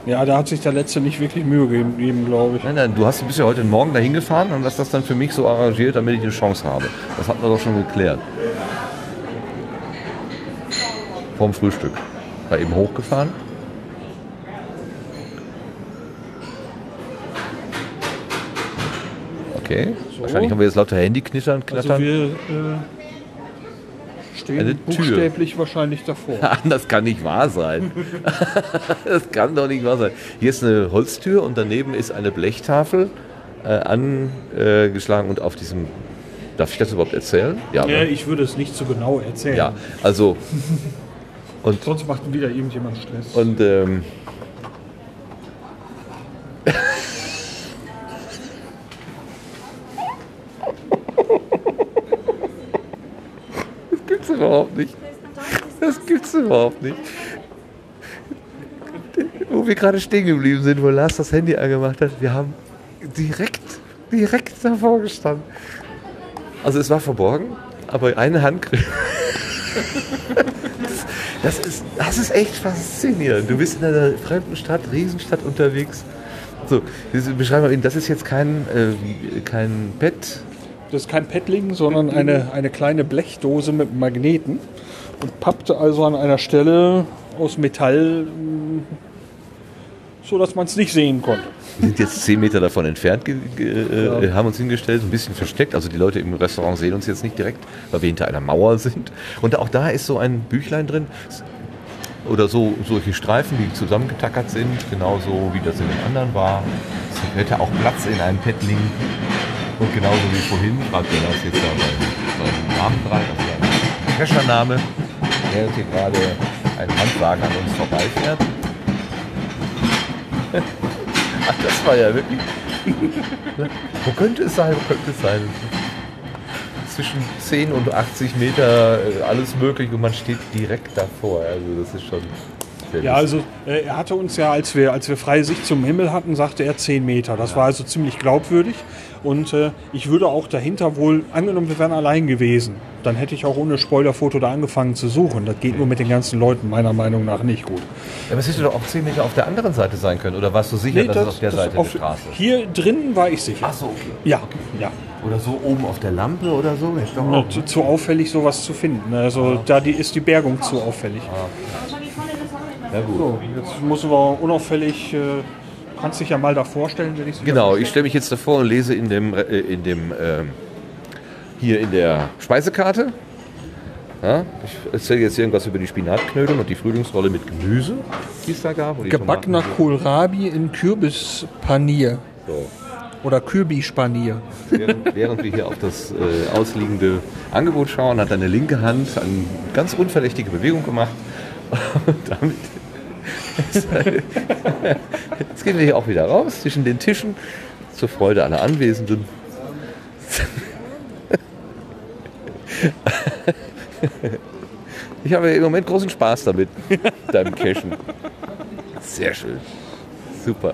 Ja, da hat sich der Letzte nicht wirklich Mühe gegeben, glaube ich. Nein, nein, du hast, bist ja heute Morgen dahin gefahren und hast das dann für mich so arrangiert, damit ich eine Chance habe. Das hatten wir doch schon geklärt. Vorm Frühstück. War eben hochgefahren. Okay. So. Wahrscheinlich haben wir jetzt lauter Handyknittern, Also knattern. wir äh, stehen Eine Tür. buchstäblich wahrscheinlich davor. [laughs] das kann nicht wahr sein. [laughs] das kann doch nicht wahr sein. Hier ist eine Holztür und daneben ist eine Blechtafel äh, angeschlagen und auf diesem. Darf ich das überhaupt erzählen? Ja, Ja, ne? ich würde es nicht so genau erzählen. ja also. [laughs] Und, Sonst macht wieder irgendjemand Stress. und ähm, das gibt's überhaupt nicht. Das gibt's überhaupt nicht. Wo wir gerade stehen geblieben sind, wo Lars das Handy angemacht hat, wir haben direkt, direkt davor gestanden. Also es war verborgen, aber eine Handgriff. [laughs] Das ist, das ist echt faszinierend. Du bist in einer fremden Stadt, Riesenstadt unterwegs. So, wir beschreiben mal, das ist jetzt kein, äh, kein Bett. Das ist kein Paddling, sondern eine, eine kleine Blechdose mit Magneten und pappte also an einer Stelle aus Metall, mh, so dass man es nicht sehen konnte. Wir sind jetzt zehn Meter davon entfernt, äh, Ja. haben uns hingestellt, ein bisschen versteckt. Also die Leute im Restaurant sehen uns jetzt nicht direkt, weil wir hinter einer Mauer sind. Und auch da ist so ein Büchlein drin. Oder so solche Streifen, die zusammengetackert sind, genauso wie das in den anderen war. Es hätte auch Platz in einem Paddling. Und genauso wie vorhin, schreibt er das jetzt da seinen, seinen Namen rein, also seinen Cacher-Name, während hier gerade ein Handwagen an uns vorbeifährt. Ach, das war ja wirklich. Wo könnte es sein? Wo könnte es sein? Zwischen 10 und 80 Meter, äh, alles möglich und man steht direkt davor. Also das ist schon. Ja, also äh, er hatte uns ja, als wir, als wir freie Sicht zum Himmel hatten, sagte er 10 Meter. Das war also ziemlich glaubwürdig. Und äh, ich würde auch dahinter wohl, angenommen, wir wären allein gewesen, dann hätte ich auch ohne Spoilerfoto da angefangen zu suchen. Das geht nur mit den ganzen Leuten meiner Meinung nach nicht gut. Aber es hätte doch auch 10 Meter auf der anderen Seite sein können. Oder warst du sicher, dass es auf der das Seite auf- der Straße ist? Hier drinnen war ich sicher. Ach so, okay. Ja, ja. Oder so oben auf der Lampe oder so? Ist doch auch. Zu, zu auffällig, sowas zu finden. Also da die, ist die Bergung zu auffällig. Ja, gut. So, jetzt müssen wir unauffällig. Äh, kannst dich ja mal da vorstellen, wenn ich es Genau, ich stelle mich jetzt davor und lese in dem, äh, in dem ähm, hier in der Speisekarte. Ja, ich erzähle jetzt irgendwas über die Spinatknödel und die Frühlingsrolle mit Gemüse, die es da gab. Gebackener Kohlrabi in Kürbispanier. So. Oder Kürbispanier. Während, während wir hier auf das äh, ausliegende Angebot schauen, hat deine linke Hand eine ganz unverdächtige Bewegung gemacht. [laughs] Und damit [laughs] Jetzt gehen wir hier auch wieder raus zwischen den Tischen zur Freude aller Anwesenden. Ich habe im Moment großen Spaß damit, deinem Cashen. Sehr schön. Super.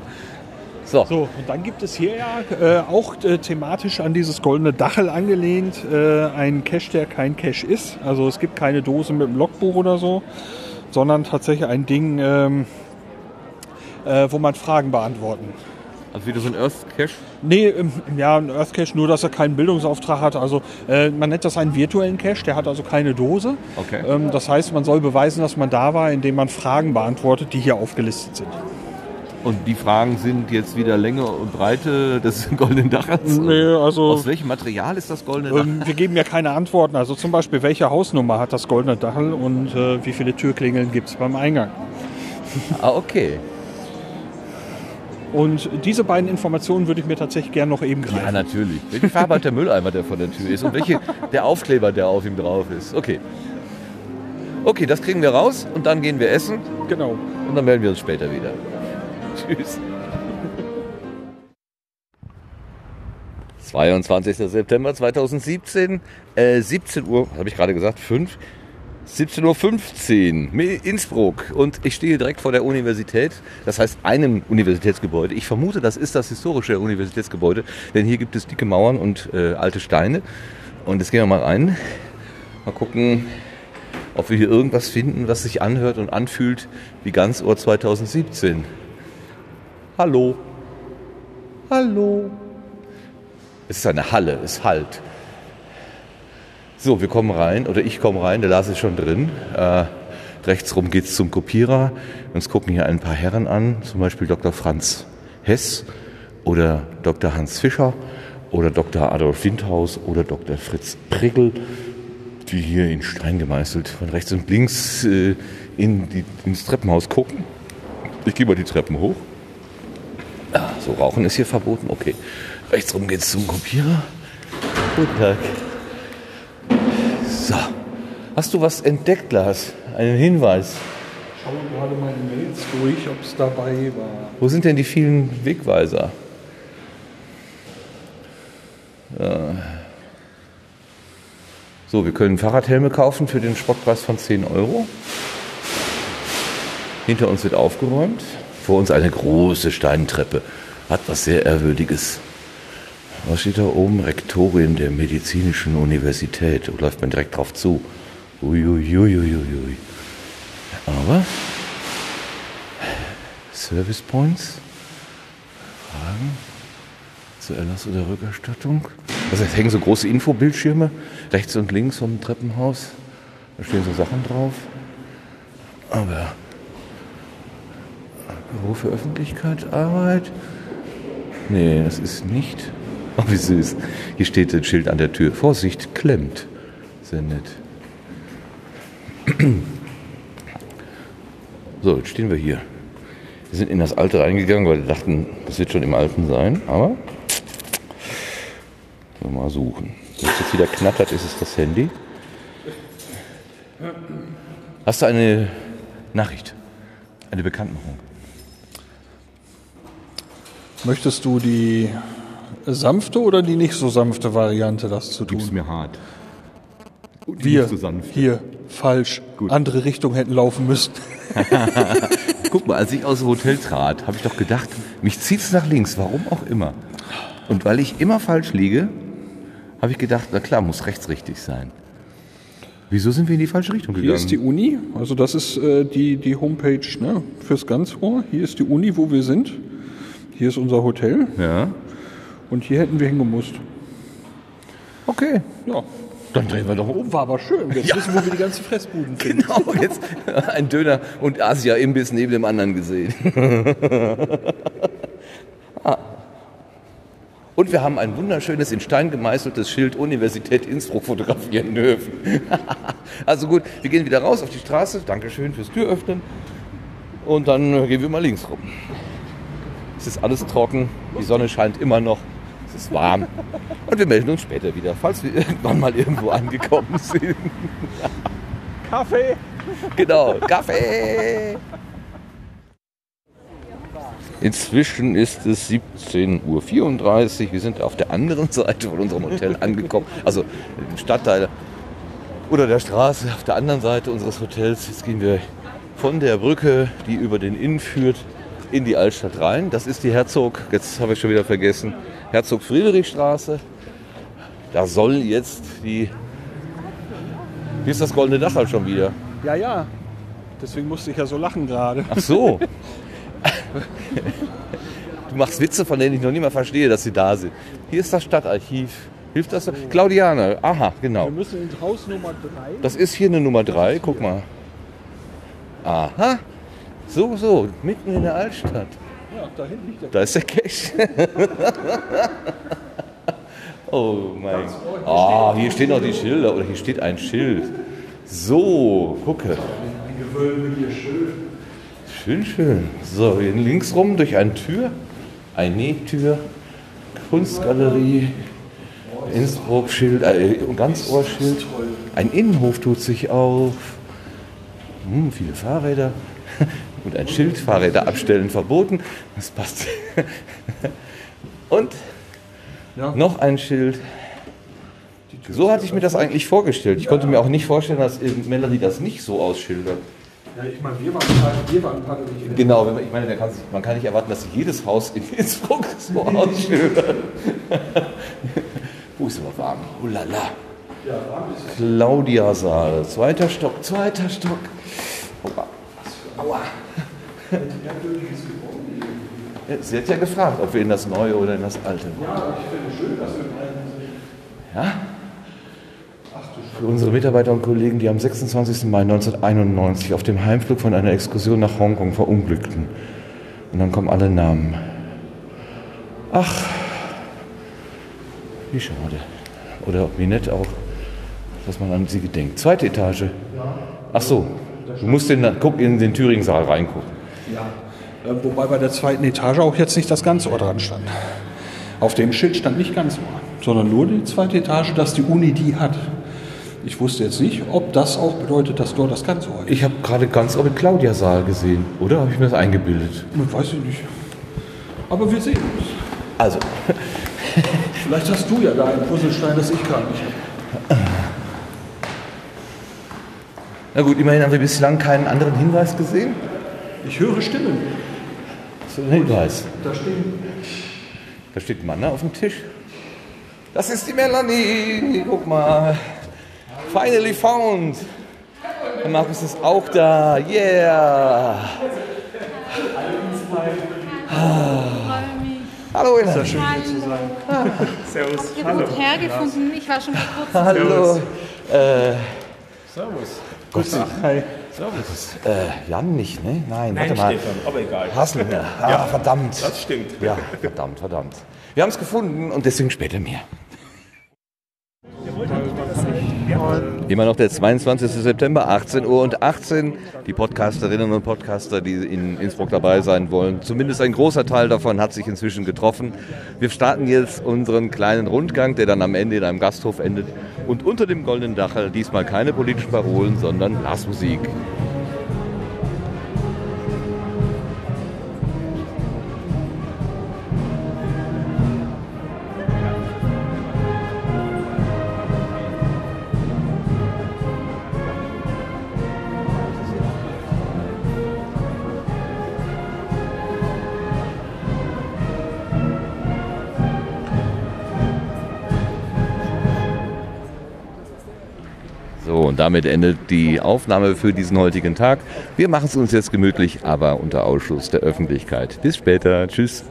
So, So, und dann gibt es hier ja äh, auch äh, thematisch an dieses goldene Dachel angelehnt äh, ein Cache, der kein Cache ist. Also es gibt keine Dose mit einem Logbuch oder so, sondern tatsächlich ein Ding, ähm, äh, wo man Fragen beantworten. also wie du so ein Earth Cache Nee, ähm, ja, ein Earth Cache, nur dass er keinen Bildungsauftrag hat. Also äh, man nennt das einen virtuellen Cache, der hat also keine Dose. Okay. Ähm, das heißt, man soll beweisen, dass man da war, indem man Fragen beantwortet, die hier aufgelistet sind. Und die Fragen sind jetzt wieder Länge und Breite des [laughs] goldenen Dachers? Nee, also- Aus welchem Material ist das goldene Dach? Ähm, wir geben ja keine Antworten. Also zum Beispiel, welche Hausnummer hat das goldene Dachel und äh, wie viele Türklingeln gibt es beim Eingang? [laughs] Ah, okay. Und diese beiden Informationen würde ich mir tatsächlich gern noch eben Ja, greifen. natürlich. Welche Farbe hat der Mülleimer, der vor der Tür ist? Und welche der Aufkleber, der auf ihm drauf ist? Okay. Okay, das kriegen wir raus und dann gehen wir essen genau. und dann melden wir uns später wieder. Tschüss. 22. September 2017, äh, 17 Uhr, habe ich gerade gesagt, 5. 17.15 Uhr, Innsbruck. Und ich stehe direkt vor der Universität, das heißt einem Universitätsgebäude. Ich vermute, das ist das historische Universitätsgebäude, denn hier gibt es dicke Mauern und äh, alte Steine. Und jetzt gehen wir mal rein, mal gucken, ob wir hier irgendwas finden, was sich anhört und anfühlt wie ganz Uhr 2017. Hallo. Hallo. Es ist eine Halle, es halt. So, wir kommen rein, oder ich komme rein, der Lars ist schon drin. Äh, rechts rum geht's zum Kopierer. Uns gucken hier ein paar Herren an, zum Beispiel Dr. Franz Hess oder Dr. Hans Fischer oder Dr. Adolf Windhaus oder Dr. Fritz Prigel, die hier in Stein gemeißelt von rechts und links äh, in die, ins Treppenhaus gucken. Ich gehe mal die Treppen hoch. Ah, so Rauchen ist hier verboten. Okay. Rechts rum geht's zum Kopierer. Guten Tag. So. Hast du was entdeckt, Lars? Einen Hinweis? Ich schaue gerade meine Mails durch, ob es dabei war. Wo sind denn die vielen Wegweiser? Ja. So, wir können Fahrradhelme kaufen für den Spottpreis von 10 Euro. Hinter uns wird aufgeräumt. Vor uns eine große Steintreppe. Hat was sehr Ehrwürdiges. Was steht da oben? Rektorin der Medizinischen Universität. Da läuft man direkt drauf zu. Uiuiuiuiui. Aber Service Points? Fragen zur Erlass- oder Rückerstattung? Also es hängen so große Infobildschirme rechts und links vom Treppenhaus. Da stehen so Sachen drauf. Aber Büro für Öffentlichkeit, Arbeit? Nee, das ist nicht. [laughs] Oh, wie süß. Hier steht ein Schild an der Tür. Vorsicht, klemmt. Sehr nett. [clears throat] So, jetzt stehen wir hier. Wir sind in das Alte reingegangen, weil wir dachten, das wird schon im Alten sein. Aber mal suchen. Wenn es jetzt wieder knattert, ist es das Handy. Hast du eine Nachricht? Eine Bekanntmachung? Möchtest du die sanfte oder die nicht so sanfte Variante, das zu tun? mir hart. Wir, hier, falsch. Gut. Andere Richtung hätten laufen müssen. [laughs] Guck mal, als ich aus dem Hotel trat, habe ich doch gedacht, mich zieht's nach links, warum auch immer. Und weil ich immer falsch liege, habe ich gedacht, na klar, muss rechts richtig sein. Wieso sind wir in die falsche Richtung Hier gegangen? ist die Uni, also das ist äh, die, die Homepage ne, fürs Ganzohr. Hier ist die Uni, wo wir sind. Hier ist unser Hotel ja. und hier hätten wir hingemusst. Okay. Ja, Dann drehen wir doch um. war aber schön. Jetzt wissen wir, wo wir die ganzen Fressbuden [laughs] finden. Genau, jetzt ein Döner und Asia-Imbiss neben dem anderen gesehen. [laughs] Ah. Und wir haben ein wunderschönes in Stein gemeißeltes Schild Universität Innsbruck fotografieren dürfen. [laughs] also gut, wir gehen wieder raus auf die Straße. Dankeschön fürs Türöffnen. Und dann gehen wir mal links rum. Es ist alles trocken, die Sonne scheint immer noch, es ist warm. Und wir melden uns später wieder, falls wir [laughs] irgendwann mal irgendwo angekommen [laughs] sind. Kaffee! Genau, Kaffee! Inzwischen ist es 17.34 Uhr. Wir sind auf der anderen [laughs] Seite von unserem Hotel angekommen. Also im Stadtteil oder der Straße auf der anderen Seite unseres Hotels. Jetzt gehen wir von der Brücke, die über den Inn führt, in die Altstadt rein. Das ist die Herzog, jetzt habe ich schon wieder vergessen, Herzog-Friedrich-Straße. Da soll jetzt die. Hier ist das Goldene Dach halt schon wieder. Ja, ja. Deswegen musste ich ja so lachen gerade. Ach so. Du machst Witze, von denen ich noch nicht mal verstehe, dass sie da sind. Hier ist das Stadtarchiv. Hilft das? Claudiane. Aha, genau. müssen ins Haus Nummer 3. Das ist hier eine Nummer 3. Guck mal. Aha. So, so. Mitten in der Altstadt. Ja, da hinten liegt der Da ist der Cash. [laughs] oh mein Gott. Ah, hier stehen noch die Schilder. Oder hier steht ein Schild. So, gucke. Schön, schön. So, hier links rum durch eine Tür. Eine Nähtür. Kunstgalerie. Innsbruck Schild, äh, Ganzohrschild. Ein Innenhof tut sich auf. Hm, viele Fahrräder. Und ein Schild, Fahrräder abstellen verboten. Das passt. [laughs] Und noch ein Schild. So hatte ich mir das eigentlich vorgestellt. Ich konnte mir auch nicht vorstellen, dass Melanie das nicht so ausschildert. Ja, ich meine, wir waren, wir waren gerade nicht in Genau, wenn man, ich meine, man kann, sich, man kann nicht erwarten, dass jedes Haus in Innsbruck [laughs] so ausschildert. Wo ist aber warm? Oh la la. Claudia Saal, zweiter Stock, zweiter Stock. Aua. Aua. Sie hat ja gefragt, ob wir in das Neue oder in das Alte wollen. Ja, ich finde schön, dass wir Ja? Für unsere Mitarbeiter und Kollegen, die am 26. Mai 1991 auf dem Heimflug von einer Exkursion nach Hongkong verunglückten. Und dann kommen alle Namen. Ach, wie schade. Oder wie nett auch, dass man an sie gedenkt. Zweite Etage. Ach so, du musst in, guck in den Thüringen-Saal reingucken. Äh, Wobei bei der zweiten Etage auch jetzt nicht das Ganzohr dran stand. Auf dem Schild stand nicht Ganzohr, sondern nur die zweite Etage, dass die Uni die hat. Ich wusste jetzt nicht, ob das auch bedeutet, dass dort das Ganzohr ist. Ich habe gerade ganz mit Claudia Saal gesehen, oder? Habe ich mir das eingebildet? Ich weiß ich nicht. Aber wir sehen uns. Also, Vielleicht hast du ja da einen Puzzlestein, das ich gar nicht habe. [laughs] na gut, immerhin haben wir bislang keinen anderen Hinweis gesehen. Ich höre Stimmen. So ein Hinweis. Da stehen. Da steht ein Mann auf dem Tisch. Das ist die Melanie. Guck mal. Finally found. Der Markus ist auch da. Yeah. Hallo, Ella. Schön hier zu sein. [laughs] Servus. Ich habe gut hergefunden. Ich war schon mal kurz. Hallo. Äh, Servus. Gott sei Hi. Äh, Jan nicht, ne? Nein, warte mal. Stefan, aber egal. Haselner. Ah, verdammt. Das stimmt. Ja, verdammt, verdammt. Wir haben es gefunden und deswegen später mehr. Immer noch der 22. September, 18 Uhr und 18. Die Podcasterinnen und Podcaster, die in Innsbruck dabei sein wollen, zumindest ein großer Teil davon hat sich inzwischen getroffen. Wir starten jetzt unseren kleinen Rundgang, der dann am Ende in einem Gasthof endet. Und unter dem goldenen Dachel diesmal keine politischen Parolen, sondern Blasmusik. Damit endet die Aufnahme für diesen heutigen Tag. Wir machen es uns jetzt gemütlich, aber unter Ausschluss der Öffentlichkeit. Bis später. Tschüss.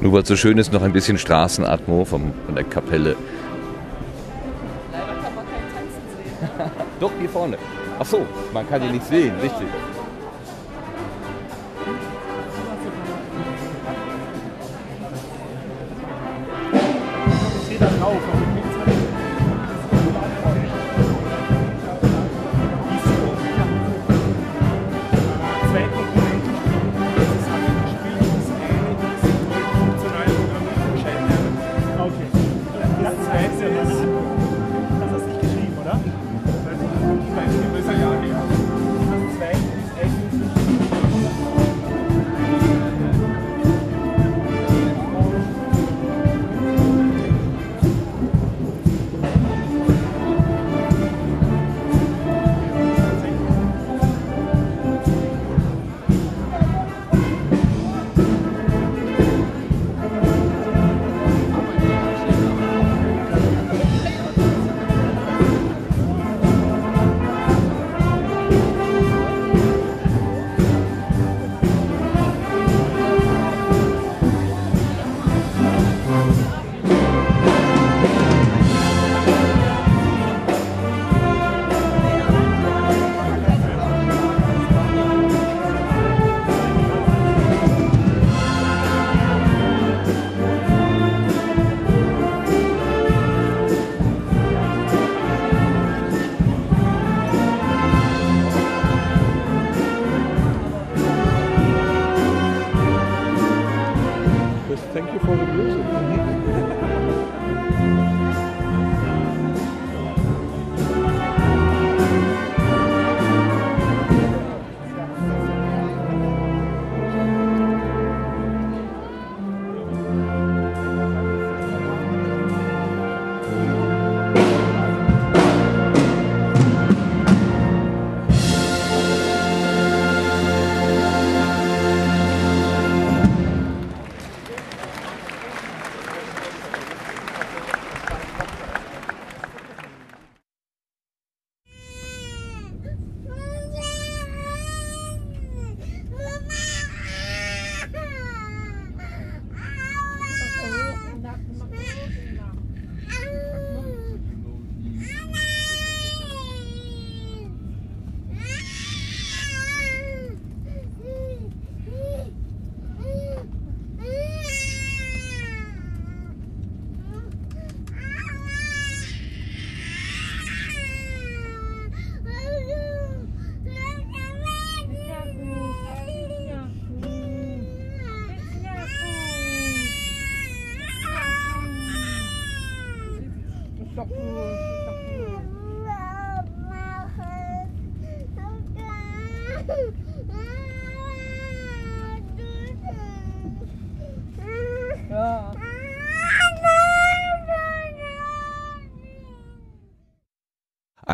Nur weil es so schön ist, noch ein bisschen Straßenatmo vom, von der Kapelle. Leider kann man kein Tanzen sehen. Doch, hier vorne. Ach so, man kann ihn nicht sehen, richtig.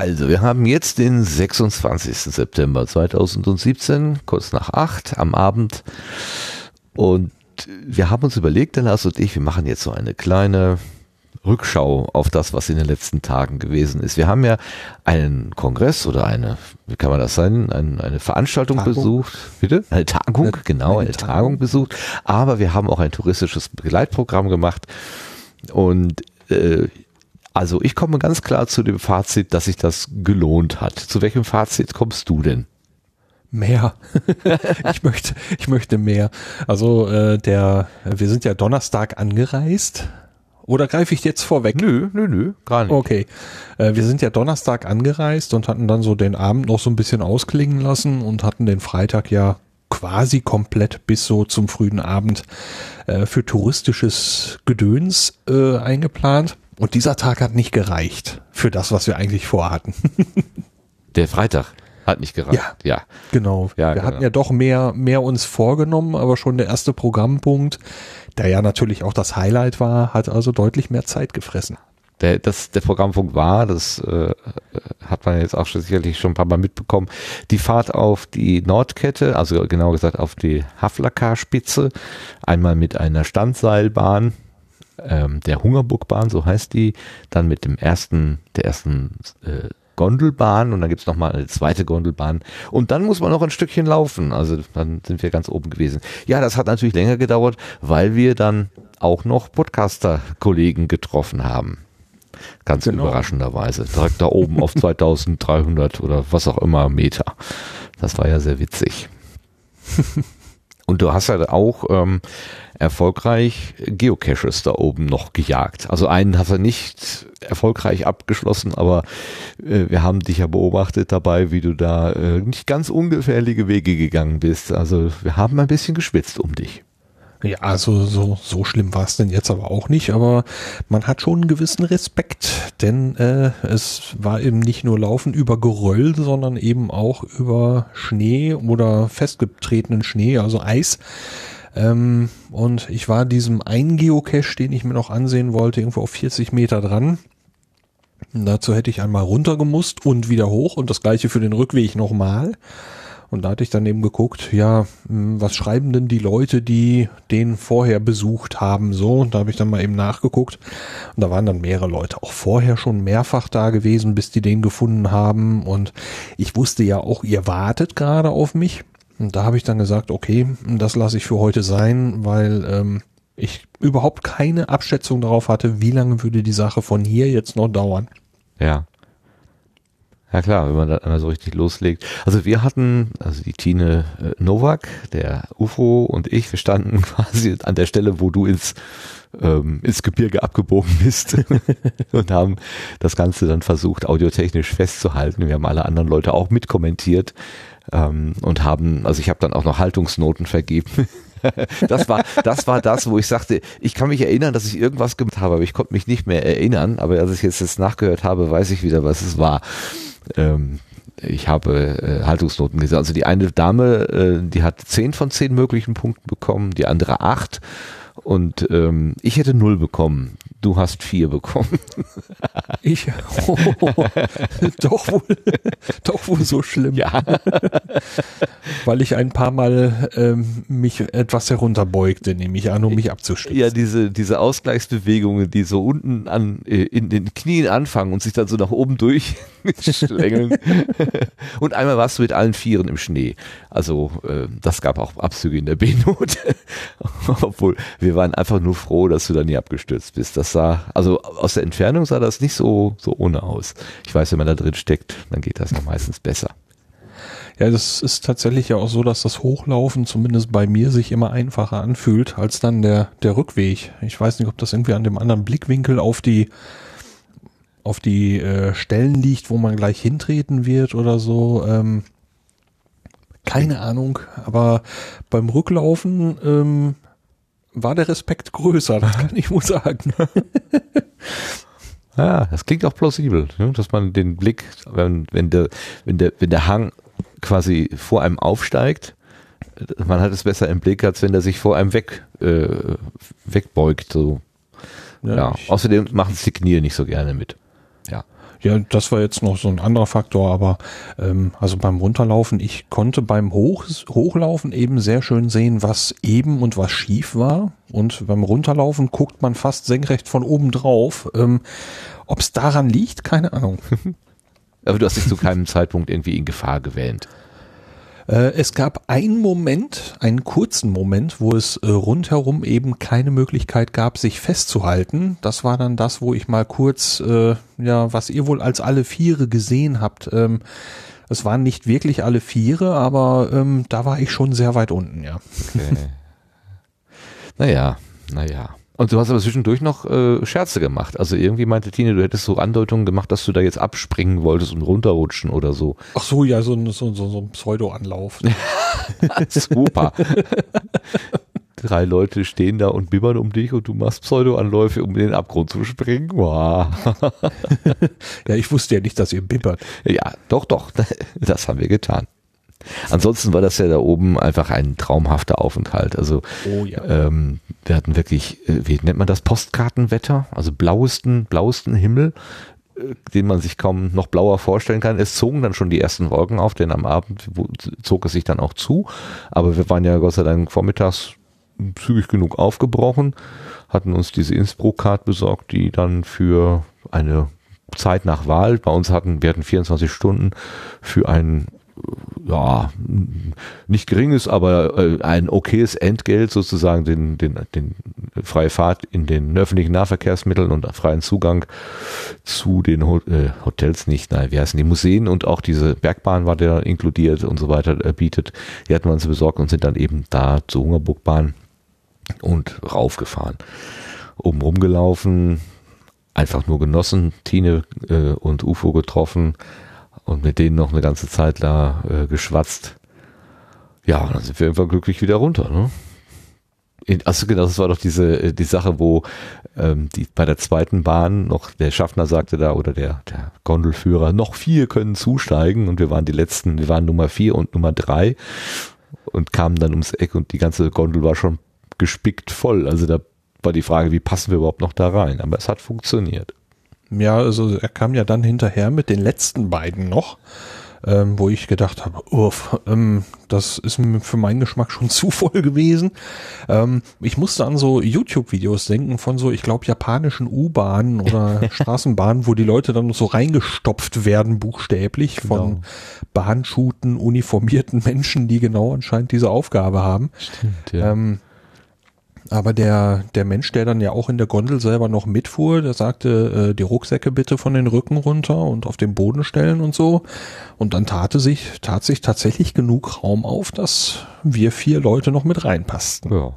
Also, wir haben jetzt den 26. September 2017, kurz nach acht am Abend. Und wir haben uns überlegt, der Lars und ich, wir machen jetzt so eine kleine Rückschau auf das, was in den letzten Tagen gewesen ist. Wir haben ja einen Kongress oder eine, wie kann man das sein, ein, eine Veranstaltung Tagung. besucht. Bitte? Eine Tagung, Eine- genau, eine eine, Tagung. Tagung besucht. Aber wir haben auch ein touristisches Begleitprogramm gemacht. Und äh, also ich komme ganz klar zu dem Fazit, dass sich das gelohnt hat. Zu welchem Fazit kommst du denn? Mehr. [laughs] ich möchte, ich möchte mehr. Also äh, der, wir sind ja Donnerstag angereist. Oder greife ich jetzt vorweg? Nö, nö, nö, gar nicht. Okay. Äh, wir sind ja Donnerstag angereist und hatten dann so den Abend noch so ein bisschen ausklingen lassen und hatten den Freitag ja quasi komplett bis so zum frühen Abend äh, für touristisches Gedöns äh, eingeplant. Und dieser Tag hat nicht gereicht für das, was wir eigentlich vorhatten. [laughs] Der Freitag hat nicht gereicht. Ja. ja. Genau. Ja, wir genau. hatten ja doch mehr, mehr uns vorgenommen, aber schon der erste Programmpunkt, der ja natürlich auch das Highlight war, hat also deutlich mehr Zeit gefressen. Der, das, der Programmpunkt war, das äh, hat man jetzt auch schon sicherlich schon ein paar Mal mitbekommen, die Fahrt auf die Nordkette, also genau gesagt auf die Havlakar-Spitze, einmal mit einer Standseilbahn ähm, der Hungerburgbahn, so heißt die, dann mit dem ersten, der ersten äh, Gondelbahn und dann gibt's noch mal eine zweite Gondelbahn und dann muss man noch ein Stückchen laufen. Also dann sind wir ganz oben gewesen. Ja, das hat natürlich länger gedauert, weil wir dann auch noch Podcaster-Kollegen getroffen haben. Ganz Genau. überraschenderweise. Direkt da oben auf [laughs] 2300 oder was auch immer Meter. Das war ja sehr witzig. [laughs] Und du hast ja auch ähm, erfolgreich Geocaches da oben noch gejagt. Also einen hast du nicht erfolgreich abgeschlossen, aber äh, wir haben dich ja beobachtet dabei, wie du da äh, nicht ganz ungefährliche Wege gegangen bist. Also wir haben ein bisschen geschwitzt um dich. Ja, also so, so schlimm war es denn jetzt aber auch nicht, aber man hat schon einen gewissen Respekt, denn äh, es war eben nicht nur Laufen über Geröll, sondern eben auch über Schnee oder festgetretenen Schnee, also Eis. Ähm, und ich war diesem einen Geocache, den ich mir noch ansehen wollte, irgendwo auf 40 Meter dran. Dazu hätte ich einmal runtergemusst und wieder hoch und das gleiche für den Rückweg nochmal. Und da hatte ich dann eben geguckt, ja, hm, was schreiben denn die Leute, die den vorher besucht haben, so. Und da habe ich dann mal eben nachgeguckt. Und da waren dann mehrere Leute auch vorher schon mehrfach da gewesen, bis die den gefunden haben. Und ich wusste ja auch, ihr wartet gerade auf mich. Und da habe ich dann gesagt, okay, das lasse ich für heute sein, weil ähm, ich überhaupt keine Abschätzung darauf hatte, wie lange würde die Sache von hier jetzt noch dauern. Ja. Ja klar, wenn man da einmal so richtig loslegt. Also wir hatten, also die Tine äh, Nowak, der UFO und ich, wir standen [laughs] quasi an der Stelle, wo du ins, ähm, ins Gebirge abgebogen bist [laughs] und haben das Ganze dann versucht, audiotechnisch festzuhalten. Wir haben alle anderen Leute auch mitkommentiert ähm, und haben, also ich habe dann auch noch Haltungsnoten vergeben. [laughs] das war, das war das, wo ich sagte, ich kann mich erinnern, dass ich irgendwas gemacht habe, aber ich konnte mich nicht mehr erinnern. Aber als ich jetzt das nachgehört habe, weiß ich wieder, was es war. Ähm, ich habe äh, Haltungsnoten gesehen. Also die eine Dame, äh, die hat zehn von zehn möglichen Punkten bekommen, die andere acht. Und ähm, ich hätte null bekommen. Du hast vier bekommen. [laughs] Ich, [laughs] doch wohl, doch wohl so schlimm. Ja. [laughs] Weil ich ein paar Mal ähm, mich etwas herunterbeugte, nehme ich an, um mich abzustützen. Ja, diese, diese Ausgleichsbewegungen, die so unten an, äh, in den Knien anfangen und sich dann so nach oben durchschlängeln. und einmal warst du mit allen Vieren im Schnee. Also äh, das gab auch Abzüge in der B-Note. Obwohl, wir waren einfach nur froh, dass du da nie abgestürzt bist. Das sah, also aus der Entfernung sah das nicht so, so ohne aus. Ich weiß, wenn man da drin steckt, dann geht das noch meistens besser. Ja, das ist tatsächlich ja auch so, dass das Hochlaufen zumindest bei mir sich immer einfacher anfühlt als dann der, der Rückweg. Ich weiß nicht, ob das irgendwie an dem anderen Blickwinkel auf die auf die äh, Stellen liegt, wo man gleich hintreten wird oder so. Ähm, keine Ahnung, aber beim Rücklaufen ähm, war der Respekt größer, das kann ich wohl sagen. [laughs] Ja, das klingt auch plausibel, ne? dass man den Blick, wenn, wenn, der, wenn, der, wenn der Hang quasi vor einem aufsteigt, man hat es besser im Blick, als wenn der sich vor einem weg, äh, wegbeugt. So. Ja, ich- Außerdem machen es die Knie nicht so gerne mit. Ja. Ja, das war jetzt noch so ein anderer Faktor, aber ähm, also beim Runterlaufen, ich konnte beim Hoch, Hochlaufen eben sehr schön sehen, was eben und was schief war. Und beim Runterlaufen guckt man fast senkrecht von oben drauf. Ähm, Ob es daran liegt, keine Ahnung. [laughs] Aber du hast dich zu keinem Zeitpunkt irgendwie in Gefahr gewähnt. Äh, es gab einen Moment, einen kurzen Moment, wo es äh, rundherum eben keine Möglichkeit gab, sich festzuhalten. Das war dann das, wo ich mal kurz, äh, ja, was ihr wohl als alle Viere gesehen habt. Ähm, es waren nicht wirklich alle Viere, aber ähm, da war ich schon sehr weit unten, ja. Okay. [laughs] naja, naja. Und du hast aber zwischendurch noch äh, Scherze gemacht. Also irgendwie meinte Tine, du hättest so Andeutungen gemacht, dass du da jetzt abspringen wolltest und runterrutschen oder so. Ach so, ja, so ein, so, so, so ein Pseudo-Anlauf. [laughs] Super. Drei Leute stehen da und bibbern um dich und du machst Pseudo-Anläufe, um in den Abgrund zu springen. Wow. [laughs] ja, ich wusste ja nicht, dass ihr bibbert. Ja, doch, doch. Das haben wir getan. Ansonsten war das ja da oben einfach ein traumhafter Aufenthalt. Also Oh ja. ähm, wir hatten wirklich, äh, wie nennt man das, Postkartenwetter, also blauesten, blauesten Himmel, äh, den man sich kaum noch blauer vorstellen kann. Es zogen dann schon die ersten Wolken auf, denn am Abend zog es sich dann auch zu. Aber wir waren ja Gott sei Dank vormittags zügig genug aufgebrochen, hatten uns diese Innsbruck-Card besorgt, die dann für eine Zeit nach Wahl, bei uns hatten, wir hatten 24 Stunden für ein ja, nicht geringes, aber äh, ein okayes Entgelt sozusagen den, den, den freie Fahrt in den öffentlichen Nahverkehrsmitteln und freien Zugang zu den äh, Hotels nicht, nein, wie heißen die Museen und auch diese Bergbahn war der inkludiert und so weiter äh, bietet. Die hatten wir uns besorgt und sind dann eben da zur Hungerburgbahn und raufgefahren. Oben rumgelaufen, einfach nur genossen, Tine und UFO getroffen und mit denen noch eine ganze Zeit da äh, geschwatzt. Ja, dann sind wir einfach glücklich wieder runter. Ne? In, also genau, das war doch diese äh, die Sache, wo ähm, die bei der zweiten Bahn noch der Schaffner sagte da oder der der Gondelführer noch vier können zusteigen und wir waren die letzten, wir waren Nummer vier und Nummer drei und kamen dann ums Eck und die ganze Gondel war schon gespickt voll. Also da war die Frage, wie passen wir überhaupt noch da rein? Aber es hat funktioniert. Ja, also er kam ja dann hinterher mit den letzten beiden noch, ähm, wo ich gedacht habe, uff, ähm, das ist mir für meinen Geschmack schon [laughs] zu voll gewesen. Ähm, ich musste an so YouTube-Videos denken von so, ich glaube, japanischen U-Bahnen oder [laughs] Straßenbahnen, wo die Leute dann so reingestopft werden, buchstäblich, von Genau. Bahnschuten, uniformierten Menschen, die genau anscheinend diese Aufgabe haben. Stimmt, ja. Ähm, aber der, der Mensch, der dann ja auch in der Gondel selber noch mitfuhr, der sagte, äh, die Rucksäcke bitte von den Rücken runter und auf den Boden stellen und so. Und dann tate sich, tat sich tatsächlich genug Raum auf, dass wir vier Leute noch mit reinpassten. ja.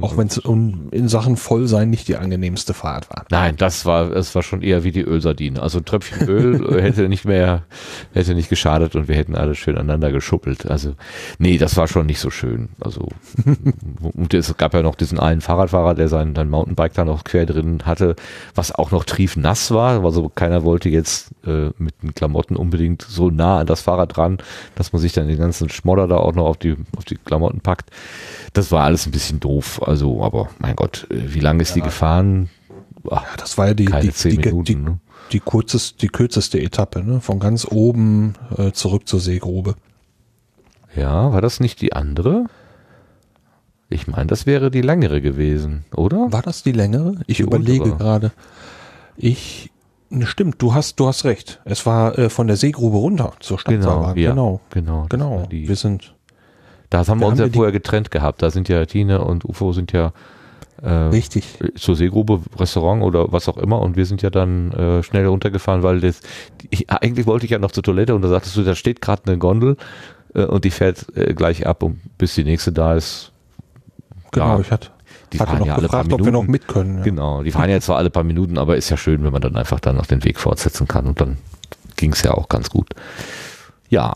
Auch wenn es in Sachen Vollsein nicht die angenehmste Fahrt war. Nein, das war, es war schon eher wie die Ölsardine. Also ein Tröpfchen Öl [laughs] hätte nicht mehr, hätte nicht geschadet und wir hätten alles schön aneinander geschuppelt. Also, nee, das war schon nicht so schön. Also, und es gab ja noch diesen einen Fahrradfahrer, der sein, sein Mountainbike da noch quer drin hatte, was auch noch triefnass war. Also keiner wollte jetzt äh, mit den Klamotten unbedingt so nah an das Fahrrad dran, dass man sich dann den ganzen Schmodder da auch noch auf die, auf die Klamotten packt. Das war alles ein bisschen doof. Also, aber mein Gott, äh, wie lange ist die gefahren? Ach, Ja, das war ja die, die, die, Minuten. die, ne? die, kurzeste, die kürzeste Etappe, ne? Von ganz oben äh, zurück zur Seegrube. Ja, war das nicht die andere? Ich meine, das wäre die längere gewesen, oder? War das die längere? Ich Die überlege untere. gerade. Ich, ne, stimmt, du hast, du hast recht. Es war äh, von der Seegrube runter zur Stadtseilbahn. ja, genau. genau. Genau. Wir sind da haben wir, wir uns haben ja vorher getrennt gehabt. Da sind ja Tine und Ufo sind ja äh, richtig. zur Seegrube, Restaurant oder was auch immer und wir sind ja dann äh, schnell runtergefahren, weil das, ich, eigentlich wollte ich ja noch zur Toilette und da sagtest du, da steht gerade eine Gondel äh, und die fährt äh, gleich ab und bis die nächste da ist. Genau, ja, ich hatte, die hatte fahren noch ja alle paar gefragt, ob wir noch mit können. Ja. Genau, die fahren ja zwar alle paar Minuten, aber ist ja schön, wenn man dann einfach dann noch den Weg fortsetzen kann und dann ging es ja auch ganz gut. Ja.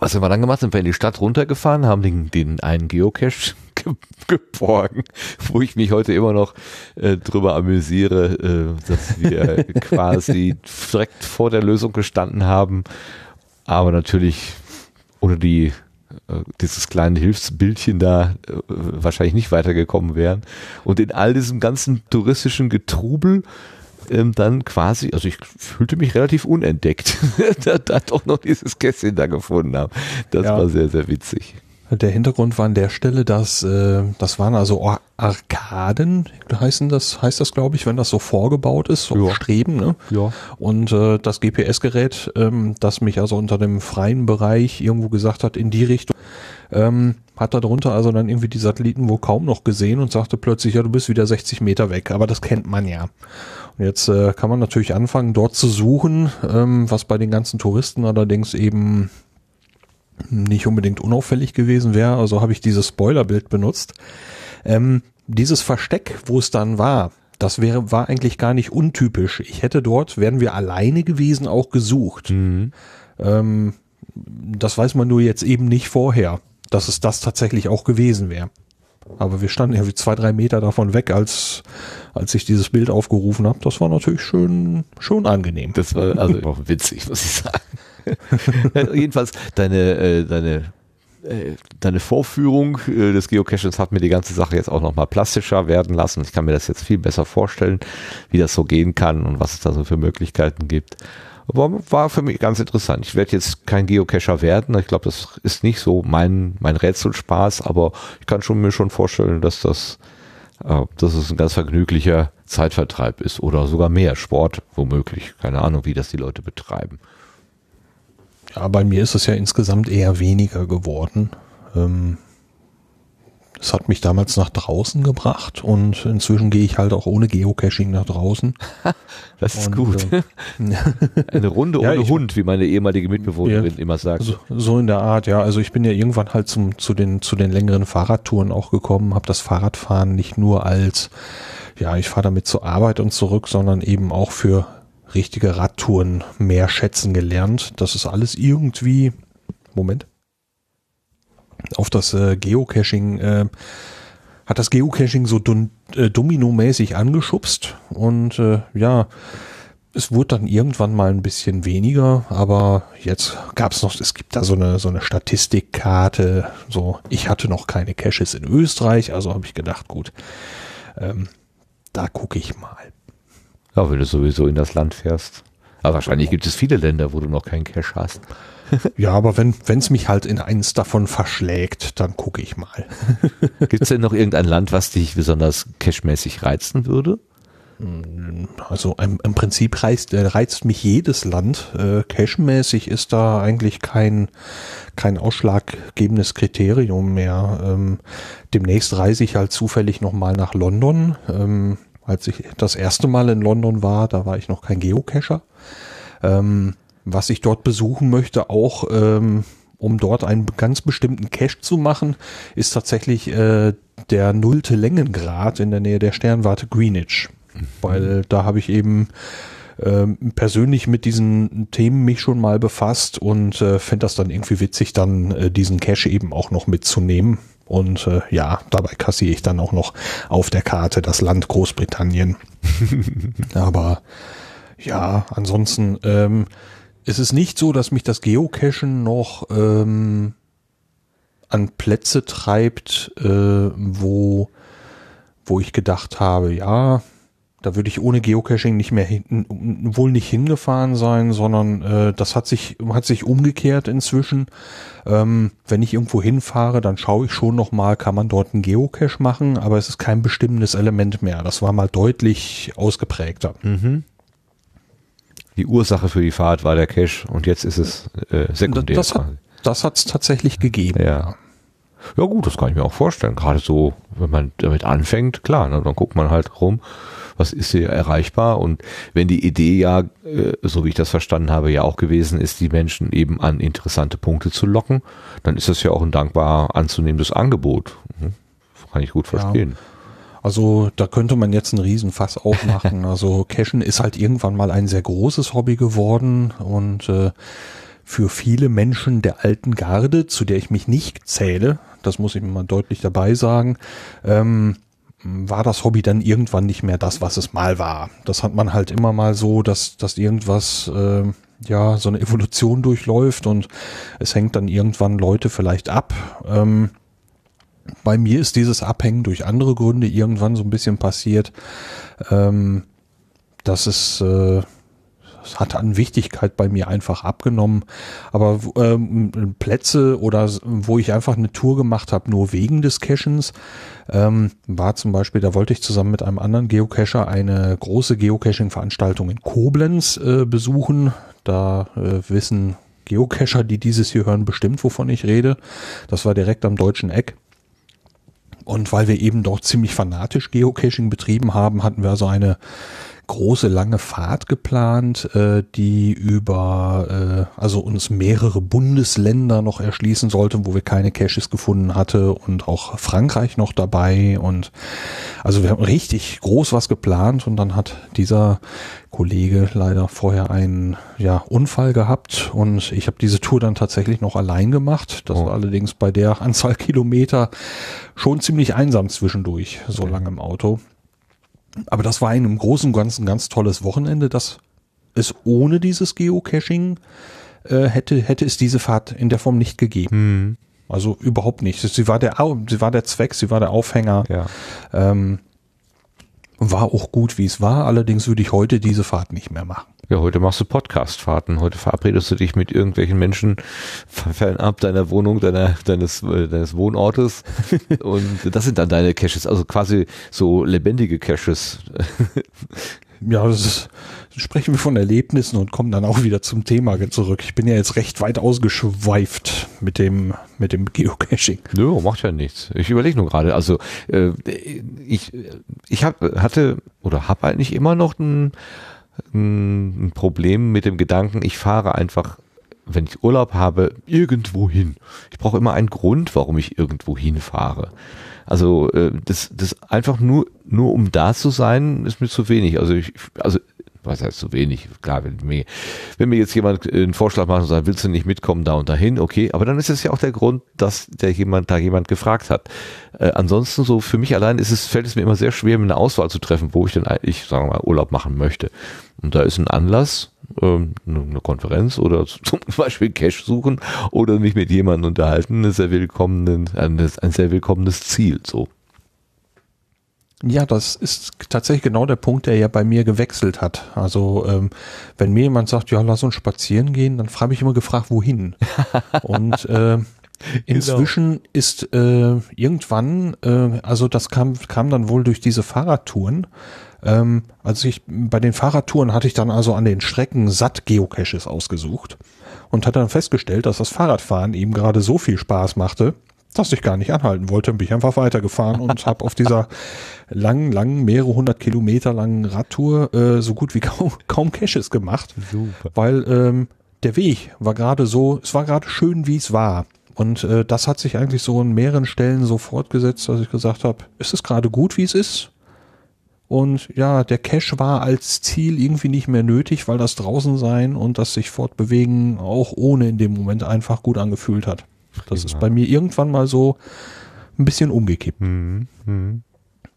Was haben wir dann gemacht? Sind wir in die Stadt runtergefahren, haben den, den einen Geocache [laughs] ge geborgen, wo ich mich heute immer noch äh, drüber amüsiere, äh, dass wir [laughs] quasi direkt vor der Lösung gestanden haben, aber natürlich ohne die äh, dieses kleine Hilfsbildchen da äh, wahrscheinlich nicht weitergekommen wären. Und in all diesem ganzen touristischen Getrubel ähm, dann quasi, also ich fühlte mich relativ unentdeckt, [laughs] da, da doch noch dieses Kästchen da gefunden haben. Das Ja. war sehr, sehr witzig. Der Hintergrund war an der Stelle, dass äh, das waren also Ar- Arkaden, heißen das, heißt das, glaube ich, wenn das so vorgebaut ist, so Ja. Streben, ne? Ja. Und äh, das GPS-Gerät, ähm, das mich also unter dem freien Bereich irgendwo gesagt hat, in die Richtung, ähm, hat da drunter also dann irgendwie die Satelliten wohl kaum noch gesehen und sagte plötzlich, ja, du bist wieder 60 Meter weg. Aber das kennt man ja. Jetzt äh, kann man natürlich anfangen, dort zu suchen, ähm, was bei den ganzen Touristen allerdings eben nicht unbedingt unauffällig gewesen wäre. Also habe ich dieses Spoilerbild benutzt. Ähm, dieses Versteck, wo es dann war, das wäre, war eigentlich gar nicht untypisch. Ich hätte dort, wären wir alleine gewesen, auch gesucht. Ähm, das weiß man nur jetzt eben nicht vorher, dass es das tatsächlich auch gewesen wäre. Aber wir standen irgendwie zwei, drei Meter davon weg, als, als ich dieses Bild aufgerufen habe. Das war natürlich schön, schon angenehm. Das war also [laughs] auch witzig, muss ich sagen. [laughs] ja, jedenfalls, deine, äh, deine, äh, deine Vorführung äh, des Geocachings hat mir die ganze Sache jetzt auch nochmal plastischer werden lassen. Ich kann mir das jetzt viel besser vorstellen, wie das so gehen kann und was es da so für Möglichkeiten gibt. Aber war für mich ganz interessant. Ich werde jetzt kein Geocacher werden. Ich glaube, das ist nicht so mein, mein Rätselspaß, aber ich kann schon mir schon vorstellen, dass das, äh, dass es ein ganz vergnüglicher Zeitvertreib ist oder sogar mehr Sport, womöglich. Keine Ahnung, wie das die Leute betreiben. Ja, bei mir ist es ja insgesamt eher weniger geworden. Ähm, das hat mich damals nach draußen gebracht und inzwischen gehe ich halt auch ohne Geocaching nach draußen. [laughs] Das ist Und, gut. äh, [laughs] Eine Runde Ja, ohne ich- Hund, wie meine ehemalige Mitbewohnerin Ja. immer sagt. So, so in der Art, ja. Also ich bin ja irgendwann halt zum, zu, den, zu den längeren Fahrradtouren auch gekommen, habe das Fahrradfahren nicht nur als, ja, ich fahre damit zur Arbeit und zurück, sondern eben auch für richtige Radtouren mehr schätzen gelernt. Das ist alles irgendwie, Moment, auf das äh, Geocaching, äh, hat das Geocaching so dun, äh, dominomäßig angeschubst und äh, ja, es wurde dann irgendwann mal ein bisschen weniger, aber jetzt gab es noch, es gibt da so eine, so eine Statistikkarte, so, ich hatte noch keine Caches in Österreich, also habe ich gedacht, gut, ähm, da gucke ich mal. Ja, wenn du sowieso in das Land fährst. Aber wahrscheinlich gibt es viele Länder, wo du noch keinen Cache hast. [laughs] Ja, aber wenn es mich halt in eins davon verschlägt, dann gucke ich mal. [laughs] Gibt es denn noch irgendein Land, was dich besonders cache-mäßig reizen würde? Also im, im Prinzip reizt, äh, reizt mich jedes Land. Äh, Cache-mäßig ist da eigentlich kein, kein ausschlaggebendes Kriterium mehr. Ähm, demnächst reise ich halt zufällig nochmal nach London. Ähm, als ich das erste Mal in London war, da war ich noch kein Geocacher. Ähm, was ich dort besuchen möchte, auch um dort einen ganz bestimmten Cache zu machen, ist tatsächlich äh, der nullte Längengrad in der Nähe der Sternwarte Greenwich. Weil da habe ich eben ähm, persönlich mit diesen Themen mich schon mal befasst und äh, fände das dann irgendwie witzig, dann äh, diesen Cache eben auch noch mitzunehmen. Und äh, ja, dabei kassiere ich dann auch noch auf der Karte das Land Großbritannien. [laughs] Aber ja, ansonsten ähm, ist es nicht so, dass mich das Geocachen noch ähm, an Plätze treibt, äh, wo, wo ich gedacht habe, ja, da würde ich ohne Geocaching nicht mehr hin, wohl nicht hingefahren sein, sondern äh, das hat sich hat sich umgekehrt inzwischen. Ähm, wenn ich irgendwo hinfahre, dann schaue ich schon noch mal, kann man dort einen Geocache machen, aber es ist kein bestimmendes Element mehr. Das war mal deutlich ausgeprägter. Die Ursache für die Fahrt war der Cache und jetzt ist es äh, sekundär. Das hat das hat's tatsächlich gegeben. Ja. Ja gut, das kann ich mir auch vorstellen. Gerade so, wenn man damit anfängt, klar, ne, dann guckt man halt rum, was ist hier erreichbar und wenn die Idee ja, äh, so wie ich das verstanden habe, ja auch gewesen ist, die Menschen eben an interessante Punkte zu locken, dann ist das ja auch ein dankbar anzunehmendes Angebot. Hm, Kann ich gut verstehen. Also da könnte man jetzt einen Riesenfass aufmachen. [laughs] Also Cashen ist halt irgendwann mal ein sehr großes Hobby geworden und äh, für viele Menschen der alten Garde, zu der ich mich nicht zähle, das muss ich mal deutlich dabei sagen, ähm, war das Hobby dann irgendwann nicht mehr das, was es mal war. Das hat man halt immer mal so, dass, dass irgendwas, äh, ja, so eine Evolution durchläuft und es hängt dann irgendwann Leute vielleicht ab. Ähm, bei mir ist dieses Abhängen durch andere Gründe irgendwann so ein bisschen passiert. Ähm, dass es, äh, es hat an Wichtigkeit bei mir einfach abgenommen. Aber ähm, Plätze oder wo ich einfach eine Tour gemacht habe, nur wegen des Cachens, ähm, war zum Beispiel, da wollte ich zusammen mit einem anderen Geocacher eine große Geocaching-Veranstaltung in Koblenz äh, besuchen. Da äh, wissen Geocacher, die dieses hier hören, bestimmt, wovon ich rede. Das war direkt am deutschen Eck. Und weil wir eben dort ziemlich fanatisch Geocaching betrieben haben, hatten wir also eine große lange Fahrt geplant, äh, die über äh, also uns mehrere Bundesländer noch erschließen sollte, wo wir keine Caches gefunden hatte und auch Frankreich noch dabei und also wir haben richtig groß was geplant und dann hat dieser Kollege leider vorher einen ja, Unfall gehabt und ich habe diese Tour dann tatsächlich noch allein gemacht. Das Oh. war allerdings bei der [laughs] Anzahl Kilometer schon ziemlich einsam zwischendurch, so lange im Auto. Aber das war ein im Großen und Ganzen ganz tolles Wochenende, das es ohne dieses Geocaching äh, hätte, hätte es diese Fahrt in der Form nicht gegeben. Also überhaupt nicht. Sie war der, sie war der Zweck, sie war der Aufhänger. Ja. Ähm, war auch gut, wie es war. Allerdings würde ich heute diese Fahrt nicht mehr machen. Ja, heute machst du Podcastfahrten. Heute verabredest du dich mit irgendwelchen Menschen fernab deiner Wohnung, deiner, deines, äh, deines Wohnortes. [laughs] Und das sind dann deine Caches, also quasi so lebendige Caches. [laughs] Ja, das ist, sprechen wir von Erlebnissen und kommen dann auch wieder zum Thema zurück. Ich bin ja jetzt recht weit ausgeschweift mit dem, mit dem Geocaching. Nö, macht ja nichts. Ich überlege nur gerade. Also äh, ich, ich hab, hatte oder habe eigentlich immer noch ein, ein Problem mit dem Gedanken, ich fahre einfach, wenn ich Urlaub habe, irgendwo hin. Ich brauche immer einen Grund, warum ich irgendwo hinfahre. Also äh, das, das einfach nur, nur um da zu sein, ist mir zu wenig. Also ich, also was heißt zu wenig? Klar, wenn mir, wenn mir jetzt jemand einen Vorschlag macht und sagt, willst du nicht mitkommen da und dahin, okay, aber dann ist es ja auch der Grund, dass der jemand da jemand gefragt hat. Äh, ansonsten so für mich allein ist es, fällt es mir immer sehr schwer, eine Auswahl zu treffen, wo ich denn eigentlich, sagen wir mal, Urlaub machen möchte. Und da ist ein Anlass, ähm, eine Konferenz oder [laughs] zum Beispiel Cash suchen oder mich mit jemandem unterhalten, ein sehr willkommenes, ein sehr willkommenes Ziel, so. Ja, das ist tatsächlich genau der Punkt, der ja bei mir gewechselt hat. Also ähm, wenn mir jemand sagt, ja, lass uns spazieren gehen, dann frage ich immer gefragt, wohin. [laughs] Und äh, inzwischen genau. ist äh, irgendwann, äh, also das kam, kam dann wohl durch diese Fahrradtouren. Ähm, also ich bei den Fahrradtouren hatte ich dann also an den Strecken satt Geocaches ausgesucht und hatte dann festgestellt, dass das Fahrradfahren eben gerade so viel Spaß machte, dass ich gar nicht anhalten wollte, bin ich einfach weitergefahren und habe auf dieser langen, langen, mehrere hundert Kilometer langen Radtour äh, so gut wie kaum, kaum Caches gemacht, Super. weil ähm, der Weg war gerade so, es war gerade schön, wie es war. Und äh, das hat sich eigentlich so an mehreren Stellen so fortgesetzt, dass ich gesagt habe, ist es gerade gut, wie es ist? Und ja, der Cache war als Ziel irgendwie nicht mehr nötig, weil das draußen sein und das sich fortbewegen auch ohne in dem Moment einfach gut angefühlt hat. Das ist bei mir irgendwann mal so ein bisschen umgekippt. Mhm. Mhm.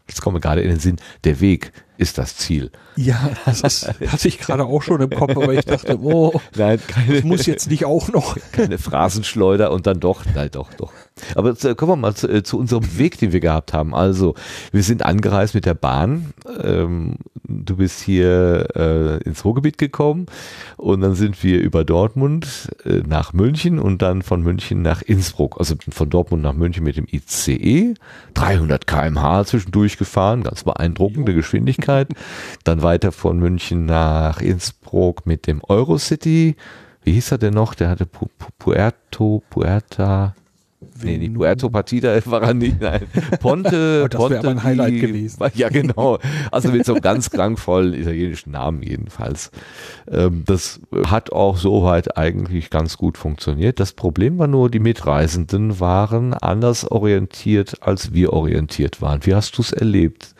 Jetzt kommen wir gerade in den Sinn, der Weg ist das Ziel. Ja, das ist, hatte ich gerade auch schon im Kopf, aber ich dachte, oh, [laughs] nein, keine, das muss jetzt nicht auch noch. Keine Phrasenschleuder und dann doch, nein, doch, doch. Aber jetzt, äh, kommen wir mal zu, äh, zu, unserem Weg, den wir gehabt haben. Also, wir sind angereist mit der Bahn. Ähm, du bist hier äh, ins Ruhrgebiet gekommen und dann sind wir über Dortmund äh, nach München und dann von München nach Innsbruck. Also von Dortmund nach München mit dem ICE. 300 kmh zwischendurch gefahren, ganz beeindruckende Geschwindigkeit. Dann weiter von München nach Innsbruck mit dem Eurocity. Wie hieß er denn noch? Der hatte Pu Puerto, Puerta, Nee, die Puerto Partida [laughs] war er nicht. Nein. Ponte. [laughs] Oh, das wäre ein Highlight gewesen. [laughs] Ja, genau. Also mit so einem ganz klangvollen italienischen Namen jedenfalls. Ähm, das hat auch soweit eigentlich ganz gut funktioniert. Das Problem war nur, die Mitreisenden waren anders orientiert, als wir orientiert waren. Wie hast du es erlebt?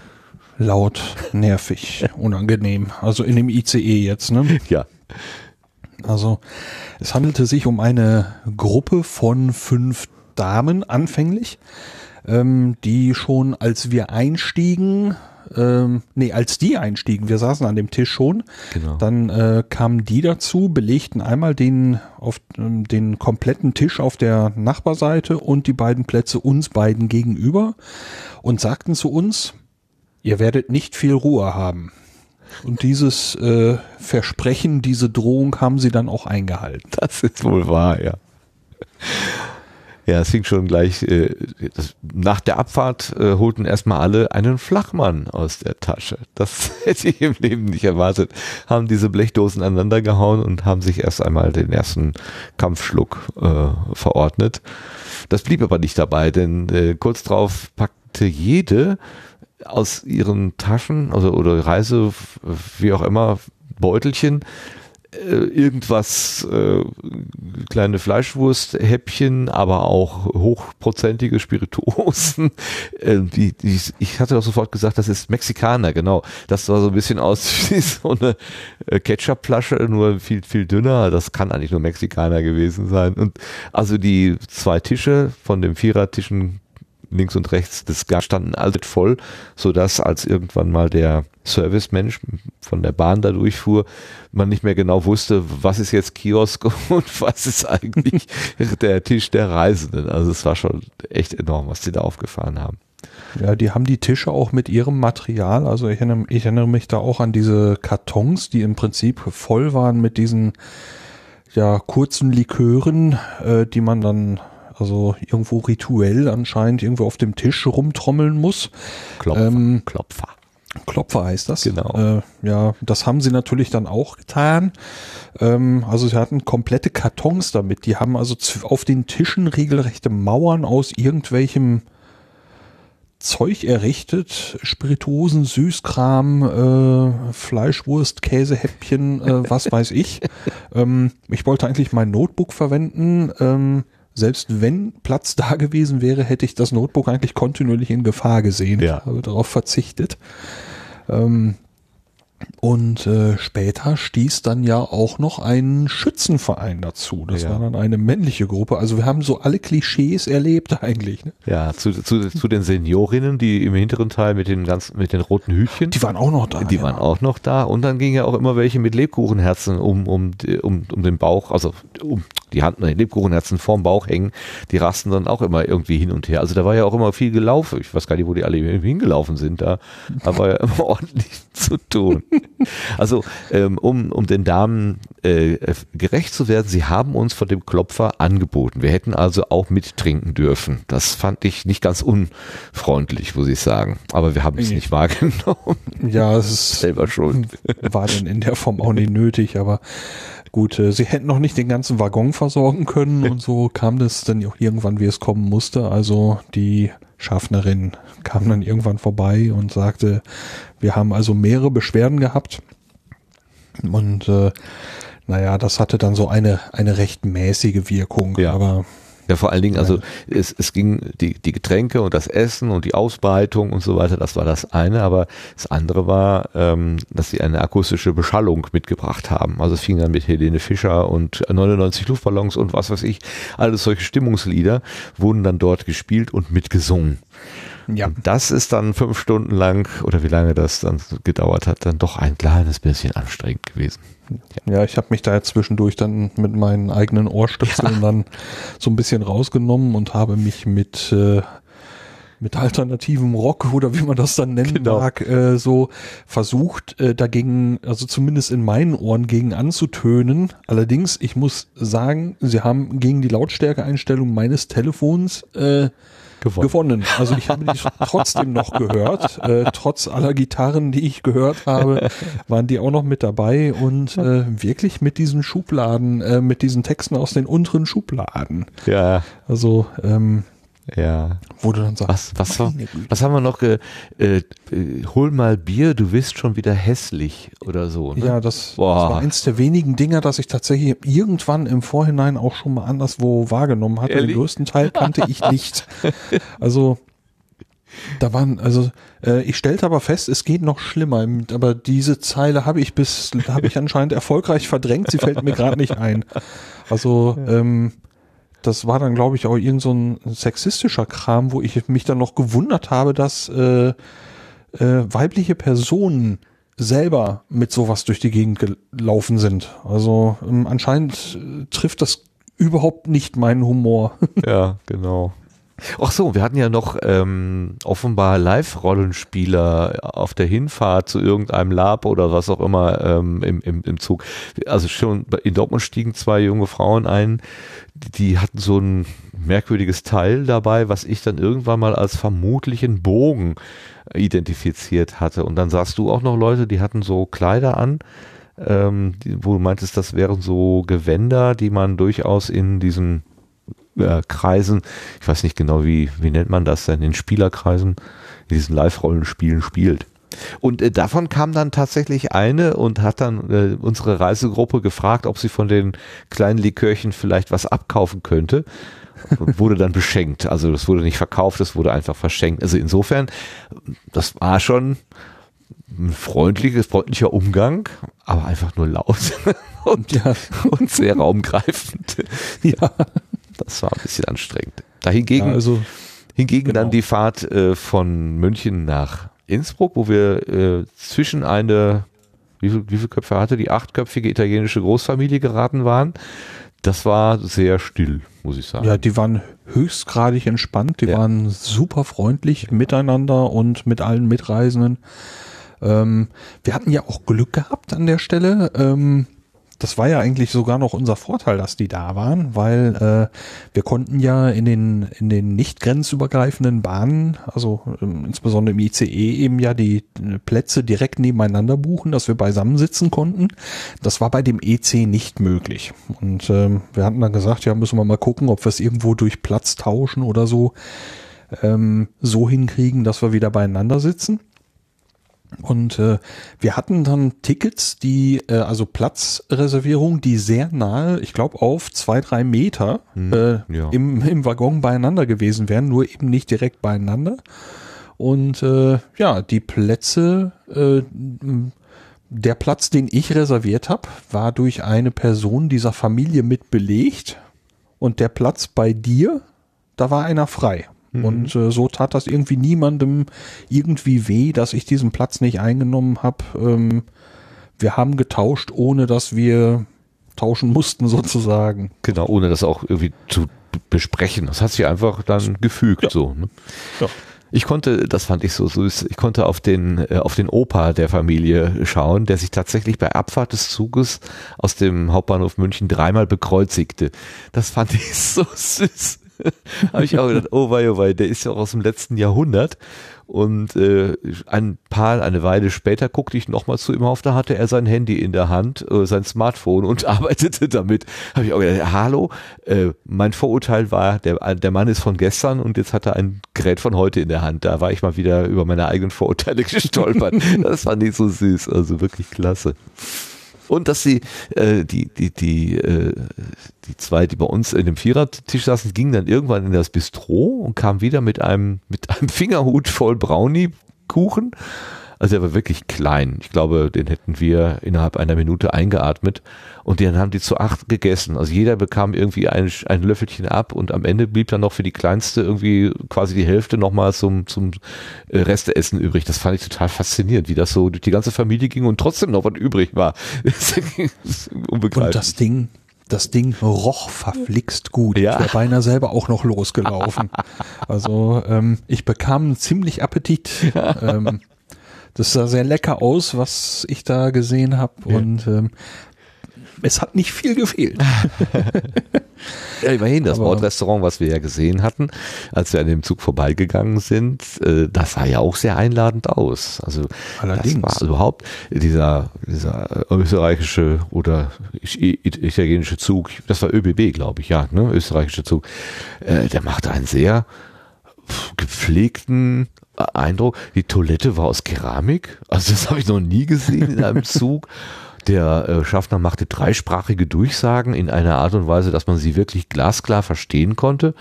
Laut, nervig, unangenehm. Also in dem ICE jetzt, ne? Ja. Also es handelte sich um eine Gruppe von fünf Damen anfänglich, ähm, die schon als wir einstiegen, ähm, nee, als die einstiegen, wir saßen an dem Tisch schon, genau. dann äh, kamen die dazu, belegten einmal den auf ähm, den kompletten Tisch auf der Nachbarseite und die beiden Plätze uns beiden gegenüber und sagten zu uns, ihr werdet nicht viel Ruhe haben. Und dieses äh, Versprechen, diese Drohung haben sie dann auch eingehalten. [laughs] Das ist wohl wahr, ja. Ja, es fing schon gleich, äh, das, nach der Abfahrt äh, holten erstmal alle einen Flachmann aus der Tasche. Das [laughs] hätte ich im Leben nicht erwartet. Haben diese Blechdosen aneinander gehauen und haben sich erst einmal den ersten Kampfschluck äh, verordnet. Das blieb aber nicht dabei, denn äh, kurz drauf packte jede aus ihren Taschen, also oder Reise, wie auch immer, Beutelchen äh, irgendwas, äh, kleine Fleischwursthäppchen, aber auch hochprozentige Spirituosen. [laughs] Äh, die, ich hatte doch sofort gesagt, das ist Mexikaner, genau. Das sah so ein bisschen aus [laughs] wie so eine äh, Ketchupflasche, nur viel, viel dünner. Das kann eigentlich nur Mexikaner gewesen sein. Und also die zwei Tische von dem Vierertischen links und rechts des Gas standen alles voll, so dass als irgendwann mal der Servicemensch von der Bahn da durchfuhr, man nicht mehr genau wusste, was ist jetzt Kiosk [laughs] und was ist eigentlich [laughs] der Tisch der Reisenden. Also es war schon echt enorm, was die da aufgefahren haben. Ja, die haben die Tische auch mit ihrem Material. Also ich erinnere, ich erinnere mich da auch an diese Kartons, die im Prinzip voll waren mit diesen ja kurzen Likören, äh, die man dann also irgendwo rituell anscheinend irgendwo auf dem Tisch rumtrommeln muss. Klopfer. Ähm, Klopfer. Klopfer heißt das. Genau. Äh, ja, das haben sie natürlich dann auch getan. Ähm, also sie hatten komplette Kartons damit. Die haben also auf den Tischen regelrechte Mauern aus irgendwelchem Zeug errichtet. Spirituosen, Süßkram, äh, Fleischwurst, Käsehäppchen, äh, was weiß ich. [laughs] ähm, ich wollte eigentlich mein Notebook verwenden. Ähm, selbst wenn Platz da gewesen wäre, hätte ich das Notebook eigentlich kontinuierlich in Gefahr gesehen. Ja. Ich habe darauf verzichtet. Ähm, und äh, später stieß dann ja auch noch ein Schützenverein dazu. Das Ja. war dann eine männliche Gruppe. Also wir haben so alle Klischees erlebt [laughs] eigentlich. Ne? Ja, zu, zu, zu den Seniorinnen, die im hinteren Teil mit den ganzen, mit den roten Hütchen. Die waren auch noch da. Die ja. waren auch noch da und dann gingen ja auch immer welche mit Lebkuchenherzen um, um, um, um den Bauch, also um die Hand, ne, Lebkuchenherzen vorm Bauch hängen, die rasten dann auch immer irgendwie hin und her. Also da war ja auch immer viel gelaufen. Ich weiß gar nicht, wo die alle hingelaufen sind. Da aber ja immer [laughs] ordentlich zu tun. Also ähm, um, um den Damen äh, gerecht zu werden, sie haben uns von dem Klopfer angeboten. Wir hätten also auch mittrinken dürfen. Das fand ich nicht ganz unfreundlich, muss ich sagen. Aber wir haben es nicht wahrgenommen. Ja, es ist, [laughs] Selber schuld. war dann in der Form auch nicht nötig, aber gut, äh, sie hätten noch nicht den ganzen Waggon versorgen können und so kam das dann auch irgendwann, wie es kommen musste. Also die Schaffnerin kam dann irgendwann vorbei und sagte, wir haben also mehrere Beschwerden gehabt und äh, naja, das hatte dann so eine, eine recht mäßige Wirkung, Ja. aber Ja, vor allen Dingen, also es, es ging die, die Getränke und das Essen und die Ausbreitung und so weiter, das war das eine, aber das andere war, ähm, dass sie eine akustische Beschallung mitgebracht haben. Also es fing dann mit Helene Fischer und 99 Luftballons und was weiß ich, alles solche Stimmungslieder wurden dann dort gespielt und mitgesungen. Ja. Und das ist dann fünf Stunden lang oder wie lange das dann gedauert hat, dann doch ein kleines bisschen anstrengend gewesen. Ja, ich habe mich da zwischendurch dann mit meinen eigenen Ohrstöpseln dann so ein bisschen rausgenommen und habe mich mit äh, mit alternativem Rock oder wie man das dann nennen Genau. mag, äh, so versucht äh, dagegen, also zumindest in meinen Ohren gegen anzutönen. Allerdings, ich muss sagen, sie haben gegen die Lautstärkeeinstellung meines Telefons äh, Gewonnen. gewonnen. Also ich habe die [laughs] trotzdem noch gehört. Äh, trotz aller Gitarren, die ich gehört habe, waren die auch noch mit dabei und äh, wirklich mit diesen Schubladen, äh, mit diesen Texten aus den unteren Schubladen. Ja, Also ähm, ja. wo du dann sagst, Was, was, was haben wir noch? Ge, äh, äh, hol mal Bier, du bist schon wieder hässlich oder so. Ne? Ja, das, das war eins der wenigen Dinger, das ich tatsächlich irgendwann im Vorhinein auch schon mal anderswo wahrgenommen hatte. Ehrlich? Den größten Teil kannte ich [laughs] nicht. Also da waren, also äh, ich stellte aber fest, es geht noch schlimmer. Aber diese Zeile habe ich bis, habe ich anscheinend erfolgreich verdrängt. Sie fällt mir gerade nicht ein. Also ähm, das war dann, glaube ich, auch irgend so ein sexistischer Kram, wo ich mich dann noch gewundert habe, dass äh, äh, weibliche Personen selber mit sowas durch die Gegend gelaufen sind. Also ähm, anscheinend äh, trifft das überhaupt nicht meinen Humor. [laughs] Ja, genau. Ach so, wir hatten ja noch ähm, offenbar Live-Rollenspieler auf der Hinfahrt zu irgendeinem Lab oder was auch immer ähm, im, im, im Zug. Also schon in Dortmund stiegen zwei junge Frauen ein, die, hatten so ein merkwürdiges Teil dabei, was ich dann irgendwann mal als vermutlichen Bogen identifiziert hatte. Und dann sahst du auch noch Leute, die hatten so Kleider an, ähm, wo du meintest, das wären so Gewänder, die man durchaus in diesen äh, Kreisen, ich weiß nicht genau, wie, wie nennt man das denn, in Spielerkreisen, in diesen Live-Rollenspielen spielt. Und äh, davon kam dann tatsächlich eine und hat dann äh, unsere Reisegruppe gefragt, ob sie von den kleinen Likörchen vielleicht was abkaufen könnte. Und wurde dann beschenkt. Also das wurde nicht verkauft, das wurde einfach verschenkt. Also insofern, das war schon ein freundliches, freundlicher Umgang, aber einfach nur laut [laughs] und, Ja. und sehr raumgreifend. ja, Das war ein bisschen anstrengend. Dahingegen, ja also hingegen genau. dann die Fahrt äh, von München nach Innsbruck, wo wir äh, zwischen eine, wie viel, wie viele Köpfe hatte die achtköpfige italienische Großfamilie geraten waren, das war sehr still, muss ich sagen. Ja, die waren höchstgradig entspannt, die Ja. waren super freundlich miteinander und mit allen Mitreisenden. Ähm, wir hatten ja auch Glück gehabt an der Stelle. Ähm, das war ja eigentlich sogar noch unser Vorteil, dass die da waren, weil äh, wir konnten ja in den in den nicht grenzübergreifenden Bahnen, also ähm, insbesondere im ICE eben ja die äh, Plätze direkt nebeneinander buchen, dass wir beisammen sitzen konnten. Das war bei dem EC nicht möglich. Und ähm, wir hatten dann gesagt, ja, müssen wir mal gucken, ob wir es irgendwo durch Platz tauschen oder so ähm, so hinkriegen, dass wir wieder beieinander sitzen. Und äh, wir hatten dann Tickets, die, äh, also Platzreservierung, die sehr nahe, ich glaube, auf zwei, drei Meter äh, ja. im, im Waggon beieinander gewesen wären, nur eben nicht direkt beieinander. Und äh, ja, die Plätze, äh, der Platz, den ich reserviert habe, war durch eine Person dieser Familie mit belegt. Und der Platz bei dir, da war einer frei. Und äh, so tat das irgendwie niemandem irgendwie weh, dass ich diesen Platz nicht eingenommen habe. Ähm, wir haben getauscht, ohne dass wir tauschen mussten [laughs] sozusagen. Genau, ohne das auch irgendwie zu besprechen. Das hat sich einfach dann gefügt so. Ne? Ja. Ich konnte, das fand ich so süß, ich konnte auf den, äh, auf den Opa der Familie schauen, der sich tatsächlich bei Abfahrt des Zuges aus dem Hauptbahnhof München dreimal bekreuzigte. Das fand [laughs] ich so süß. [laughs] Habe ich auch gedacht, oh wei, oh wei, der ist ja auch aus dem letzten Jahrhundert. Und äh, ein paar, eine Weile später guckte ich nochmal zu ihm auf, da hatte er sein Handy in der Hand, äh, sein Smartphone und [laughs] arbeitete damit. Habe ich auch gedacht, hallo, äh, mein Vorurteil war, der, der Mann ist von gestern und jetzt hat er ein Gerät von heute in der Hand. Da war ich mal wieder über meine eigenen Vorurteile [laughs] gestolpert. das fand ich so süß, also wirklich klasse. Und dass sie, äh, die, die, die, äh, die zwei, die bei uns in dem Vierertisch saßen, gingen dann irgendwann in das Bistro und kamen wieder mit einem, mit einem Fingerhut voll Brownie-Kuchen. Also der war wirklich klein. Ich glaube, den hätten wir innerhalb einer Minute eingeatmet. Und den haben die zu acht gegessen. Also jeder bekam irgendwie ein, ein Löffelchen ab und am Ende blieb dann noch für die kleinste irgendwie quasi die Hälfte nochmal zum, zum äh, Resteessen übrig. Das fand ich total faszinierend, wie das so durch die ganze Familie ging und trotzdem noch was übrig war. [laughs] Das ist Unbegreiflich. Und das Ding, das Ding roch verflixt gut. Ja. Ich wäre beinahe selber auch noch losgelaufen. [laughs] also ähm, ich bekam ziemlich Appetit. ähm, das sah sehr lecker aus, was ich da gesehen habe. Und ähm, es hat nicht viel gefehlt. [laughs] Ja, immerhin, das Bordrestaurant, was wir ja gesehen hatten, als wir an dem Zug vorbeigegangen sind, äh, das sah ja auch sehr einladend aus. Also Allerdings. das war überhaupt dieser, dieser österreichische oder italienische Zug, das war ÖBB, glaube ich, ja, ne, österreichische Zug, äh, der machte einen sehr pf, gepflegten Eindruck. Die Toilette war aus Keramik, also das habe ich noch nie gesehen in einem [laughs] Zug. Der äh, Schaffner machte dreisprachige Durchsagen in einer Art und Weise, dass man sie wirklich glasklar verstehen konnte.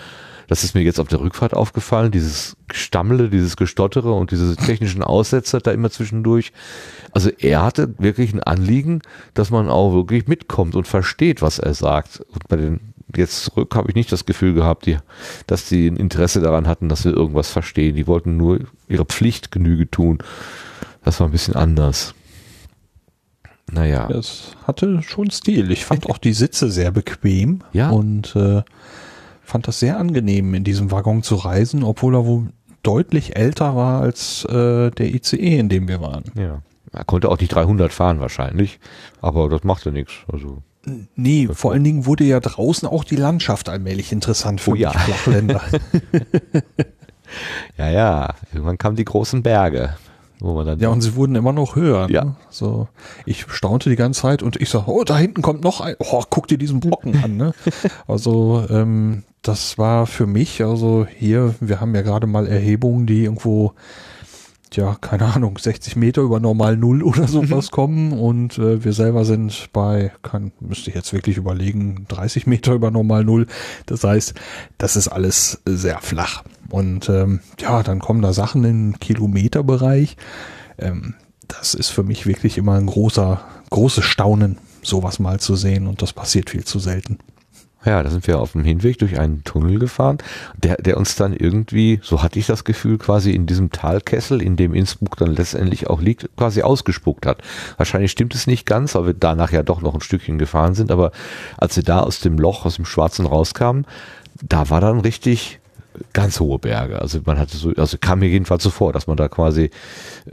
Das ist mir jetzt auf der Rückfahrt aufgefallen, dieses Gestammle, dieses Gestottere und diese technischen Aussetzer da immer zwischendurch. Also er hatte wirklich ein Anliegen, dass man auch wirklich mitkommt und versteht, was er sagt. Und bei den jetzt zurück habe ich nicht das Gefühl gehabt, die, dass die ein Interesse daran hatten, dass wir irgendwas verstehen. Die wollten nur ihre Pflicht Genüge tun. Das war ein bisschen anders. Naja. Es hatte schon Stil. Ich fand auch die Sitze sehr bequem Ja. und äh, fand das sehr angenehm, in diesem Waggon zu reisen, obwohl er wohl deutlich älter war als äh, der ICE, in dem wir waren. Ja. Er konnte auch nicht 300 fahren wahrscheinlich, aber das machte nichts. Also Nee, vor allen Dingen wurde ja draußen auch die Landschaft allmählich interessant für Oh ja. Flachländer. [laughs] ja, ja. Irgendwann kamen die großen Berge, wo man dann ja, und sie wurden immer noch höher. Ja. Ne? So, ich staunte die ganze Zeit und ich sag, oh, da hinten kommt noch ein. Oh, guck dir diesen Brocken an. Ne? [laughs] Also ähm, das war für mich, also hier, wir haben ja gerade mal Erhebungen, die irgendwo ja, keine Ahnung, 60 Meter über normal Null oder sowas kommen und äh, wir selber sind bei, kann, müsste ich jetzt wirklich überlegen, 30 Meter über normal Null. Das heißt, das ist alles sehr flach. Und ähm, ja, dann kommen da Sachen im Kilometerbereich. Ähm, das ist für mich wirklich immer ein großer, großes Staunen, sowas mal zu sehen und das passiert viel zu selten. Ja, da sind wir auf dem Hinweg durch einen Tunnel gefahren, der, der uns dann irgendwie, so hatte ich das Gefühl, quasi in diesem Talkessel, in dem Innsbruck dann letztendlich auch liegt, quasi ausgespuckt hat. Wahrscheinlich stimmt es nicht ganz, weil wir danach ja doch noch ein Stückchen gefahren sind, aber als wir da aus dem Loch, aus dem Schwarzen rauskamen, da war dann richtig ganz hohe Berge. Also man hatte so, also kam mir jedenfalls so vor, dass man da quasi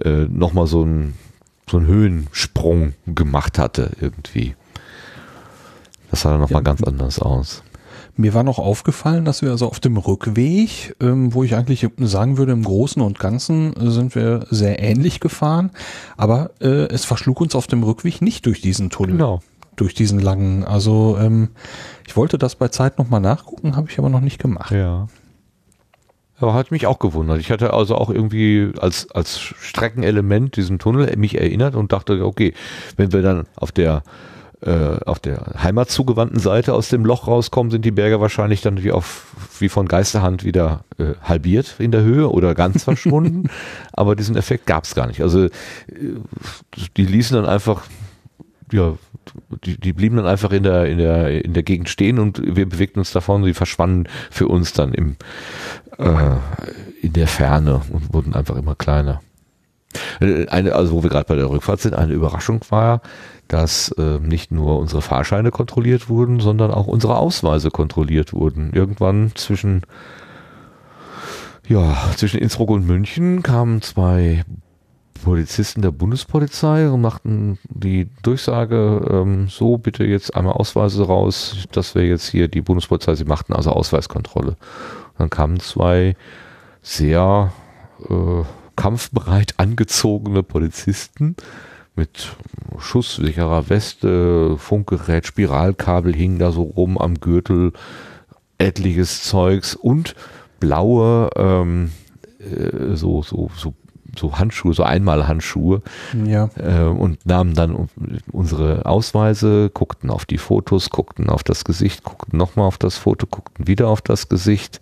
äh, nochmal so einen so einen Höhensprung gemacht hatte irgendwie. Das sah dann nochmal Ja. ganz anders aus. Mir war noch aufgefallen, dass wir also auf dem Rückweg, ähm, wo ich eigentlich sagen würde, im Großen und Ganzen äh, sind wir sehr ähnlich gefahren, aber äh, es verschlug uns auf dem Rückweg nicht durch diesen Tunnel. Genau. Durch diesen langen. Also ähm, ich wollte das bei Zeit nochmal nachgucken, habe ich aber noch nicht gemacht. Ja. Aber hat mich auch gewundert. Ich hatte also auch irgendwie als, als Streckenelement diesen Tunnel mich erinnert und dachte, okay, wenn wir dann auf der äh, auf der Heimat zugewandten Seite aus dem Loch rauskommen, sind die Berge wahrscheinlich dann wie auf wie von Geisterhand wieder äh, halbiert in der Höhe oder ganz verschwunden. [laughs] Aber diesen Effekt gab es gar nicht. Also äh, die ließen dann einfach ja, die, die blieben dann einfach in der, in der, in der Gegend stehen und wir bewegten uns davon, sie verschwanden für uns dann im, äh, in der Ferne und wurden einfach immer kleiner. Äh, Eine, also wo wir gerade bei der Rückfahrt sind, eine Überraschung war, dass äh, nicht nur unsere Fahrscheine kontrolliert wurden, sondern auch unsere Ausweise kontrolliert wurden. Irgendwann zwischen ja, zwischen Innsbruck und München kamen zwei Polizisten der Bundespolizei und machten die Durchsage, ähm, so bitte jetzt einmal Ausweise raus, dass wir jetzt hier die Bundespolizei, sie machten also Ausweiskontrolle. Und dann kamen zwei sehr äh, kampfbereit angezogene Polizisten mit schusssicherer Weste, Funkgerät, Spiralkabel hingen da so rum am Gürtel, etliches Zeugs und blaue ähm, äh, so, so, so, so Handschuhe, so Einmalhandschuhe Ja. äh, und nahmen dann unsere Ausweise, guckten auf die Fotos, guckten auf das Gesicht, guckten nochmal auf das Foto, guckten wieder auf das Gesicht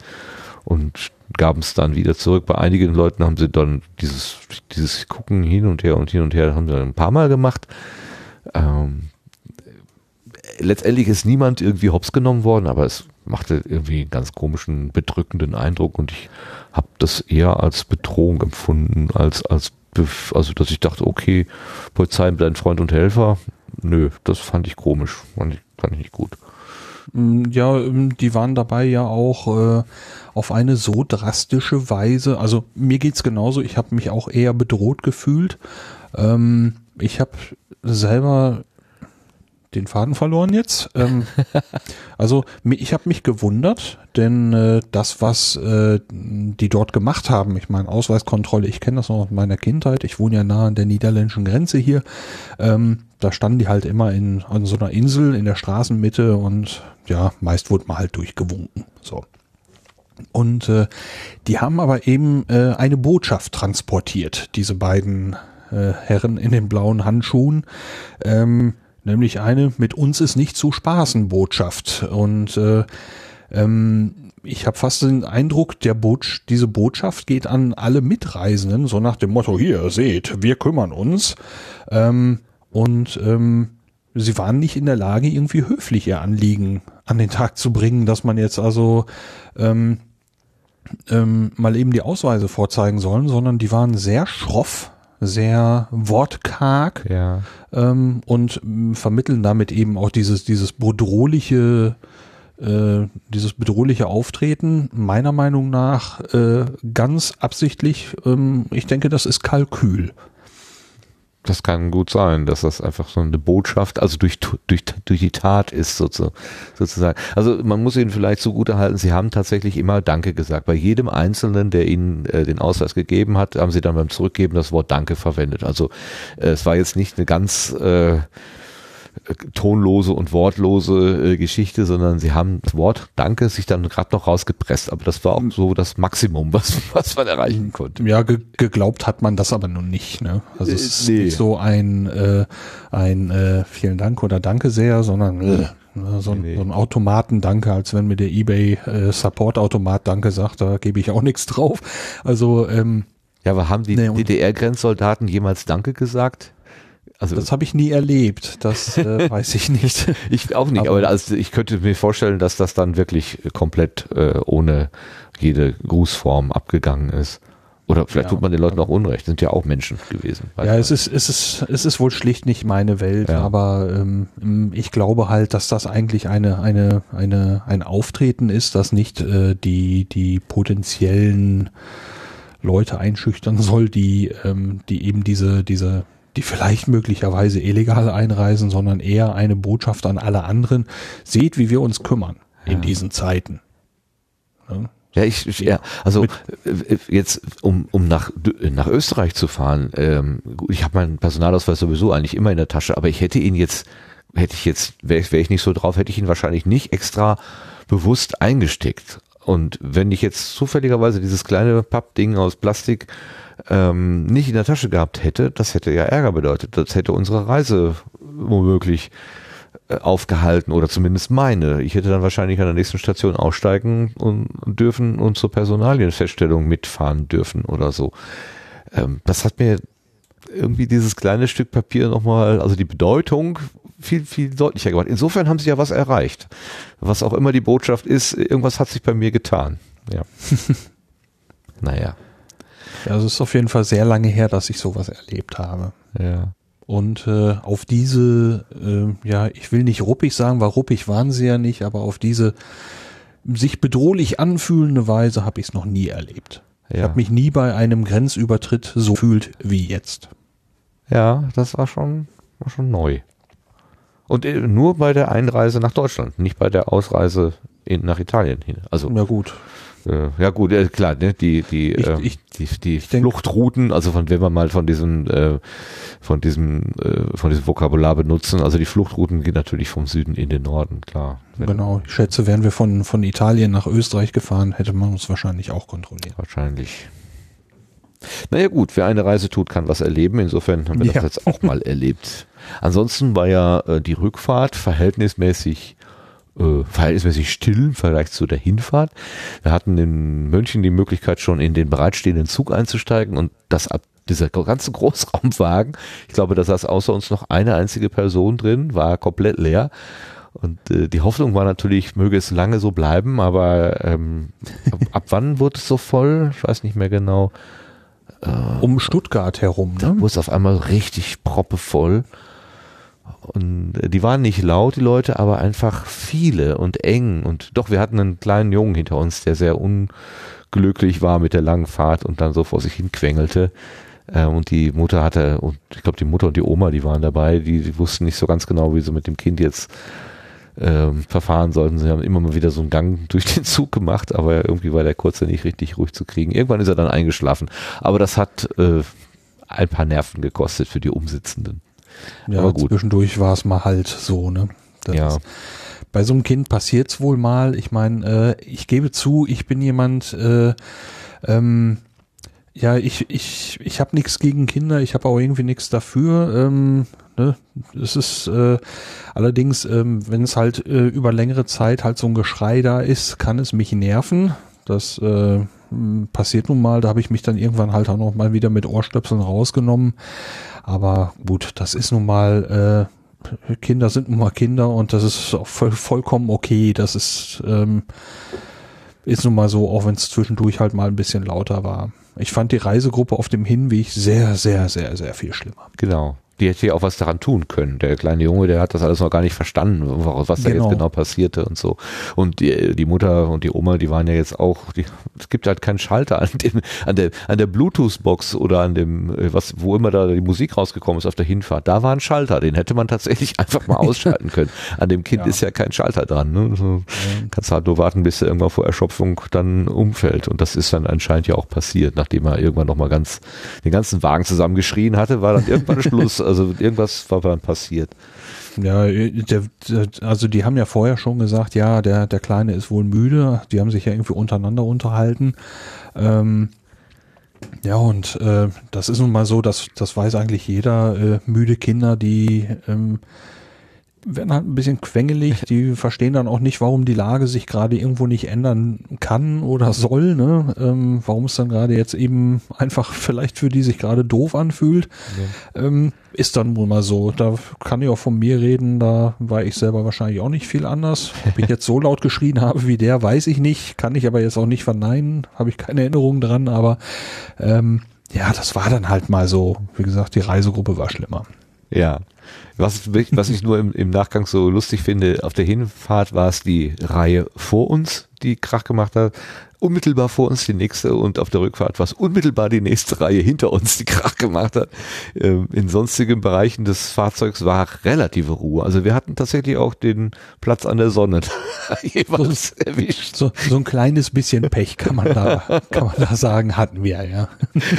und gaben es dann wieder zurück. Bei einigen Leuten haben sie dann dieses, dieses Gucken hin und her und hin und her, haben sie dann ein paar Mal gemacht. Ähm, letztendlich ist niemand irgendwie hops genommen worden, aber es machte irgendwie einen ganz komischen, bedrückenden Eindruck und ich habe das eher als Bedrohung empfunden, als, als, also dass ich dachte, okay, Polizei dein Freund und Helfer, nö, das fand ich komisch, fand ich, fand ich nicht gut. Mm, Ja, ähm, die waren dabei ja auch äh, auf eine so drastische Weise. Also mir geht's genauso. Ich habe mich auch eher bedroht gefühlt. Ähm, ich habe selber den Faden verloren jetzt. Ähm, [laughs] also ich habe mich gewundert, denn äh, das, was äh, die dort gemacht haben, ich meine Ausweiskontrolle, ich kenne das noch aus meiner Kindheit. Ich wohne ja nah an der niederländischen Grenze hier. Ähm, da standen die halt immer in an so einer Insel in der Straßenmitte und ja, meist wurde man halt durchgewunken. So. Und äh, die haben aber eben äh, eine Botschaft transportiert, diese beiden äh, Herren in den blauen Handschuhen. Ähm, nämlich eine mit uns ist nicht zu spaßen Botschaft. Und äh, ähm, ich habe fast den Eindruck, der Botsch diese Botschaft geht an alle Mitreisenden, so nach dem Motto, hier, seht, wir kümmern uns. Ähm, und ähm, sie waren nicht in der Lage, irgendwie höflich ihr Anliegen an den Tag zu bringen, dass man jetzt also ähm, ähm, mal eben die Ausweise vorzeigen sollen, sondern die waren sehr schroff, sehr wortkarg Ja. ähm, und ähm, vermitteln damit eben auch dieses dieses bedrohliche äh, dieses bedrohliche Auftreten meiner Meinung nach äh, ganz absichtlich. Ähm, ich denke, das ist Kalkül. Das kann gut sein, dass das einfach so eine Botschaft, also durch, durch, durch die Tat ist sozu- sozusagen. Also man muss ihnen vielleicht zugute halten, sie haben tatsächlich immer Danke gesagt. Bei jedem Einzelnen, der ihnen äh, den Ausweis gegeben hat, haben sie dann beim Zurückgeben das Wort Danke verwendet. Also äh, es war jetzt nicht eine ganz äh, tonlose und wortlose äh, Geschichte, sondern sie haben das Wort Danke sich dann gerade noch rausgepresst. Aber das war auch so das Maximum, [laughs] was, was man erreichen konnte. Ja, ge geglaubt hat man das aber nun nicht. Ne? Also es ist nee. nicht so ein, äh, ein äh, vielen Dank oder Danke sehr, sondern äh, ne, so, ein, Nee. so ein Automaten Danke, als wenn mir der eBay äh, Support Automat Danke sagt, da gebe ich auch nichts drauf. Also ähm, Ja, aber haben die Nee, DDR-Grenzsoldaten jemals Danke gesagt? Also Das habe ich nie erlebt. Das äh, [laughs] weiß ich nicht. ich auch nicht, aber, also ich könnte mir vorstellen, dass das dann wirklich komplett äh, ohne jede Grußform abgegangen ist. Oder vielleicht Ja. tut man den Leuten auch Unrecht, sind ja auch Menschen gewesen. Ja, es ist, es ist, es ist wohl schlicht nicht meine Welt, Ja. aber ähm, ich glaube halt, dass das eigentlich eine, eine, eine, ein Auftreten ist, das nicht äh, die, die potenziellen Leute einschüchtern soll, die, ähm, die eben diese, diese, die vielleicht möglicherweise illegal einreisen, sondern eher eine Botschaft an alle anderen. Seht, wie wir uns kümmern in diesen Zeiten. Ne? Ja, ich, ich ja, also äh, jetzt um um nach Dü- nach Österreich zu fahren, ähm, ich habe meinen Personalausweis sowieso eigentlich immer in der Tasche, aber ich hätte ihn jetzt hätte ich jetzt wäre wär ich nicht so drauf, hätte ich ihn wahrscheinlich nicht extra bewusst eingesteckt. Und wenn ich jetzt zufälligerweise dieses kleine Pappding aus Plastik ähm, nicht in der Tasche gehabt hätte, das hätte ja Ärger bedeutet. Das hätte unsere Reise womöglich äh, aufgehalten oder zumindest meine. Ich hätte dann wahrscheinlich an der nächsten Station aussteigen und dürfen und zur Personalienfeststellung mitfahren dürfen oder so. Ähm, das hat mir irgendwie dieses kleine Stück Papier nochmal, also die Bedeutung viel, viel deutlicher gemacht. Insofern haben sie ja was erreicht. Was auch immer die Botschaft ist, irgendwas hat sich bei mir getan. Ja. [laughs] naja, Ja, Also es ist auf jeden Fall sehr lange her, dass ich sowas erlebt habe. ja. Und äh, auf diese, äh, ja, ich will nicht ruppig sagen, weil ruppig waren sie ja nicht, aber auf diese sich bedrohlich anfühlende Weise habe ich es noch nie erlebt. Ich Ja. habe mich nie bei einem Grenzübertritt so gefühlt wie jetzt. Ja, das war schon, war schon neu. Und äh, nur bei der Einreise nach Deutschland, nicht bei der Ausreise in, nach Italien hin. Also Ja gut. Äh, ja gut, äh, klar, ne, die die Ich- ähm, ich- die, die denk- Fluchtrouten, also von wenn wir mal von diesem äh, von diesem äh, von diesem Vokabular benutzen, also die Fluchtrouten gehen natürlich vom Süden in den Norden, klar. Genau. Ich schätze, wären wir von, von Italien nach Österreich gefahren, hätte man uns wahrscheinlich auch kontrolliert. Wahrscheinlich. Naja gut, wer eine Reise tut, kann was erleben. Insofern haben wir Ja. das jetzt auch mal [laughs] erlebt. Ansonsten war ja äh, die Rückfahrt verhältnismäßig äh, verhältnismäßig still im Vergleich zu der Hinfahrt. Wir hatten in München die Möglichkeit schon in den bereitstehenden Zug einzusteigen und das ab dieser ganze [laughs] Großraumwagen, ich glaube, da saß außer uns noch eine einzige Person drin, war komplett leer. Und äh, die Hoffnung war natürlich, möge es lange so bleiben, aber ähm, ab, ab wann wurde es so voll? Ich weiß nicht mehr genau. Um Stuttgart herum. Da Ne? wurde es auf einmal richtig proppevoll. Und äh, die waren nicht laut, die Leute, aber einfach viele und eng. Und doch, wir hatten einen kleinen Jungen hinter uns, der sehr unglücklich war mit der langen Fahrt und dann so vor sich hin quengelte. Äh, Und die Mutter hatte, und ich glaube, die Mutter und die Oma, die waren dabei, die, die wussten nicht so ganz genau, wie sie mit dem Kind jetzt ähm, verfahren sollten. Sie haben immer mal wieder so einen Gang [laughs] durch den Zug gemacht, aber irgendwie war der Kurze nicht richtig ruhig zu kriegen. Irgendwann ist er dann eingeschlafen. Aber das hat äh, ein paar Nerven gekostet für die Umsitzenden. Ja, aber gut. zwischendurch war es mal halt so, ne? Das Ja. ist- bei so einem Kind passiert's wohl mal. Ich meine, äh, ich gebe zu, ich bin jemand, äh, ähm, ja, ich, ich, ich habe nichts gegen Kinder, ich habe auch irgendwie nichts dafür. Ähm, ne? Es ist äh, allerdings, ähm, wenn es halt äh, über längere Zeit halt so ein Geschrei da ist, kann es mich nerven. Das äh, passiert nun mal, da habe ich mich dann irgendwann halt auch noch mal wieder mit Ohrstöpseln rausgenommen. Aber gut, das ist nun mal, äh, Kinder sind nun mal Kinder und das ist auch voll, vollkommen okay. Das ist, ähm, ist nun mal so, auch wenn es zwischendurch halt mal ein bisschen lauter war. Ich fand die Reisegruppe auf dem Hinweg sehr, sehr, sehr, sehr viel schlimmer. Genau. Die hätte ja auch was daran tun können. Der kleine Junge, der hat das alles noch gar nicht verstanden, was da Genau. jetzt genau passierte und so. Und die, die Mutter und die Oma, die waren ja jetzt auch, die, es gibt halt keinen Schalter an dem, an der, an der Bluetooth-Box oder an dem, äh, was, wo immer da die Musik rausgekommen ist auf der Hinfahrt. Da war ein Schalter, den hätte man tatsächlich [laughs] einfach mal ausschalten können. An dem Kind Ja. ist ja kein Schalter dran. Ne? So, Kannst halt nur warten, bis er irgendwann vor Erschöpfung dann umfällt. Und das ist dann anscheinend ja auch passiert, nachdem er irgendwann nochmal ganz, den ganzen Wagen zusammengeschrien hatte, war dann irgendwann [laughs] Schluss. Also irgendwas war dann passiert. Ja, der, also die haben ja vorher schon gesagt, ja, der, der Kleine ist wohl müde. Die haben sich ja irgendwie untereinander unterhalten. Ähm, ja, und äh, das ist nun mal so, dass das weiß eigentlich jeder, äh, müde Kinder, die ähm, werden halt ein bisschen quengelig. Die [laughs] verstehen dann auch nicht, warum die Lage sich gerade irgendwo nicht ändern kann oder soll. Ne? Ähm, warum es dann gerade jetzt eben einfach vielleicht für die sich gerade doof anfühlt. Ähm, ist dann wohl mal so. Da kann ich auch von mir reden. Da war ich selber wahrscheinlich auch nicht viel anders. Ob ich [laughs] jetzt so laut geschrien habe wie der, weiß ich nicht. Kann ich aber jetzt auch nicht verneinen. Habe ich keine Erinnerung dran. Aber ähm, ja, das war dann halt mal so. Wie gesagt, die Reisegruppe war schlimmer. Ja. Was, was ich nur im, im Nachgang so lustig finde, auf der Hinfahrt war es die Reihe vor uns, die Krach gemacht hat. Unmittelbar vor uns die nächste und auf der Rückfahrt war es unmittelbar die nächste Reihe hinter uns, die Krach gemacht hat. Ähm, in sonstigen Bereichen des Fahrzeugs war relative Ruhe. Also wir hatten tatsächlich auch den Platz an der Sonne [laughs] jeweils erwischt. So, so ein kleines bisschen Pech kann man da, [laughs] kann man da sagen, hatten wir, ja.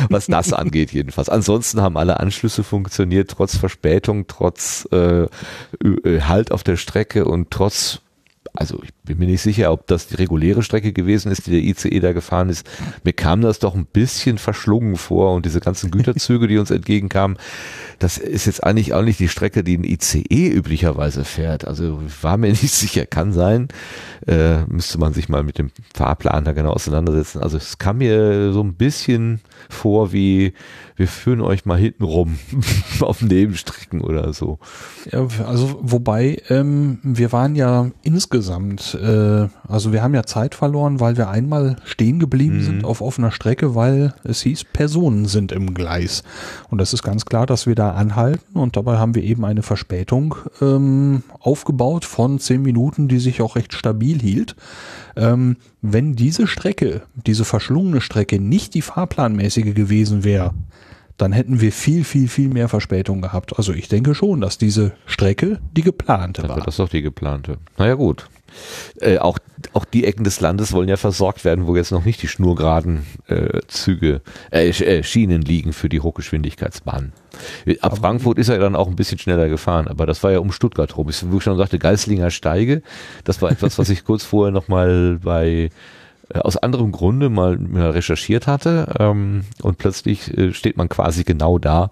was das angeht jedenfalls. Ansonsten haben alle Anschlüsse funktioniert, trotz Verspätung, trotz äh, Ö- Halt auf der Strecke und trotz also ich bin mir nicht sicher, ob das die reguläre Strecke gewesen ist, die der ICE da gefahren ist. Mir kam das doch ein bisschen verschlungen vor und diese ganzen Güterzüge, die uns entgegenkamen, das ist jetzt eigentlich auch nicht die Strecke, die ein ICE üblicherweise fährt. Also war mir [laughs] nicht sicher, kann sein. Äh, müsste man sich mal mit dem Fahrplan da genau auseinandersetzen. Also es kam mir so ein bisschen vor wie, wir führen euch mal hinten rum [laughs] auf Nebenstrecken oder so. Ja, also wobei ähm, wir waren ja insgesamt, äh, also wir haben ja Zeit verloren, weil wir einmal stehen geblieben Mhm. sind auf offener Strecke, weil es hieß, Personen sind im Gleis. Und das ist ganz klar, dass wir da anhalten und dabei haben wir eben eine Verspätung ähm, aufgebaut von zehn Minuten, die sich auch recht stabil hielt. Ähm, wenn diese Strecke, diese verschlungene Strecke nicht die fahrplanmäßige gewesen wäre, dann hätten wir viel, viel, viel mehr Verspätung gehabt. Also ich denke schon, dass diese Strecke die geplante Dann war. war das doch die geplante. Naja gut. Äh, auch, auch die Ecken des Landes wollen ja versorgt werden, wo jetzt noch nicht die schnurgeraden äh, Züge, äh, äh, Schienen liegen für die Hochgeschwindigkeitsbahnen. Ab Frankfurt ist er dann auch ein bisschen schneller gefahren, aber das war ja um Stuttgart rum. Ich, wo ich schon sagte, Geislinger Steige, das war etwas, was ich kurz vorher nochmal bei äh, aus anderem Grunde mal, mal recherchiert hatte ähm, und plötzlich äh, steht man quasi genau da.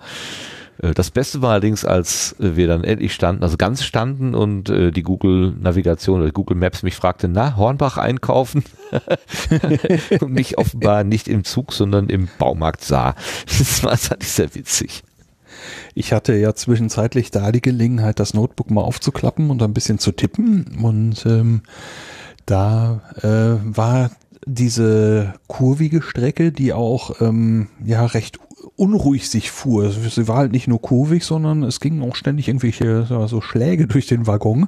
Äh, Das Beste war allerdings, als äh, wir dann endlich standen, also ganz standen und äh, die Google Navigation oder Google Maps mich fragte, na, Hornbach einkaufen? [laughs] und mich offenbar nicht im Zug, sondern im Baumarkt sah. [laughs] Das war das fand ich sehr witzig. Ich hatte ja zwischenzeitlich da die Gelegenheit, das Notebook mal aufzuklappen und ein bisschen zu tippen. Und ähm, da äh, war diese kurvige Strecke, die auch ähm, ja recht unruhig sich fuhr. Sie war halt nicht nur kurvig, sondern es gingen auch ständig irgendwelche so Schläge durch den Waggon,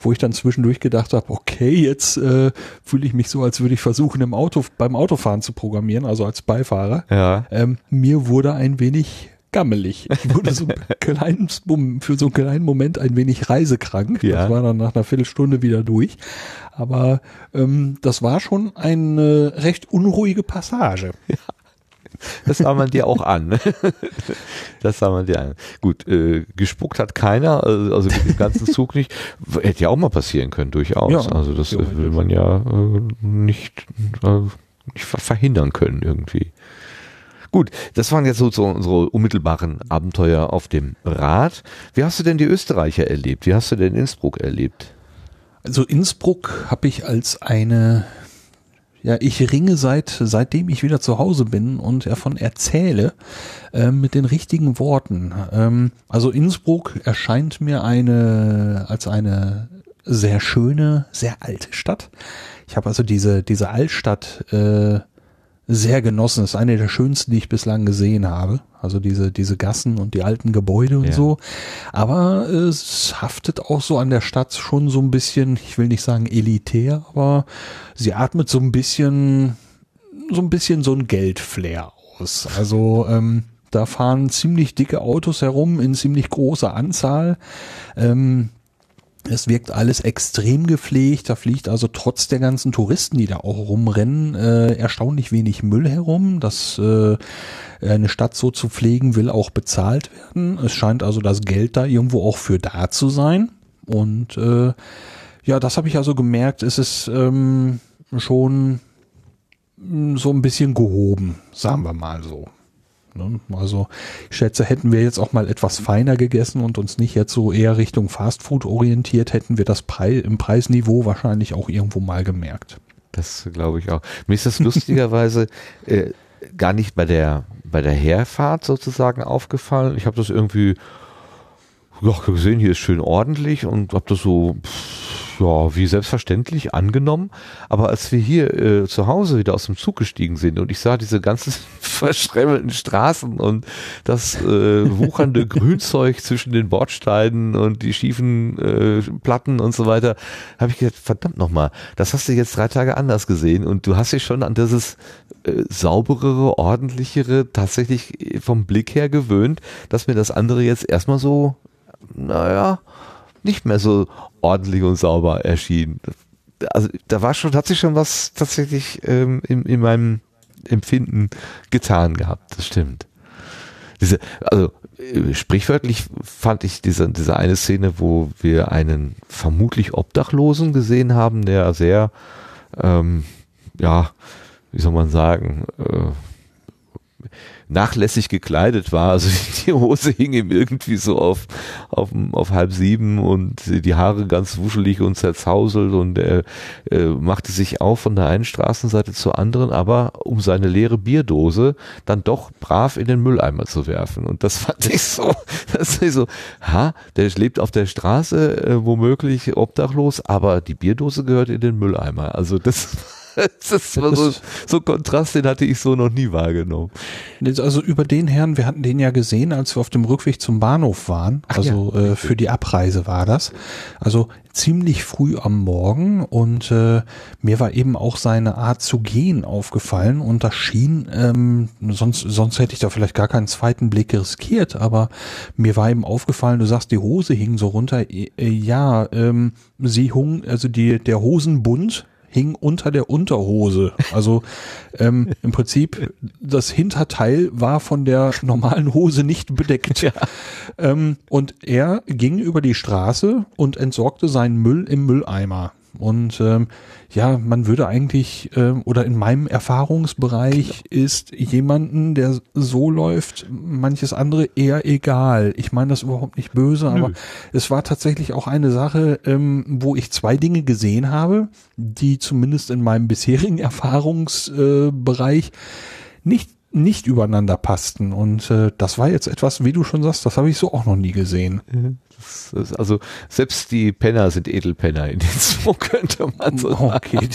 wo ich dann zwischendurch gedacht habe, okay, jetzt äh, fühle ich mich so, als würde ich versuchen, im Auto beim Autofahren zu programmieren, also als Beifahrer. Ja. Ähm, mir wurde ein wenig gammelig. Ich wurde so [laughs] Mom- für so einen kleinen Moment ein wenig reisekrank. Ja. Das war dann nach einer Viertelstunde wieder durch. Aber ähm, das war schon eine recht unruhige Passage. Das sah man dir auch an. ne? [laughs] Das sah man dir an. Gut, äh, gespuckt hat keiner, also, also mit dem ganzen Zug nicht. Hätte ja auch mal passieren können, durchaus. Ja, also das äh, will man ja äh, nicht, äh, nicht ver- verhindern können irgendwie. Gut, das waren jetzt so, so unsere unmittelbaren Abenteuer auf dem Rad. Wie hast du denn die Österreicher erlebt? Wie hast du denn Innsbruck erlebt? Also Innsbruck habe ich als eine, ja, ich ringe seit, seitdem ich wieder zu Hause bin und davon erzähle, äh, mit den richtigen Worten. Ähm, also Innsbruck erscheint mir eine, als eine sehr schöne, sehr alte Stadt. Ich habe also diese, diese Altstadt, äh, sehr genossen. Das ist eine der schönsten, die ich bislang gesehen habe. Also diese, diese Gassen und die alten Gebäude und Ja. so. Aber es haftet auch so an der Stadt schon so ein bisschen, ich will nicht sagen elitär, aber sie atmet so ein bisschen, so ein bisschen so ein Geldflair aus. Also, ähm, da fahren ziemlich dicke Autos herum in ziemlich großer Anzahl. Ähm, es wirkt alles extrem gepflegt. Da fliegt also trotz der ganzen Touristen, die da auch rumrennen, äh, erstaunlich wenig Müll herum. Das äh, eine Stadt so zu pflegen will auch bezahlt werden. Es scheint also das Geld da irgendwo auch für da zu sein. Und äh, ja, das habe ich also gemerkt. Es ist ähm, schon mh, so ein bisschen gehoben, sagen wir mal so. Ne? Also ich schätze, hätten wir jetzt auch mal etwas feiner gegessen und uns nicht jetzt so eher Richtung Fastfood orientiert, hätten wir das Pre im Preisniveau wahrscheinlich auch irgendwo mal gemerkt. Das glaube ich auch. Mir ist das lustigerweise [laughs] äh, gar nicht bei der, bei der Herfahrt sozusagen aufgefallen. Ich habe das irgendwie ja, gesehen, hier ist schön ordentlich und habe das so, pff, ja, wie selbstverständlich angenommen. Aber als wir hier äh, zu Hause wieder aus dem Zug gestiegen sind und ich sah diese ganzen [laughs] verschremmelten Straßen und das äh, wuchernde [laughs] Grünzeug zwischen den Bordsteinen und die schiefen äh, Platten und so weiter, habe ich gedacht, verdammt nochmal, das hast du jetzt drei Tage anders gesehen und du hast dich schon an dieses äh, sauberere, ordentlichere tatsächlich vom Blick her gewöhnt, dass mir das andere jetzt erstmal so naja, nicht mehr so ordentlich und sauber erschien. Also da war schon, hat sich schon was tatsächlich ähm, in, in meinem Empfinden getan gehabt, das stimmt. Diese, also äh, sprichwörtlich fand ich diese, diese eine Szene, wo wir einen vermutlich Obdachlosen gesehen haben, der sehr, ähm, ja, wie soll man sagen, äh, nachlässig gekleidet war. Also [laughs] die Hose hing ihm irgendwie so auf, auf, auf halb sieben und die Haare ganz wuschelig und zerzauselt und er äh, machte sich auf von der einen Straßenseite zur anderen, aber um seine leere Bierdose dann doch brav in den Mülleimer zu werfen. Und das fand ich so, [laughs] das ist so, ha, der lebt auf der Straße, äh, womöglich obdachlos, aber die Bierdose gehört in den Mülleimer. Also das [laughs] das war so, so Kontrast, den hatte ich so noch nie wahrgenommen. Also über den Herrn, wir hatten den ja gesehen, als wir auf dem Rückweg zum Bahnhof waren. Ach also ja. äh, für die Abreise war das. Also ziemlich früh am Morgen und äh, mir war eben auch seine Art zu gehen aufgefallen und das schien, ähm, sonst, sonst hätte ich da vielleicht gar keinen zweiten Blick riskiert, aber mir war eben aufgefallen, du sagst, die Hose hing so runter. Äh, ja, ähm, sie hung, also die, der Hosenbund hing unter der Unterhose. Also ähm, im Prinzip das Hinterteil war von der normalen Hose nicht bedeckt. [laughs] Ähm, und er ging über die Straße und entsorgte seinen Müll im Mülleimer. Und ähm, ja, man würde eigentlich, ähm, oder in meinem Erfahrungsbereich ist jemanden, der so läuft, manches andere eher egal. Ich meine das überhaupt nicht böse, aber es war tatsächlich auch eine Sache, ähm, wo ich zwei Dinge gesehen habe, die zumindest in meinem bisherigen [laughs] Erfahrungsbereich äh, nicht nicht übereinander passten und äh, das war jetzt etwas, wie du schon sagst, das habe ich so auch noch nie gesehen. Das ist, also selbst die Penner sind Edelpenner in den [laughs] Zoo, könnte man so sagen. Okay,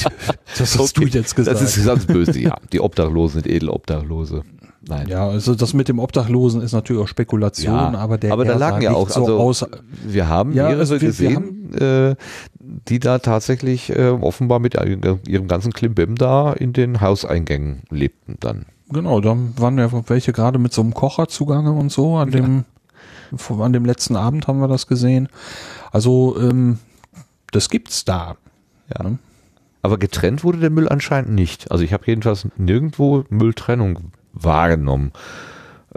das hast du [laughs] jetzt gesagt. Das ist ganz böse, ja. Die Obdachlosen sind Edelobdachlose. Nein. Ja, also das mit dem Obdachlosen ist natürlich auch Spekulation, Ja, aber der aber da lagen ja auch, so also aus. wir haben Ja, mehrere also wir- wir gesehen, äh, die da tatsächlich äh, offenbar mit ihrem ganzen Klimbim da in den Hauseingängen lebten dann. Genau, da waren ja welche gerade mit so einem Kocher zugange und so. An dem, an dem letzten Abend haben wir das gesehen. Also ähm, das gibt's da. Ja. Ne? Aber getrennt wurde der Müll anscheinend nicht. Also ich habe jedenfalls nirgendwo Mülltrennung wahrgenommen.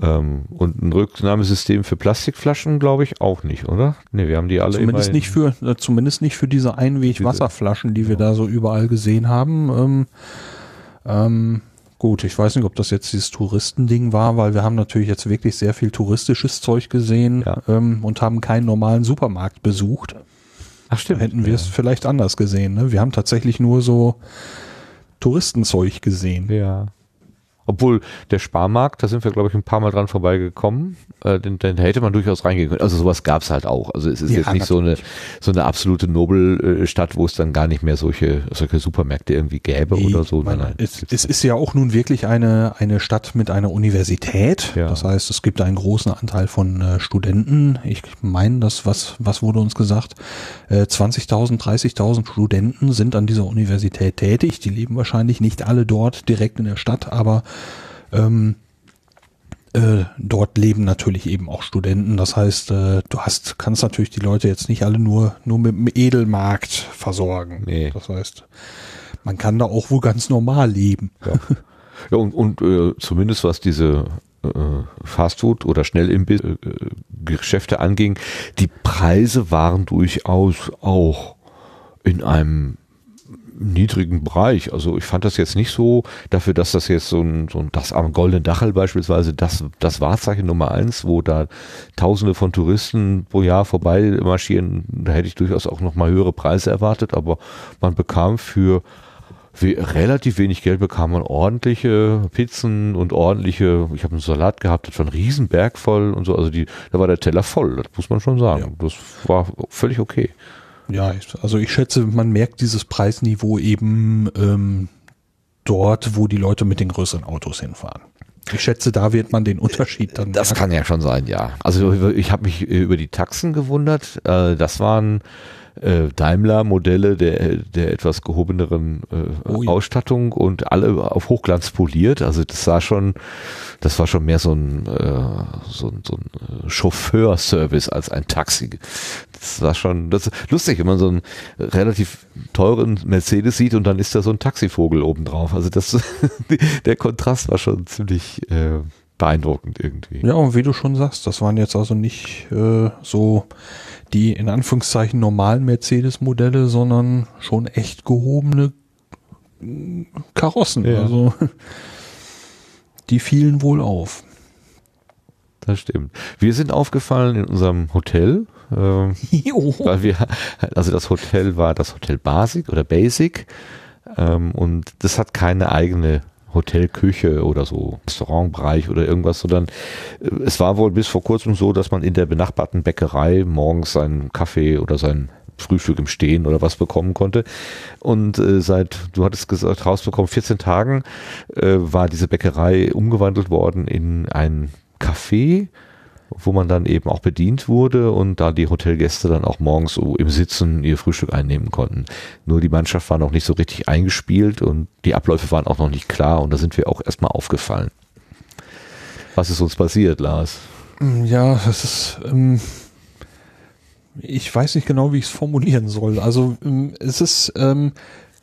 Ähm, und ein Rücknahmesystem für Plastikflaschen glaube ich auch nicht, oder? Nee, wir haben die alle Zumindest nicht für, äh, zumindest nicht für diese Einweg-Wasserflaschen, die wir da so überall gesehen haben. Ähm, ähm, gut, ich weiß nicht, ob das jetzt dieses Touristending war, weil wir haben natürlich jetzt wirklich sehr viel touristisches Zeug gesehen Ja. ähm, und haben keinen normalen Supermarkt besucht. Ach stimmt. Hätten wir es vielleicht anders gesehen. Ne? Wir haben tatsächlich nur so Touristenzeug gesehen. Ja. Obwohl der Sparmarkt, da sind wir, glaube ich, ein paar Mal dran vorbeigekommen, äh, den, den hätte man durchaus reingehen können. Also sowas gab's halt auch. Also es ist Ja, jetzt nicht so eine, so eine absolute Nobelstadt, wo es dann gar nicht mehr solche, solche Supermärkte irgendwie gäbe oder so. Nein, nein. es, es ist ja auch nun wirklich eine, eine Stadt mit einer Universität. Ja. Das heißt, es gibt einen großen Anteil von äh, Studenten. Ich meine, das, was, was wurde uns gesagt? Äh, 20.000, 30.000 Studenten sind an dieser Universität tätig. Die leben wahrscheinlich nicht alle dort direkt in der Stadt, aber ähm, äh, dort leben natürlich eben auch Studenten. Das heißt, äh, du hast, kannst natürlich die Leute jetzt nicht alle nur, nur mit dem Edelmarkt versorgen. Nee. Das heißt, man kann da auch wohl ganz normal leben. Ja, und, und äh, zumindest was diese äh, Fastfood- oder Schnellimbiss-Geschäfte anging, die Preise waren durchaus auch in einem niedrigen Bereich. Also ich fand das jetzt nicht so, dafür, dass das jetzt so ein, so ein das am Goldenen Dachel beispielsweise, das, das Wahrzeichen Nummer eins, wo da Tausende von Touristen pro Jahr vorbei marschieren, da hätte ich durchaus auch nochmal höhere Preise erwartet, aber man bekam für wie, relativ wenig Geld bekam man ordentliche Pizzen und ordentliche, ich habe einen Salat gehabt, das war ein Riesenberg voll und so, also die, da war der Teller voll, das muss man schon sagen. Ja. Das war völlig okay. Ja, also ich schätze, man merkt dieses Preisniveau eben ähm, dort, wo die Leute mit den größeren Autos hinfahren. Ich schätze, da wird man den Unterschied dann Das merken. kann ja schon sein, ja. Also ich habe mich über die Taxen gewundert. Äh, Das waren äh, Daimler-Modelle der, der etwas gehobeneren äh, Oh ja. Ausstattung und alle auf Hochglanz poliert. Also das sah schon, das war schon mehr so ein, äh, so so ein äh, Chauffeurservice als ein Taxi. Das war schon, das ist lustig, wenn man so einen relativ teuren Mercedes sieht und dann ist da so ein Taxivogel obendrauf. Also das, [laughs] der Kontrast war schon ziemlich äh, beeindruckend irgendwie. Ja, und wie du schon sagst, das waren jetzt also nicht äh, so die in Anführungszeichen normalen Mercedes-Modelle, sondern schon echt gehobene mm, Karossen. Ja. Also [laughs] die fielen wohl auf. Das stimmt. Wir sind aufgefallen in unserem Hotel, ähm, [laughs] weil wir, also das Hotel war das Hotel Basic oder Basic ähm, und das hat keine eigene Hotelküche oder so Restaurantbereich oder irgendwas, sondern äh, es war wohl bis vor kurzem so, dass man in der benachbarten Bäckerei morgens seinen Kaffee oder sein Frühstück im Stehen oder was bekommen konnte. Und äh, seit, du hattest gesagt, rausbekommen, 14 Tagen äh, war diese Bäckerei umgewandelt worden in ein Café, wo man dann eben auch bedient wurde und da die Hotelgäste dann auch morgens so im Sitzen ihr Frühstück einnehmen konnten. Nur die Mannschaft war noch nicht so richtig eingespielt und die Abläufe waren auch noch nicht klar und da sind wir auch erstmal aufgefallen. Was ist uns passiert, Lars? Ja, das ist. Ähm, ich weiß nicht genau, wie ich es formulieren soll. Also ähm, es ist. Ähm,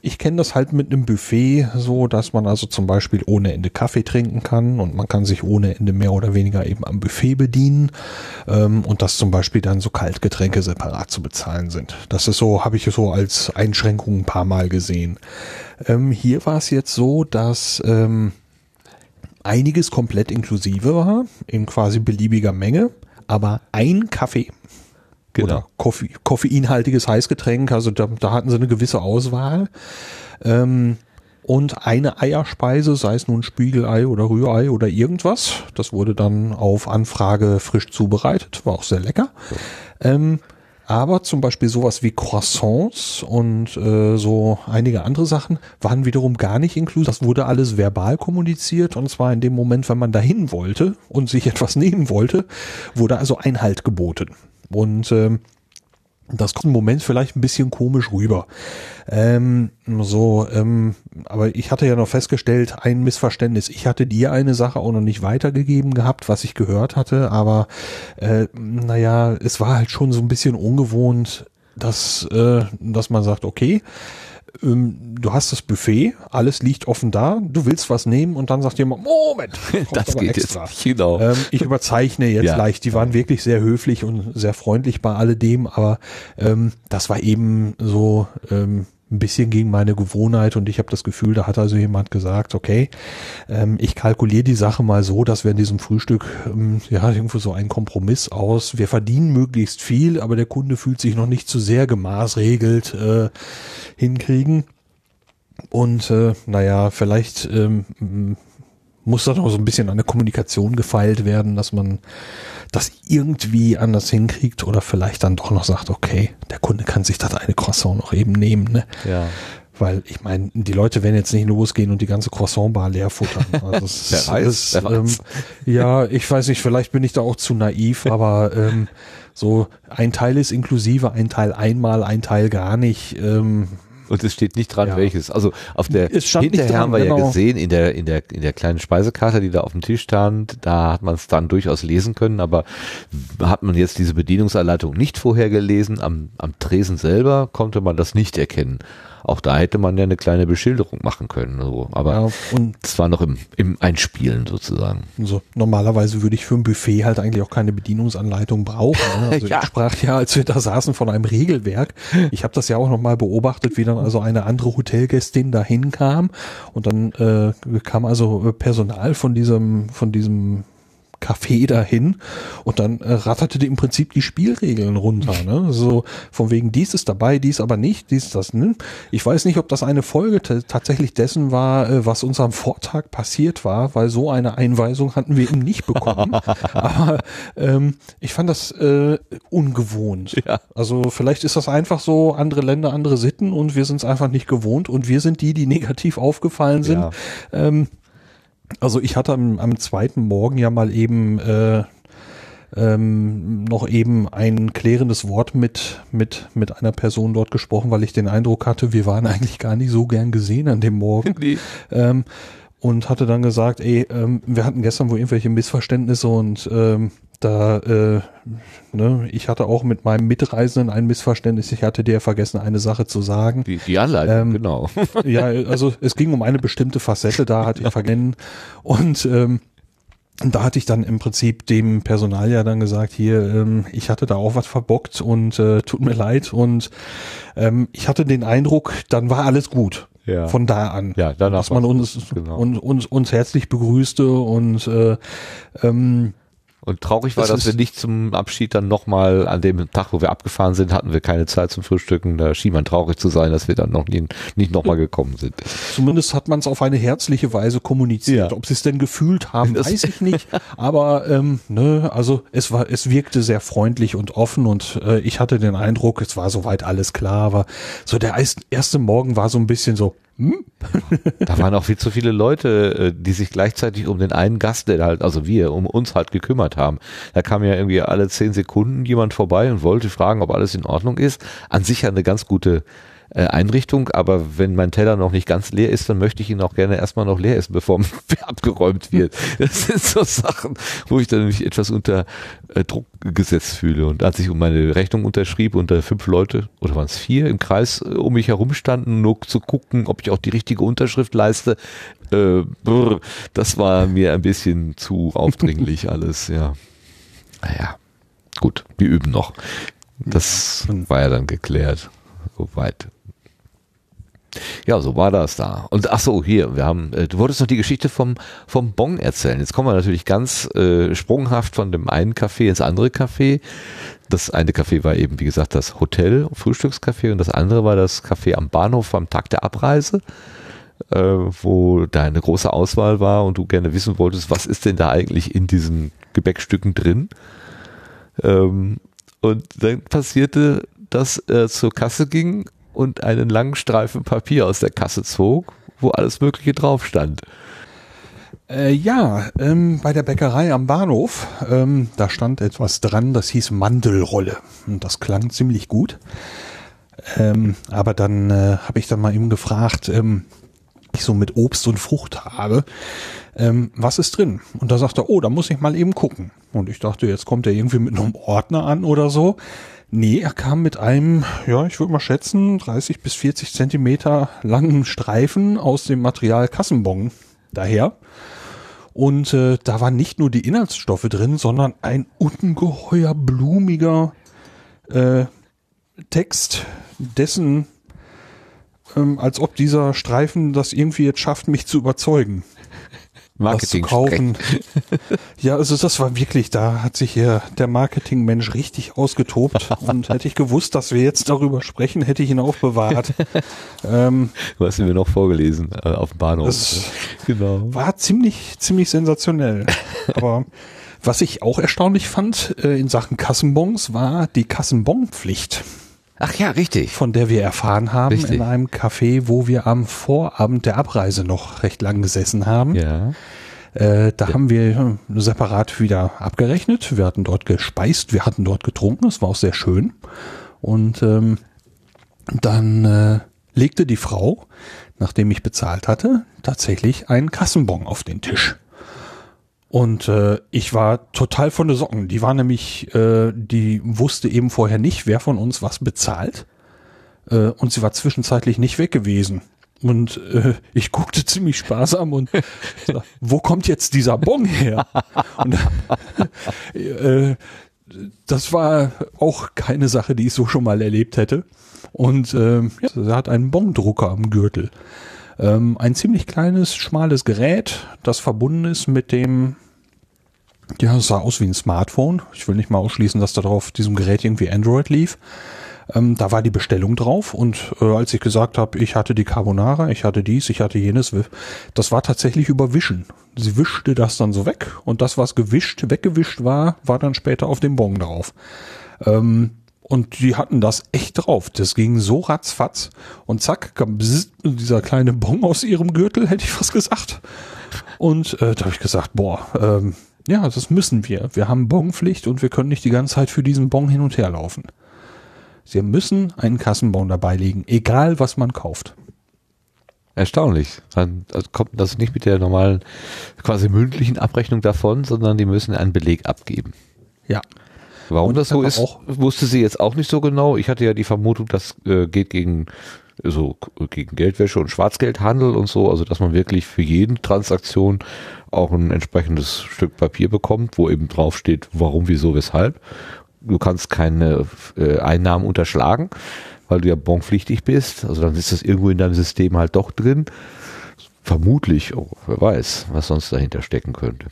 ich kenne das halt mit einem Buffet so, dass man also zum Beispiel ohne Ende Kaffee trinken kann und man kann sich ohne Ende mehr oder weniger eben am Buffet bedienen ähm, und dass zum Beispiel dann so Kaltgetränke separat zu bezahlen sind. Das ist so, habe ich so als Einschränkung ein paar Mal gesehen. Ähm, hier war es jetzt so, dass ähm, einiges komplett inklusive war, in quasi beliebiger Menge, aber ein Kaffee oder Koffe koffeinhaltiges Heißgetränk, also da, da hatten sie eine gewisse Auswahl. Ähm, und eine Eierspeise, sei es nun Spiegelei oder Rührei oder irgendwas, das wurde dann auf Anfrage frisch zubereitet, war auch sehr lecker. Ähm, aber zum Beispiel sowas wie Croissants und äh, so einige andere Sachen waren wiederum gar nicht inklusiv. Das wurde alles verbal kommuniziert und zwar in dem Moment, wenn man dahin wollte und sich etwas nehmen wollte, wurde also Einhalt geboten. Und ähm, das kommt im Moment vielleicht ein bisschen komisch rüber. Ähm, so, ähm, aber ich hatte ja noch festgestellt, ein Missverständnis. Ich hatte dir eine Sache auch noch nicht weitergegeben gehabt, was ich gehört hatte, aber äh, naja, es war halt schon so ein bisschen ungewohnt, dass, äh, dass man sagt, okay, ähm, du hast das Buffet, alles liegt offen da, du willst was nehmen und dann sagt jemand, Moment, [laughs] Das geht extra. jetzt genau. Ähm, ich überzeichne jetzt [laughs] Ja. leicht. Die waren wirklich sehr höflich und sehr freundlich bei alledem, aber ähm, das war eben so ähm, ein bisschen gegen meine Gewohnheit und ich habe das Gefühl, da hat also jemand gesagt, okay, ähm, ich kalkuliere die Sache mal so, dass wir in diesem Frühstück ähm, ja irgendwo so einen Kompromiss aus. Wir verdienen möglichst viel, aber der Kunde fühlt sich noch nicht zu sehr gemaßregelt äh, hinkriegen. Und äh, naja, vielleicht ähm, muss da noch so ein bisschen an der Kommunikation gefeilt werden, dass man das irgendwie anders hinkriegt oder vielleicht dann doch noch sagt, okay, der Kunde kann sich das eine Croissant noch eben nehmen, ne? Ja. Weil ich meine, die Leute werden jetzt nicht losgehen und die ganze Croissant-Bar leer futtern. [laughs] Also es ist, weiß, weiß. Ähm, ja, ich weiß nicht, vielleicht bin ich da auch zu naiv, [laughs] aber ähm, so ein Teil ist inklusive, ein Teil einmal, ein Teil gar nicht. Ähm, Und es steht nicht dran, Ja. welches. Also auf der hinterher haben wir ja genau. gesehen in der in der in der kleinen Speisekarte, die da auf dem Tisch stand, da hat man es dann durchaus lesen können, aber hat man jetzt diese Bedienungsanleitung nicht vorher gelesen, am am Tresen selber konnte man das nicht erkennen. Auch da hätte man ja eine kleine Beschilderung machen können. So. Aber Ja, und es war noch im, im Einspielen sozusagen. so, normalerweise würde ich für ein Buffet halt eigentlich auch keine Bedienungsanleitung brauchen. Ne? Also [laughs] Ja. ich sprach ja, als wir da saßen, von einem Regelwerk. Ich habe das ja auch nochmal beobachtet, wie dann also eine andere Hotelgästin dahin kam und dann äh, kam also Personal von diesem, von diesem Café dahin und dann äh, ratterte die im Prinzip die Spielregeln runter. Ne? So von wegen dies ist dabei, dies aber nicht, dies das. Ne? Ich weiß nicht, ob das eine Folge tatsächlich dessen war, äh, was uns am Vortag passiert war, weil so eine Einweisung hatten wir eben nicht bekommen. [laughs] aber ähm, ich fand das äh, ungewohnt. Ja. Also vielleicht ist das einfach so andere Länder, andere Sitten und wir sind es einfach nicht gewohnt und wir sind die, die negativ aufgefallen sind. Ja. Ähm, also ich hatte am, am zweiten Morgen ja mal eben äh, ähm, noch eben ein klärendes Wort mit, mit, mit einer Person dort gesprochen, weil ich den Eindruck hatte, wir waren eigentlich gar nicht so gern gesehen an dem Morgen. [laughs] Ähm, und hatte dann gesagt, ey, ähm, wir hatten gestern wohl irgendwelche Missverständnisse und ähm, da, äh, ne, ich hatte auch mit meinem Mitreisenden ein Missverständnis. Ich hatte dir vergessen, eine Sache zu sagen. Die, die Anleitung, Ähm, genau. [laughs] Ja, also es ging um eine bestimmte Facette, da hatte ich vergessen. Und ähm, da hatte ich dann im Prinzip dem Personal ja dann gesagt, hier, ähm, ich hatte da auch was verbockt und äh, tut mir leid. Und ähm, ich hatte den Eindruck, dann war alles gut. Ja. Von da an. Ja, danach Dass man uns, genau. uns, uns, uns herzlich begrüßte und äh, ähm, Und traurig war, Es dass wir nicht zum Abschied dann nochmal an dem Tag, wo wir abgefahren sind, hatten wir keine Zeit zum Frühstücken. Da schien man traurig zu sein, dass wir dann noch nie, nicht nochmal gekommen sind. Zumindest hat man es auf eine herzliche Weise kommuniziert. Ja. Ob sie es denn gefühlt haben, Das- weiß ich [laughs] nicht. Aber ähm, ne, also es war, es wirkte sehr freundlich und offen und äh, ich hatte den Eindruck, es war soweit alles klar. Aber so der erste Morgen war so ein bisschen so, hm? [laughs] Da waren auch viel zu viele Leute, äh, die sich gleichzeitig um den einen Gast, der halt, also wir, um uns halt gekümmert haben. Da kam ja irgendwie alle zehn Sekunden jemand vorbei und wollte fragen, ob alles in Ordnung ist. An sich ja eine ganz gute Einrichtung, aber wenn mein Teller noch nicht ganz leer ist, dann möchte ich ihn auch gerne erstmal noch leer essen, [laughs] bevor [laughs] abgeräumt wird. Das sind so Sachen, wo ich dann mich etwas unter äh, Druck gesetzt fühle. Und als ich um meine Rechnung unterschrieb und da fünf Leute, oder waren es vier, im Kreis äh, um mich herum standen, nur zu gucken, ob ich auch die richtige Unterschrift leiste, äh, brr, das war mir ein bisschen zu aufdringlich [laughs] alles, ja. Naja, gut, wir üben noch. Das war ja dann geklärt. Soweit. Ja, so war das da. Und ach so, hier, wir haben, äh, du wolltest noch die Geschichte vom, vom Bon erzählen. Jetzt kommen wir natürlich ganz äh, sprunghaft von dem einen Café ins andere Café. Das eine Café war eben, wie gesagt, das Hotel, Frühstückscafé und das andere war das Café am Bahnhof am Tag der Abreise, äh, wo da eine große Auswahl war und du gerne wissen wolltest, was ist denn da eigentlich in diesen Gebäckstücken drin? Ähm, und dann passierte, dass er zur Kasse ging und einen langen Streifen Papier aus der Kasse zog, wo alles Mögliche drauf stand. Äh, ja, ähm, bei der Bäckerei am Bahnhof, ähm, da stand etwas dran, das hieß Mandelrolle. Und das klang ziemlich gut. Ähm, aber dann äh, habe ich dann mal eben gefragt, ähm, ich so mit Obst und Frucht habe, ähm, was ist drin? Und da sagte er, oh, da muss ich mal eben gucken. Und ich dachte, jetzt kommt er irgendwie mit einem Ordner an oder so. Nee, er kam mit einem, ja, ich würde mal schätzen, 30 bis 40 Zentimeter langen Streifen aus dem Material Kassenbon daher. Und äh, da waren nicht nur die Inhaltsstoffe drin, sondern ein ungeheuer blumiger äh, Text, dessen, ähm, als ob dieser Streifen das irgendwie jetzt schafft, mich zu überzeugen das zu Marketing kaufen. [laughs] ja, also das war wirklich, da hat sich hier der Marketingmensch richtig ausgetobt [laughs] und hätte ich gewusst, dass wir jetzt darüber sprechen, hätte ich ihn aufbewahrt. [laughs] ähm, Du hast ihn mir noch vorgelesen äh, auf dem Bahnhof. Das- genau. war ziemlich, ziemlich sensationell. Aber was ich auch erstaunlich fand äh, in Sachen Kassenbons war die Kassenbonpflicht, Ach ja, richtig. von der wir erfahren haben Richtig. in einem Café, wo wir am Vorabend der Abreise noch recht lang gesessen haben. Ja. Äh, da haben wir äh, separat wieder abgerechnet. Wir hatten dort gespeist, wir hatten dort getrunken. Es war auch sehr schön. Und ähm, dann äh, legte die Frau, nachdem ich bezahlt hatte, tatsächlich einen Kassenbon auf den Tisch. Und äh, ich war total von den Socken. Die war nämlich, äh, die wusste eben vorher nicht, wer von uns was bezahlt. Äh, und sie war zwischenzeitlich nicht weg gewesen. Und äh, ich guckte ziemlich sparsam und [laughs] so, wo kommt jetzt dieser Bon her? Und äh, das war auch keine Sache, die ich so schon mal erlebt hätte. Und ähm, ja, sie hat einen Bongdrucker am Gürtel. Ähm, ein ziemlich kleines, schmales Gerät, das verbunden ist mit dem, ja, es sah aus wie ein Smartphone. Ich will nicht mal ausschließen, dass da drauf diesem Gerät irgendwie Android lief. Ähm, da war die Bestellung drauf und äh, als ich gesagt habe, ich hatte die Carbonara, ich hatte dies, ich hatte jenes, das war tatsächlich überwischen. Sie wischte das dann so weg und das, was gewischt, weggewischt war, war dann später auf dem Bon drauf. Ähm, und die hatten das echt drauf. Das ging so ratzfatz und zack, kam dieser kleine Bon aus ihrem Gürtel, hätte ich fast gesagt. Und äh, da habe ich gesagt, boah, ähm, ja, das müssen wir. Wir haben Bonpflicht und wir können nicht die ganze Zeit für diesen Bon hin und her laufen. Sie müssen einen Kassenbon dabei legen, egal was man kauft. Erstaunlich. Dann kommt das nicht mit der normalen, quasi mündlichen Abrechnung davon, sondern die müssen einen Beleg abgeben. Ja. Warum Und das so ist, wusste sie jetzt auch nicht so genau. Ich hatte ja die Vermutung, das äh, geht gegen so gegen Geldwäsche und Schwarzgeldhandel und so, also dass man wirklich für jeden Transaktion auch ein entsprechendes Stück Papier bekommt, wo eben draufsteht, warum, wieso, weshalb. Du kannst keine äh, Einnahmen unterschlagen, weil du ja bonpflichtig bist. Also dann ist das irgendwo in deinem System halt doch drin. Vermutlich, oh, wer weiß, was sonst dahinter stecken könnte.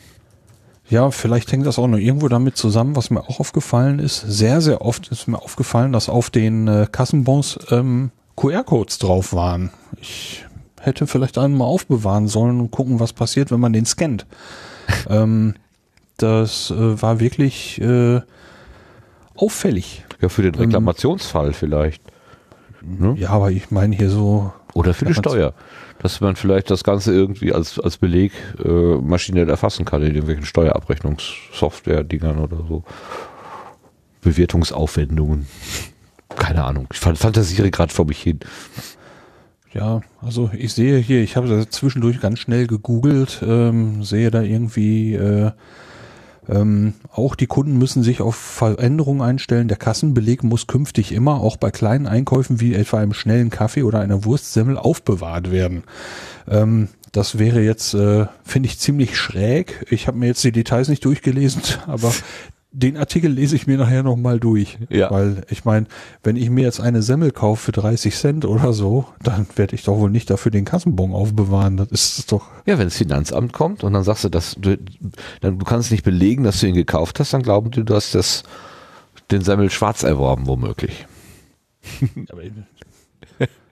Ja, vielleicht hängt das auch noch irgendwo damit zusammen, was mir auch aufgefallen ist. Sehr, sehr oft ist mir aufgefallen, dass auf den äh, Kassenbons ähm, QR-Codes drauf waren. Ich hätte vielleicht einen mal aufbewahren sollen und gucken, was passiert, wenn man den scannt. [laughs] ähm, das äh, war wirklich äh, auffällig. Ja, für den Ähm, Reklamationsfall vielleicht. Ne? Ja, aber ich meine hier so, Oder für die Steuer. Dass man vielleicht das Ganze irgendwie als, als Beleg äh, maschinell erfassen kann in irgendwelchen Steuerabrechnungssoftware-Dingern oder so. Bewertungsaufwendungen. Keine Ahnung. Ich fan- fantasiere gerade vor mich hin. Ja, also ich sehe hier, ich habe zwischendurch ganz schnell gegoogelt, ähm, sehe da irgendwie äh, ähm, auch die Kunden müssen sich auf Veränderungen einstellen. Der Kassenbeleg muss künftig immer, auch bei kleinen Einkäufen wie etwa einem schnellen Kaffee oder einer Wurstsemmel, aufbewahrt werden. Ähm, das wäre jetzt, äh, finde ich, ziemlich schräg. Ich habe mir jetzt die Details nicht durchgelesen, [laughs] aber den Artikel lese ich mir nachher nochmal durch. Ja. Weil ich meine, wenn ich mir jetzt eine Semmel kaufe für 30 Cent oder so, dann werde ich doch wohl nicht dafür den Kassenbon aufbewahren. Das ist doch. Ja, wenn das Finanzamt kommt und dann sagst du, dass du, dann, du kannst nicht belegen, dass du ihn gekauft hast, dann glauben die, du hast das, den Semmel schwarz erworben, womöglich. [laughs]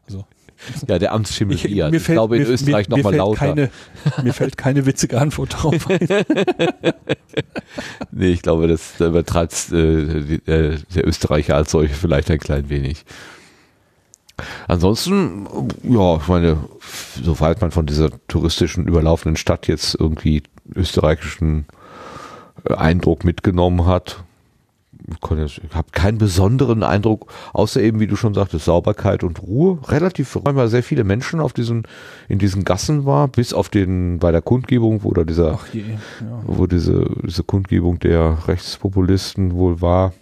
Also, Ja, der Amtsschimmel ich, hier. Ich glaube in mir- Österreich nochmal lauter. Keine, mir fällt keine witzige Antwort drauf ein. [laughs] Nee, ich glaube, das da übertreibt äh, die- äh, der Österreicher als solche vielleicht ein klein wenig. Ansonsten, ja, ich meine, soweit man von dieser touristischen überlaufenden Stadt jetzt irgendwie österreichischen äh, Eindruck mitgenommen hat, ich habe keinen besonderen Eindruck, außer eben, wie du schon sagtest, Sauberkeit und Ruhe. Relativ, weil sehr viele Menschen auf diesen, in diesen Gassen war, bis auf den, bei der Kundgebung, wo da dieser je, ja. wo diese, diese Kundgebung der Rechtspopulisten wohl war,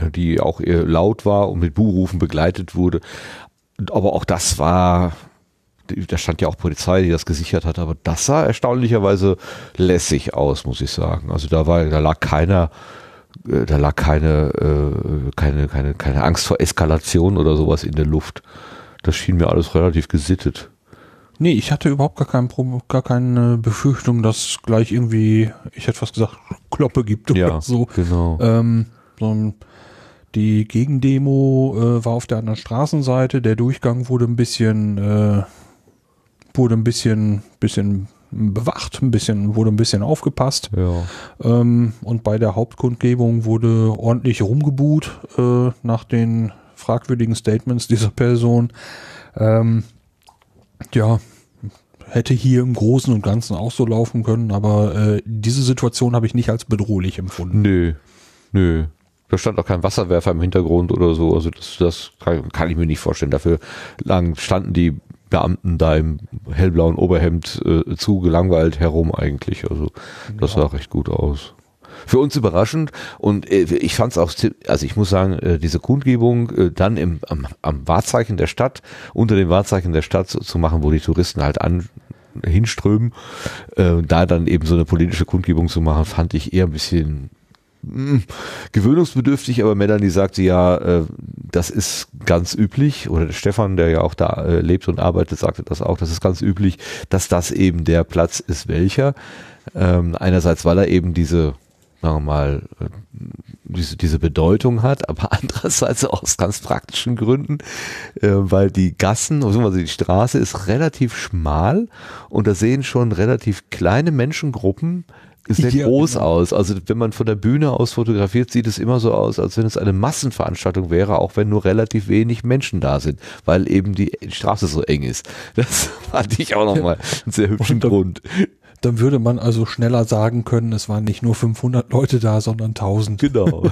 äh, die auch eher laut war und mit Buhrufen begleitet wurde. Aber auch das war, da stand ja auch Polizei, die das gesichert hat, aber das sah erstaunlicherweise lässig aus, muss ich sagen. Also da war, da lag keiner, da lag keine, äh, keine, keine, keine Angst vor Eskalation oder sowas in der Luft. Das schien mir alles relativ gesittet. Nee, ich hatte überhaupt gar, kein gar keine Befürchtung, dass gleich irgendwie, ich hätte fast gesagt, Kloppe gibt oder so. genau. Ähm, so die Gegendemo äh, war auf der anderen Straßenseite. Der Durchgang wurde ein bisschen, äh, wurde ein bisschen, bisschen bewacht, ein bisschen, wurde ein bisschen aufgepasst. Ja. Ähm, und bei der Hauptkundgebung wurde ordentlich rumgebuht äh, nach den fragwürdigen Statements dieser Person. Ähm, ja, hätte hier im Großen und Ganzen auch so laufen können, aber äh, diese Situation habe ich nicht als bedrohlich empfunden. Nö, nö. Da stand auch kein Wasserwerfer im Hintergrund oder so. Also das, das kann, kann ich mir nicht vorstellen. Dafür lang standen die Beamten da im hellblauen Oberhemd äh, zu gelangweilt herum eigentlich. Also das sah recht gut aus. für uns überraschend und äh, ich fand es auch, also ich muss sagen, äh, diese Kundgebung äh, dann im, am, am Wahrzeichen der Stadt, unter dem Wahrzeichen der Stadt zu, zu machen, wo die Touristen halt an hinströmen, äh, da dann eben so eine politische Kundgebung zu machen, fand ich eher ein bisschen mh, gewöhnungsbedürftig, aber Melanie sagte ja, äh, das ist ganz üblich, oder der Stefan, der ja auch da äh, lebt und arbeitet, sagte das auch, das ist ganz üblich, dass das eben der Platz ist, welcher. Ähm, einerseits, weil er eben diese, sagen wir mal, äh, diese, diese Bedeutung hat, aber [laughs] andererseits auch aus ganz praktischen Gründen, äh, weil die Gassen, also die Straße ist relativ schmal und da sehen schon relativ kleine Menschengruppen sehr Ja, groß genau. aus. Also wenn man von der Bühne aus fotografiert, sieht es immer so aus, als wenn es eine Massenveranstaltung wäre, auch wenn nur relativ wenig Menschen da sind, weil eben die Straße so eng ist. Das [laughs] fand ich auch nochmal einen sehr hübschen Und Grund. Dann würde man also schneller sagen können, es waren nicht nur 500 Leute da, sondern 1000. Genau.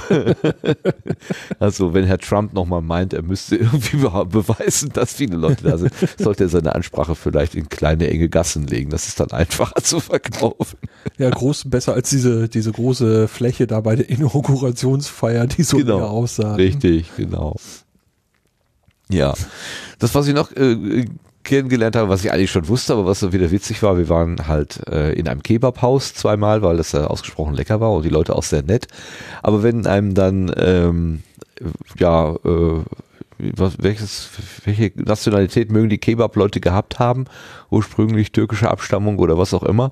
[laughs] also wenn Herr Trump nochmal meint, er müsste irgendwie be- beweisen, dass viele Leute da sind, sollte er seine Ansprache vielleicht in kleine, enge Gassen legen. Das ist dann einfacher zu verkaufen. Ja, groß, besser als diese, diese große Fläche da bei der Inaugurationsfeier, die so Genau. aussah. Richtig, genau. Ja. Das, was ich noch äh, kennengelernt habe, was ich eigentlich schon wusste, aber was so wieder witzig war, wir waren halt äh, in einem Kebabhaus zweimal, weil das ja ausgesprochen lecker war und die Leute auch sehr nett. Aber wenn einem dann ähm, ja äh, was, welches, welche Nationalität mögen die Kebab-Leute gehabt haben, ursprünglich türkische Abstammung oder was auch immer,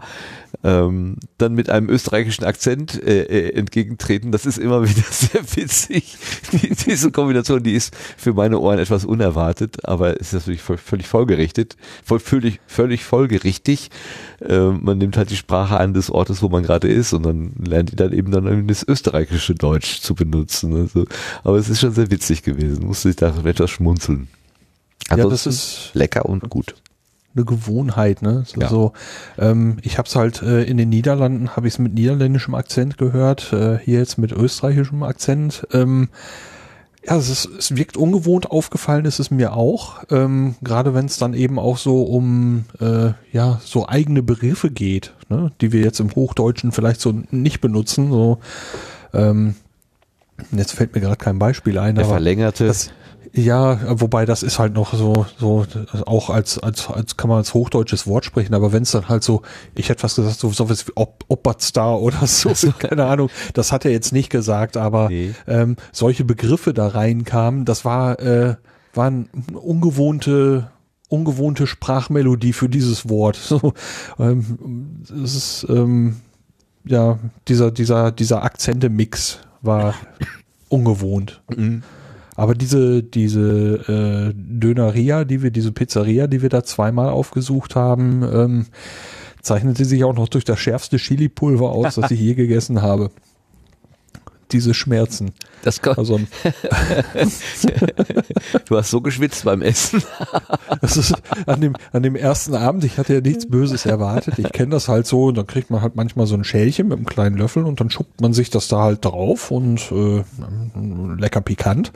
ähm, dann mit einem österreichischen Akzent äh, äh, entgegentreten, das ist immer [laughs] wieder sehr witzig. Die, diese Kombination, die ist für meine Ohren etwas unerwartet, aber ist natürlich völlig folgerichtet, völlig, völlig folgerichtig. Äh, man nimmt halt die Sprache an des Ortes, wo man gerade ist und dann lernt die dann eben dann das österreichische Deutsch zu benutzen. Also, aber es ist schon sehr witzig gewesen, musste ich da etwas schmunzeln. Ja, das Ansonsten ist lecker und gut. Eine Gewohnheit, ne? So, Ja. so, ähm, ich habe es halt äh, in den Niederlanden, habe ich es mit niederländischem Akzent gehört, äh, hier jetzt mit österreichischem Akzent. Ähm, ja, es, ist, es wirkt ungewohnt aufgefallen, ist es mir auch. Ähm, Gerade wenn es dann eben auch so um äh, ja so eigene Begriffe geht, ne? die wir jetzt im Hochdeutschen vielleicht so nicht benutzen. So ähm, jetzt fällt mir gerade kein Beispiel ein, Der aber verlängerte. das, ja, wobei das ist halt noch so, so auch als, als, als kann man als hochdeutsches Wort sprechen, aber wenn es dann halt so, ich hätte was gesagt, so sowas wie Op Oppertstar [laughs] oder so, [laughs] keine Ahnung, das hat er jetzt nicht gesagt, aber Nee. ähm, solche Begriffe da reinkamen, das war, äh, waren ungewohnte, ungewohnte Sprachmelodie für dieses Wort. [laughs] So, ähm, es ist, ähm, ja, dieser, dieser, dieser Akzente-Mix war ungewohnt. Aber diese, diese äh, Döneria, die wir, diese Pizzeria, die wir da zweimal aufgesucht haben, ähm, zeichnete sich auch noch durch das schärfste Chili-Pulver aus, [laughs] das ich je gegessen habe. Diese Schmerzen. Das kann, Also [laughs] du hast so geschwitzt beim Essen. [laughs] das ist an dem, an dem ersten Abend, ich hatte ja nichts Böses erwartet. Ich kenne das halt so, und dann kriegt man halt manchmal so ein Schälchen mit einem kleinen Löffel und dann schubt man sich das da halt drauf und äh, lecker pikant.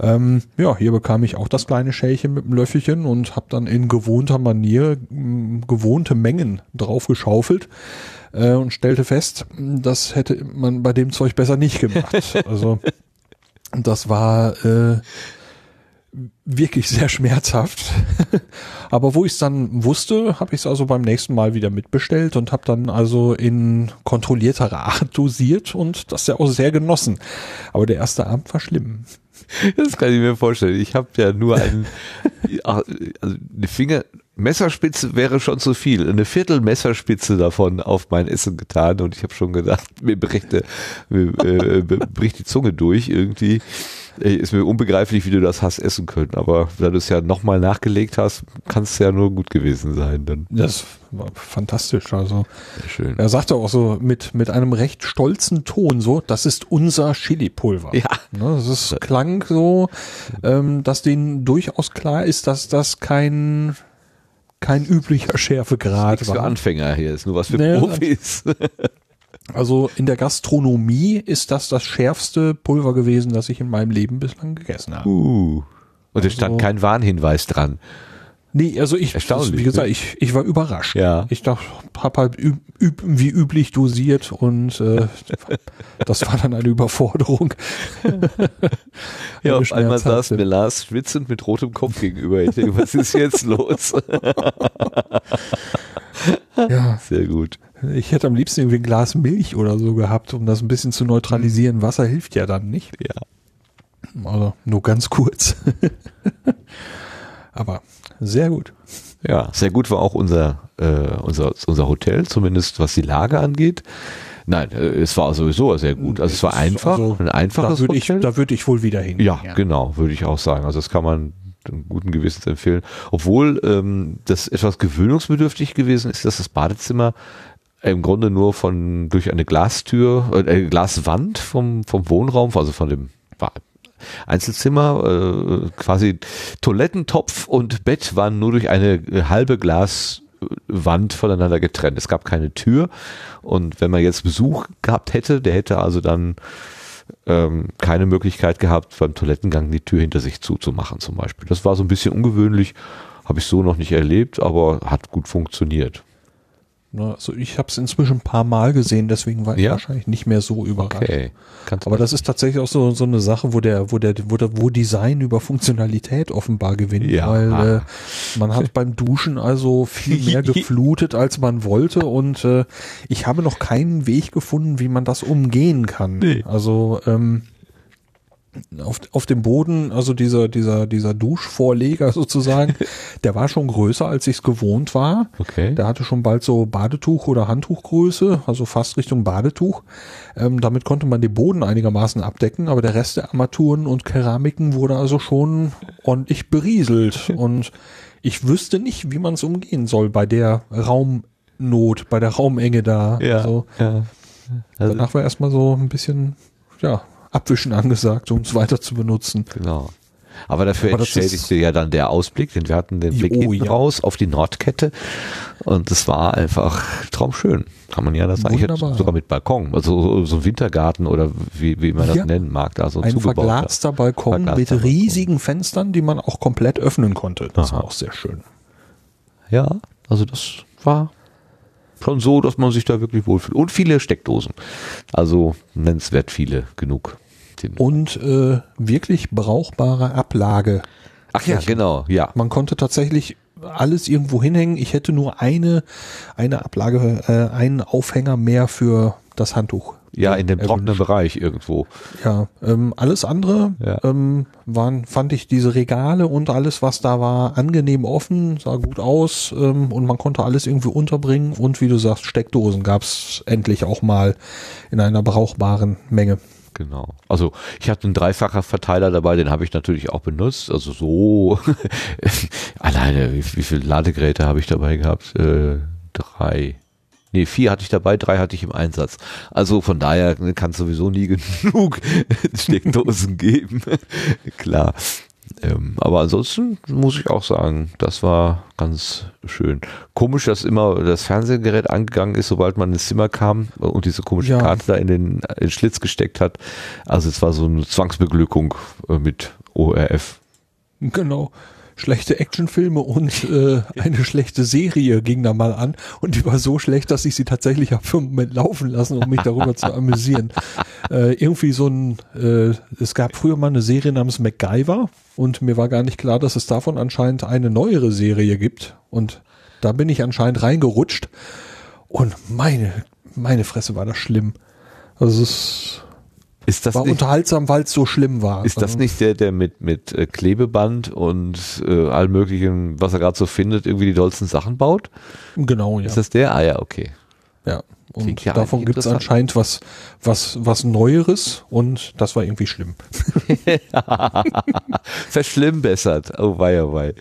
Ähm, ja, hier bekam ich auch das kleine Schälchen mit einem Löffelchen und habe dann in gewohnter Manier mh, gewohnte Mengen draufgeschaufelt äh, und stellte fest, das hätte man bei dem Zeug besser nicht gemacht. [laughs] Also das war äh, wirklich sehr schmerzhaft. [laughs] Aber wo ich es dann wusste, habe ich es also beim nächsten Mal wieder mitbestellt und habe dann also in kontrollierter Art [laughs] dosiert und das ja auch sehr genossen. Aber der erste Abend war schlimm. Das kann ich mir vorstellen. Ich habe ja nur einen, also eine Finger, Messerspitze wäre schon zu viel. Eine Viertel Messerspitze davon auf mein Essen getan und ich habe schon gedacht, [laughs] mir bricht, mir, äh, bricht die Zunge durch irgendwie. Äh, Ist mir unbegreiflich, wie du das hast essen können. Aber da du es ja nochmal nachgelegt hast, kann es ja nur gut gewesen sein. Dann Das war fantastisch. Also sehr schön. er sagte auch so mit mit einem recht stolzen Ton so, das ist unser Chili-Pulver. Ja. Ne, das ist, klang so, ähm, dass denen durchaus klar ist, dass das kein kein üblicher Schärfegrad Nichts für war. Anfänger hier, ist nur was für Nee, Profis. [laughs] Also in der Gastronomie ist das das schärfste Pulver gewesen, das ich in meinem Leben bislang gegessen habe. Uh. Und es stand Also- kein Warnhinweis dran. Nee, also ich, Erstaunlich, wie gesagt, ne? ich, ich war überrascht. Ja. Ich dachte, hab halt üb, üb, wie üblich dosiert und äh, [laughs] das war dann eine Überforderung. [laughs] Ja, Eine auf einmal saß mir Lars schwitzend mit rotem Kopf gegenüber. Ich denke, was ist jetzt los? [laughs] Ja, Sehr gut. ich hätte am liebsten irgendwie ein Glas Milch oder so gehabt, um das ein bisschen zu neutralisieren. Wasser hilft ja dann nicht. Ja. Also nur ganz kurz. Aber sehr gut. Ja, sehr gut war auch unser, äh, unser, unser Hotel, zumindest was die Lage angeht. Nein, äh, es war sowieso sehr gut. Also es war einfach, Also, ein einfaches Da würde ich, Hotel. da würde ich wohl wieder hin. ja, genau, würde ich auch sagen. Also das kann man einem guten Gewissens empfehlen. Obwohl ähm, das etwas gewöhnungsbedürftig gewesen ist, dass das Badezimmer im Grunde nur von durch eine Glastür, äh, Glaswand vom, vom Wohnraum, also von dem Einzelzimmer, äh, quasi Toilettentopf und Bett waren nur durch eine äh, halbe Glaswand voneinander getrennt. Es gab keine Tür und wenn man jetzt Besuch gehabt hätte, der hätte also dann ähm, keine Möglichkeit gehabt, beim Toilettengang die Tür hinter sich zuzumachen zum Beispiel. Das war so ein bisschen ungewöhnlich, habe ich so noch nicht erlebt, aber hat gut funktioniert. Ne, Also ich habe es inzwischen ein paar Mal gesehen, deswegen war ich Ja? wahrscheinlich nicht mehr so überrascht. Okay. Kannst Aber das ist tatsächlich auch so, so eine Sache, wo der, wo der, wo der, wo Design über Funktionalität offenbar gewinnt, Ja. weil äh, man hat beim Duschen also viel mehr [laughs] geflutet, als man wollte und äh, ich habe noch keinen Weg gefunden, wie man das umgehen kann. Nee. Also ähm, auf, auf dem Boden, also dieser, dieser, dieser Duschvorleger [laughs] sozusagen, [laughs] der war schon größer, als ich es gewohnt war. Okay. Der hatte schon bald so Badetuch- oder Handtuchgröße, also fast Richtung Badetuch. Ähm, damit konnte man den Boden einigermaßen abdecken, aber der Rest der Armaturen und Keramiken wurde also schon ordentlich berieselt. [laughs] Und ich wüsste nicht, wie man es umgehen soll bei der Raumnot, bei der Raumenge da. Also, ja. Also, danach war erstmal so ein bisschen, ja, Abwischen angesagt, um es weiter zu benutzen. Genau. Aber dafür Aber entschädigte ja dann der Ausblick, denn wir hatten den Blick Oh, hinten ja. raus auf die Nordkette und es war einfach traumschön. Kann man ja das eigentlich Wunderbar. sogar mit Balkon, also so- ein Wintergarten oder wie, wie man das Ja. nennen mag, da so Ein verglaster Balkon Verglaster mit Balkon. riesigen Fenstern, die man auch komplett öffnen konnte. Das Aha. war auch sehr schön. Ja, also das war schon so, dass man sich da wirklich wohlfühlt. Und viele Steckdosen. Also nennenswert viele genug. Und äh, wirklich brauchbare Ablage. Ach ja, genau, ja. Man konnte tatsächlich alles irgendwo hinhängen. Ich hätte nur eine, eine Ablage, äh, einen Aufhänger mehr für das Handtuch. Ja, in dem erwünscht. trockenen Bereich irgendwo. Ja, ähm, alles andere Ja. ähm, waren, fand ich diese Regale und alles, was da war, angenehm offen, sah gut aus ähm, und man konnte alles irgendwie unterbringen und wie du sagst, Steckdosen gab's endlich auch mal in einer brauchbaren Menge. Genau. Also ich hatte einen dreifacher Verteiler dabei, den habe ich natürlich auch benutzt. Also so [laughs] alleine, wie, wie viele Ladegeräte habe ich dabei gehabt? Äh, drei. Nee, vier hatte ich dabei, drei hatte ich im Einsatz. Also von daher kann es sowieso nie [laughs] genug Steckdosen geben. [laughs] Klar. Ähm, aber ansonsten muss ich auch sagen, das war ganz schön. Komisch, dass immer das Fernsehgerät angegangen ist, sobald man ins Zimmer kam und diese komische Ja. Karte da in den, in den Schlitz gesteckt hat. Also es war so eine Zwangsbeglückung äh, mit ORF. Genau. Schlechte Actionfilme und äh, [laughs] eine schlechte Serie ging da mal an und die war so schlecht, dass ich sie tatsächlich habe für einen Moment laufen lassen, um mich darüber zu amüsieren. [laughs] Äh, irgendwie so ein, äh, es gab früher mal eine Serie namens MacGyver und mir war gar nicht klar, dass es davon anscheinend eine neuere Serie gibt und da bin ich anscheinend reingerutscht und meine, meine Fresse war das schlimm. Also es Ist das war nicht, unterhaltsam, weil es so schlimm war. ist das Also- nicht der, der mit, mit äh, Klebeband und äh, allem möglichen, was er gerade so findet, irgendwie die dollsten Sachen baut? Genau, ja. Ist das der? Ah ja, okay. Ja, und ja davon gibt es anscheinend was, was, was Neueres und das war irgendwie schlimm. [laughs] Verschlimmbessert. Oh wei, oh wei.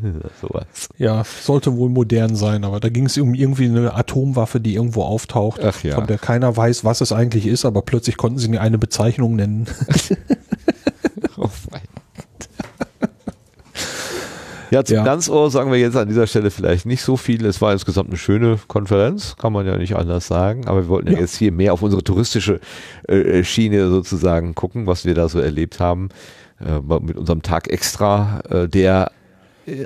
[laughs] Sowas. Ja, sollte wohl modern sein, aber da ging es um irgendwie eine Atomwaffe, die irgendwo auftaucht, Ach ja. von der keiner weiß, was es eigentlich ist, aber plötzlich konnten sie mir eine Bezeichnung nennen. [laughs] Oh. Ja, zum Ja. Ganzohr sagen wir jetzt an dieser Stelle vielleicht nicht so viel. Es war insgesamt eine schöne Konferenz, kann man ja nicht anders sagen. Aber wir wollten ja, Ja. jetzt hier mehr auf unsere touristische äh, Schiene sozusagen gucken, was wir da so erlebt haben. Äh, mit unserem Tag extra, äh, der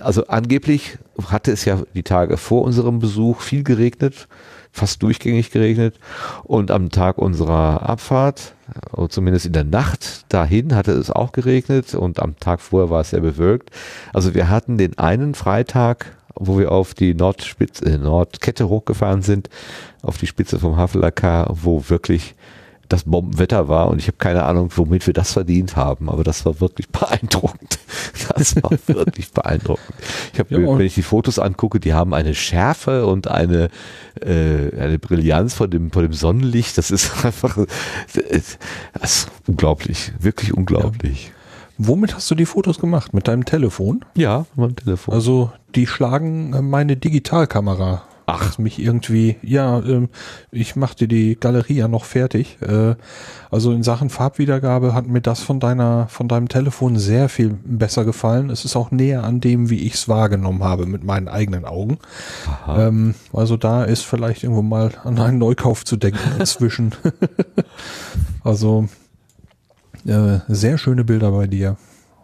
also angeblich hatte es ja die Tage vor unserem Besuch viel geregnet, fast durchgängig geregnet. Und am Tag unserer Abfahrt, oder zumindest in der Nacht dahin, hatte es auch geregnet und am Tag vorher war es sehr bewölkt. Also wir hatten den einen Freitag, wo wir auf die Nordspitze, äh, Nordkette hochgefahren sind, auf die Spitze vom Havelacker, wo wirklich das Bombenwetter war und ich habe keine Ahnung, womit wir das verdient haben, aber das war wirklich [laughs] beeindruckend. Das war [laughs] wirklich beeindruckend. Ich habe, Ja, wenn ich die Fotos angucke, die haben eine Schärfe und eine äh, eine Brillanz von dem von dem Sonnenlicht. Das ist [laughs] einfach das ist unglaublich, wirklich unglaublich. Womit hast du die Fotos gemacht? Mit deinem Telefon? Ja, mein Telefon. Also die schlagen meine Digitalkamera. Ach. Mich irgendwie, ja, ähm, ich machte die Galerie ja noch fertig. Äh, also in Sachen Farbwiedergabe hat mir das von deiner, von deinem Telefon sehr viel besser gefallen. Es ist auch näher an dem, wie ich es wahrgenommen habe mit meinen eigenen Augen. Ähm, also da ist vielleicht irgendwo mal an einen Neukauf zu denken [laughs] inzwischen. [laughs] also äh, sehr schöne Bilder bei dir.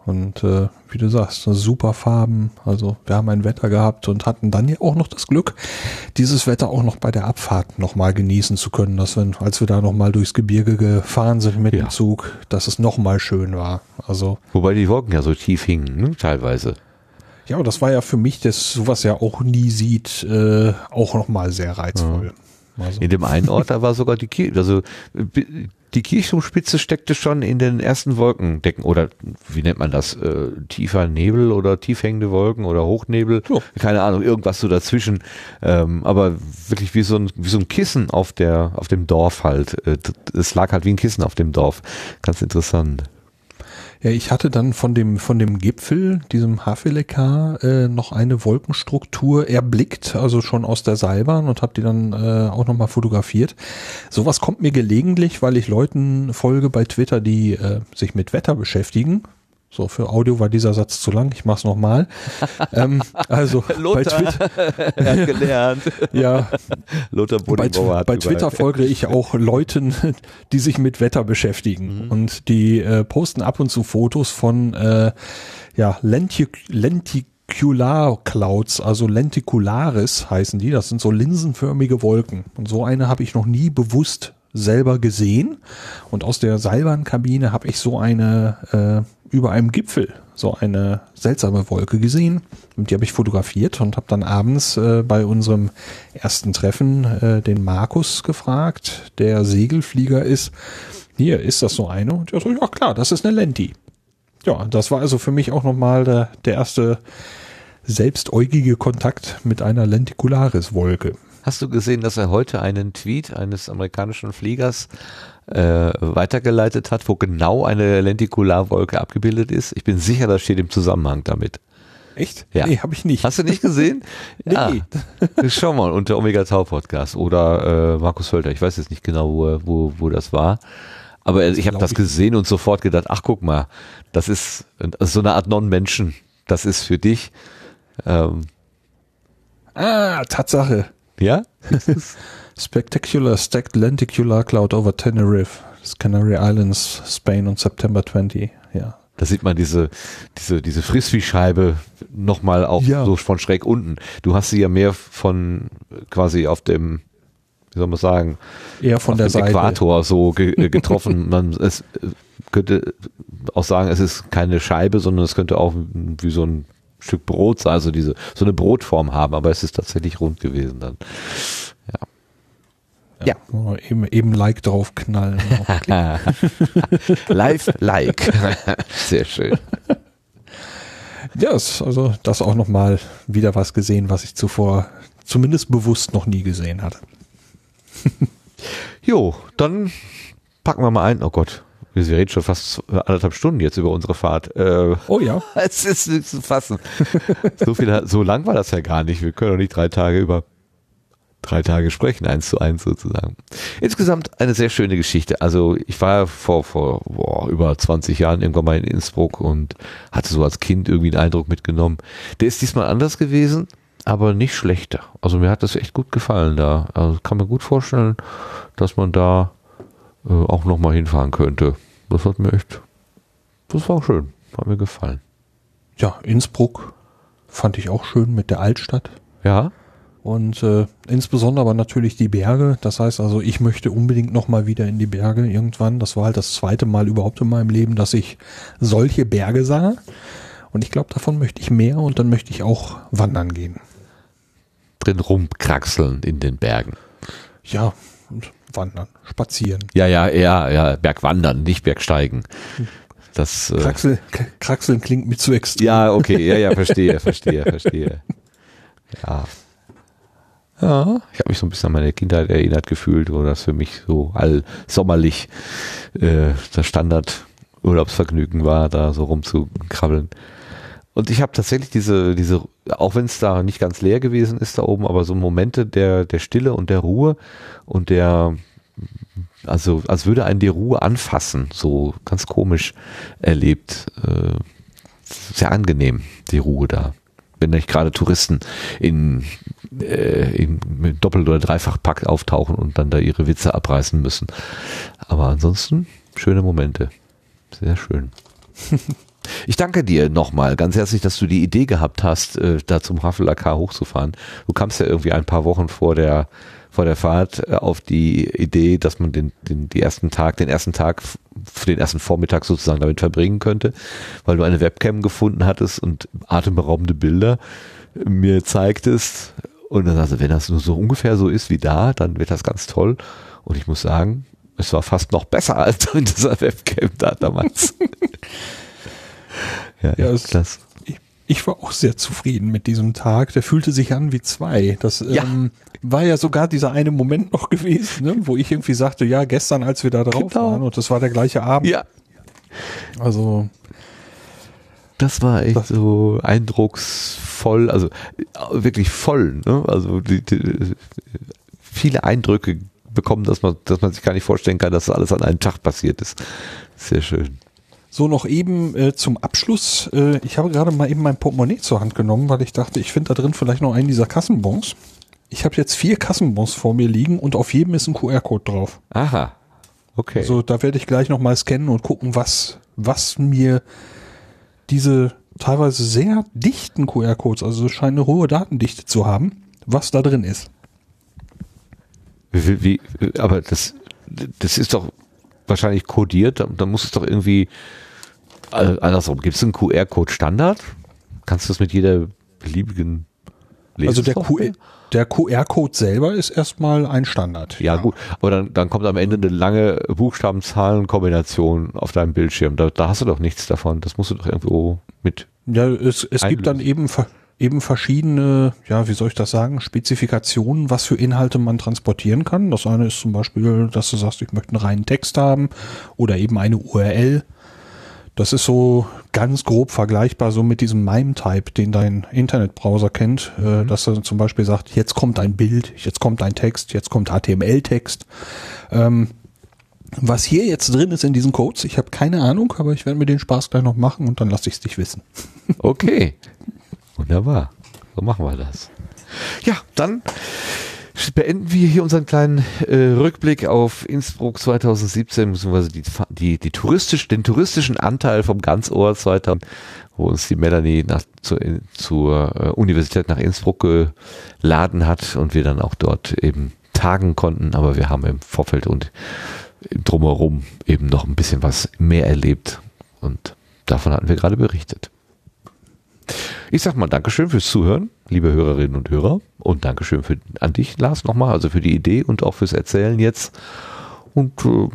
Und äh, wie du sagst, super Farben. Also wir haben ein Wetter gehabt und hatten dann ja auch noch das Glück, dieses Wetter auch noch bei der Abfahrt nochmal genießen zu können, dass wir, als wir da nochmal durchs Gebirge gefahren sind mit Ja. dem Zug, dass es nochmal schön war. Also Wobei die Wolken ja so tief hingen, ne, teilweise. ja, und das war ja für mich, das sowas ja auch nie sieht, äh, auch nochmal sehr reizvoll. Also, In dem einen Ort, da war sogar die Kirche, also die Kirchturmspitze steckte schon in den ersten Wolkendecken oder wie nennt man das? Äh, tiefer Nebel oder tief hängende Wolken oder Hochnebel? Ja. Keine Ahnung, irgendwas so dazwischen. Ähm, aber wirklich wie so ein wie so ein Kissen auf der auf dem Dorf halt. Äh, Es lag halt wie ein Kissen auf dem Dorf. Ganz interessant. Ja, ich hatte dann von dem, von dem Gipfel, diesem Havelekar, äh, noch eine Wolkenstruktur erblickt, also schon aus der Seilbahn und habe die dann äh, auch nochmal fotografiert. Sowas kommt mir gelegentlich, weil ich Leuten folge bei Twitter, die äh, sich mit Wetter beschäftigen. So, für Audio war dieser Satz zu lang, ich mach's nochmal. [laughs] ähm, also bei Twitter, er [laughs] hat gelernt. [laughs] ja, Lothar bei, bei Twitter folge ich auch Leuten, die sich mit Wetter beschäftigen Mhm. und die äh, posten ab und zu Fotos von äh, ja, Lentic Lenticular Clouds, also Lenticularis heißen die. Das sind so linsenförmige Wolken. Und so eine habe ich noch nie bewusst selber gesehen. Und aus der Seilbahnkabine habe ich so eine äh, über einem Gipfel so eine seltsame Wolke gesehen. Und die habe ich fotografiert und habe dann abends äh, bei unserem ersten Treffen äh, den Markus gefragt, der Segelflieger ist. Hier, ist das so eine? Und er so, ja klar, das ist eine Lenti. Ja, das war also für mich auch nochmal der, der erste selbstäugige Kontakt mit einer Lenticularis-Wolke. Hast du gesehen, dass er heute einen Tweet eines amerikanischen Fliegers äh, weitergeleitet hat, wo genau eine Lentikularwolke abgebildet ist? Ich bin sicher, das steht im Zusammenhang damit. Echt? Ja. Nee, habe ich nicht. Hast du nicht gesehen? [laughs] Nee. Schau mal unter Omega Tau Podcast oder äh, Markus Völter. Ich weiß jetzt nicht genau, wo, wo, wo das war. Aber ich habe das gesehen und sofort gedacht, ach guck mal, das ist äh, so eine Art Non-Menschen. Das ist für dich. Ähm, Ah, Tatsache. Ja? [laughs] Spectacular stacked lenticular cloud over Tenerife, Canary Islands, Spain on September 20. Ja. Da sieht man diese, diese, diese Frisbee-Scheibe nochmal auch Ja. so von schräg unten. Du hast sie ja mehr von quasi auf dem, wie soll man sagen, Eher von auf der dem Seite. Äquator so ge äh, [laughs] getroffen. man es äh, könnte auch sagen, es ist keine Scheibe, sondern es könnte auch wie so ein Stück Brot also diese so eine Brotform haben, aber es ist tatsächlich rund gewesen dann. Ja. Oh, eben, eben Like drauf knallen. [laughs] Live like. [laughs] Sehr schön. ja, ist also das auch nochmal wieder was gesehen, was ich zuvor zumindest bewusst noch nie gesehen hatte. Jo, dann packen wir mal ein. Oh Gott, wir reden schon fast anderthalb Stunden jetzt über unsere Fahrt. Äh, Oh ja. [laughs] es ist nicht zu fassen. [laughs] so viel, so lang war das ja gar nicht. Wir können doch nicht drei Tage über drei Tage sprechen, eins zu eins sozusagen. Insgesamt eine sehr schöne Geschichte. Also ich war vor, vor boah, über 20 Jahren irgendwann mal in Innsbruck und hatte so als Kind irgendwie einen Eindruck mitgenommen. Der ist diesmal anders gewesen, aber nicht schlechter. Also mir hat das echt gut gefallen da. Also kann man gut vorstellen, dass man da äh, auch nochmal hinfahren könnte. Das hat mir echt, das war schön. Hat mir gefallen. Ja, Innsbruck fand ich auch schön mit der Altstadt. Ja. Und äh, insbesondere aber natürlich die Berge. Das heißt also, ich möchte unbedingt noch mal wieder in die Berge irgendwann. Das war halt das zweite Mal überhaupt in meinem Leben, dass ich solche Berge sah. Und ich glaube, davon möchte ich mehr und dann möchte ich auch wandern gehen. Drin rumkraxeln in den Bergen. Ja, wandern, spazieren. Ja, ja, ja, ja, Bergwandern, nicht Bergsteigen. Das, äh, Kraxel, Kraxeln klingt mir zu extrem. ja, okay, ja, ja, verstehe, verstehe, verstehe. Ja. Ja, ich habe mich so ein bisschen an meine Kindheit erinnert gefühlt, wo das für mich so all sommerlich äh, das Standard Urlaubsvergnügen war, da so rumzukrabbeln. Und ich habe tatsächlich diese, diese, auch wenn es da nicht ganz leer gewesen ist da oben, aber so Momente der, der Stille und der Ruhe und der, also als würde einen die Ruhe anfassen, so ganz komisch erlebt. Äh, sehr angenehm, die Ruhe da. Wenn nicht gerade Touristen in, äh, in Doppel- oder Dreifachpack auftauchen und dann da ihre Witze abreißen müssen. Aber ansonsten schöne Momente. Sehr schön. [laughs] Ich danke dir nochmal ganz herzlich, dass du die Idee gehabt hast, äh, da zum Raffel-AK hochzufahren. Du kamst ja irgendwie ein paar Wochen vor der vor der Fahrt äh, auf die Idee, dass man den, den, die ersten Tag, den ersten Tag, den ersten Vormittag sozusagen damit verbringen könnte, weil du eine Webcam gefunden hattest und atemberaubende Bilder mir zeigtest. Und dann sagst du, wenn das nur so ungefähr so ist wie da, dann wird das ganz toll. Und ich muss sagen, es war fast noch besser [laughs] als in dieser Webcam da damals. [laughs] ja, Ja, es- klasse. Ich, ich war auch sehr zufrieden mit diesem Tag. Der fühlte sich an wie zwei. Das Ja. ähm, war ja sogar dieser eine Moment noch [laughs] gewesen, ne, wo ich irgendwie sagte, ja, gestern, als wir da drauf Genau. waren, und das war der gleiche Abend. Ja, Also, Das war echt Das- so eindrucksvoll, also äh, wirklich voll, ne? Also die, die, viele Eindrücke bekommen, dass man, dass man sich gar nicht vorstellen kann, dass das alles an einem Tag passiert ist. Sehr schön. So noch eben äh, zum Abschluss. Äh, ich habe gerade mal eben mein Portemonnaie zur Hand genommen, weil ich dachte, ich finde da drin vielleicht noch einen dieser Kassenbons. Ich habe jetzt vier Kassenbons vor mir liegen und auf jedem ist ein QR-Code drauf. Aha. Okay. Also da werde ich gleich noch mal scannen und gucken, was, was mir diese teilweise sehr dichten QR-Codes, also es scheint eine hohe Datendichte zu haben, was da drin ist. wie, wie, aber das, das ist doch wahrscheinlich kodiert, dann, muss es doch irgendwie äh, andersrum. Gibt es einen QR-Code-Standard? Kannst du das mit jeder beliebigen Also der? QR der QR-Code selber ist erstmal ein Standard. Ja, gut, aber dann, dann kommt am Ende eine lange Buchstaben-Zahlen-Kombination auf deinem Bildschirm. Da, da hast du doch nichts davon. Das musst du doch irgendwo mit. Ja, es, es gibt dann eben, ver- eben verschiedene, ja, wie soll ich das sagen, Spezifikationen, was für Inhalte man transportieren kann. Das eine ist zum Beispiel, dass du sagst, ich möchte einen reinen Text haben oder eben eine URL. Das ist so ganz grob vergleichbar so mit diesem MIME-Type, den dein Internetbrowser kennt, äh, dass er zum Beispiel sagt, jetzt kommt ein Bild, jetzt kommt ein Text, jetzt kommt HTML-Text. Ähm, was hier jetzt drin ist in diesen Codes, ich habe keine Ahnung, aber ich werde mir den Spaß gleich noch machen und dann lasse ich es dich wissen. Okay. [laughs] Wunderbar. So machen wir das. Ja, dann beenden wir hier unseren kleinen äh, Rückblick auf Innsbruck 2017, beziehungsweise die, die, die touristisch, den touristischen Anteil vom Ganzohr 2000, wo uns die Melanie nach, zur, zur äh, Universität nach Innsbruck geladen hat und wir dann auch dort eben tagen konnten, aber wir haben im Vorfeld und drumherum eben noch ein bisschen was mehr erlebt und davon hatten wir gerade berichtet. Ich sag mal Dankeschön fürs Zuhören, liebe Hörerinnen und Hörer. Und Dankeschön für, an dich, Lars, nochmal, also für die Idee und auch fürs Erzählen jetzt. Und äh,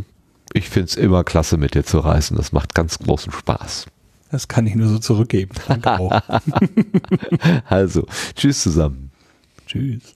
ich find's immer klasse, mit dir zu reisen. Das macht ganz großen Spaß. Das kann ich nur so zurückgeben. Danke auch. [laughs] Also, tschüss zusammen. Tschüss.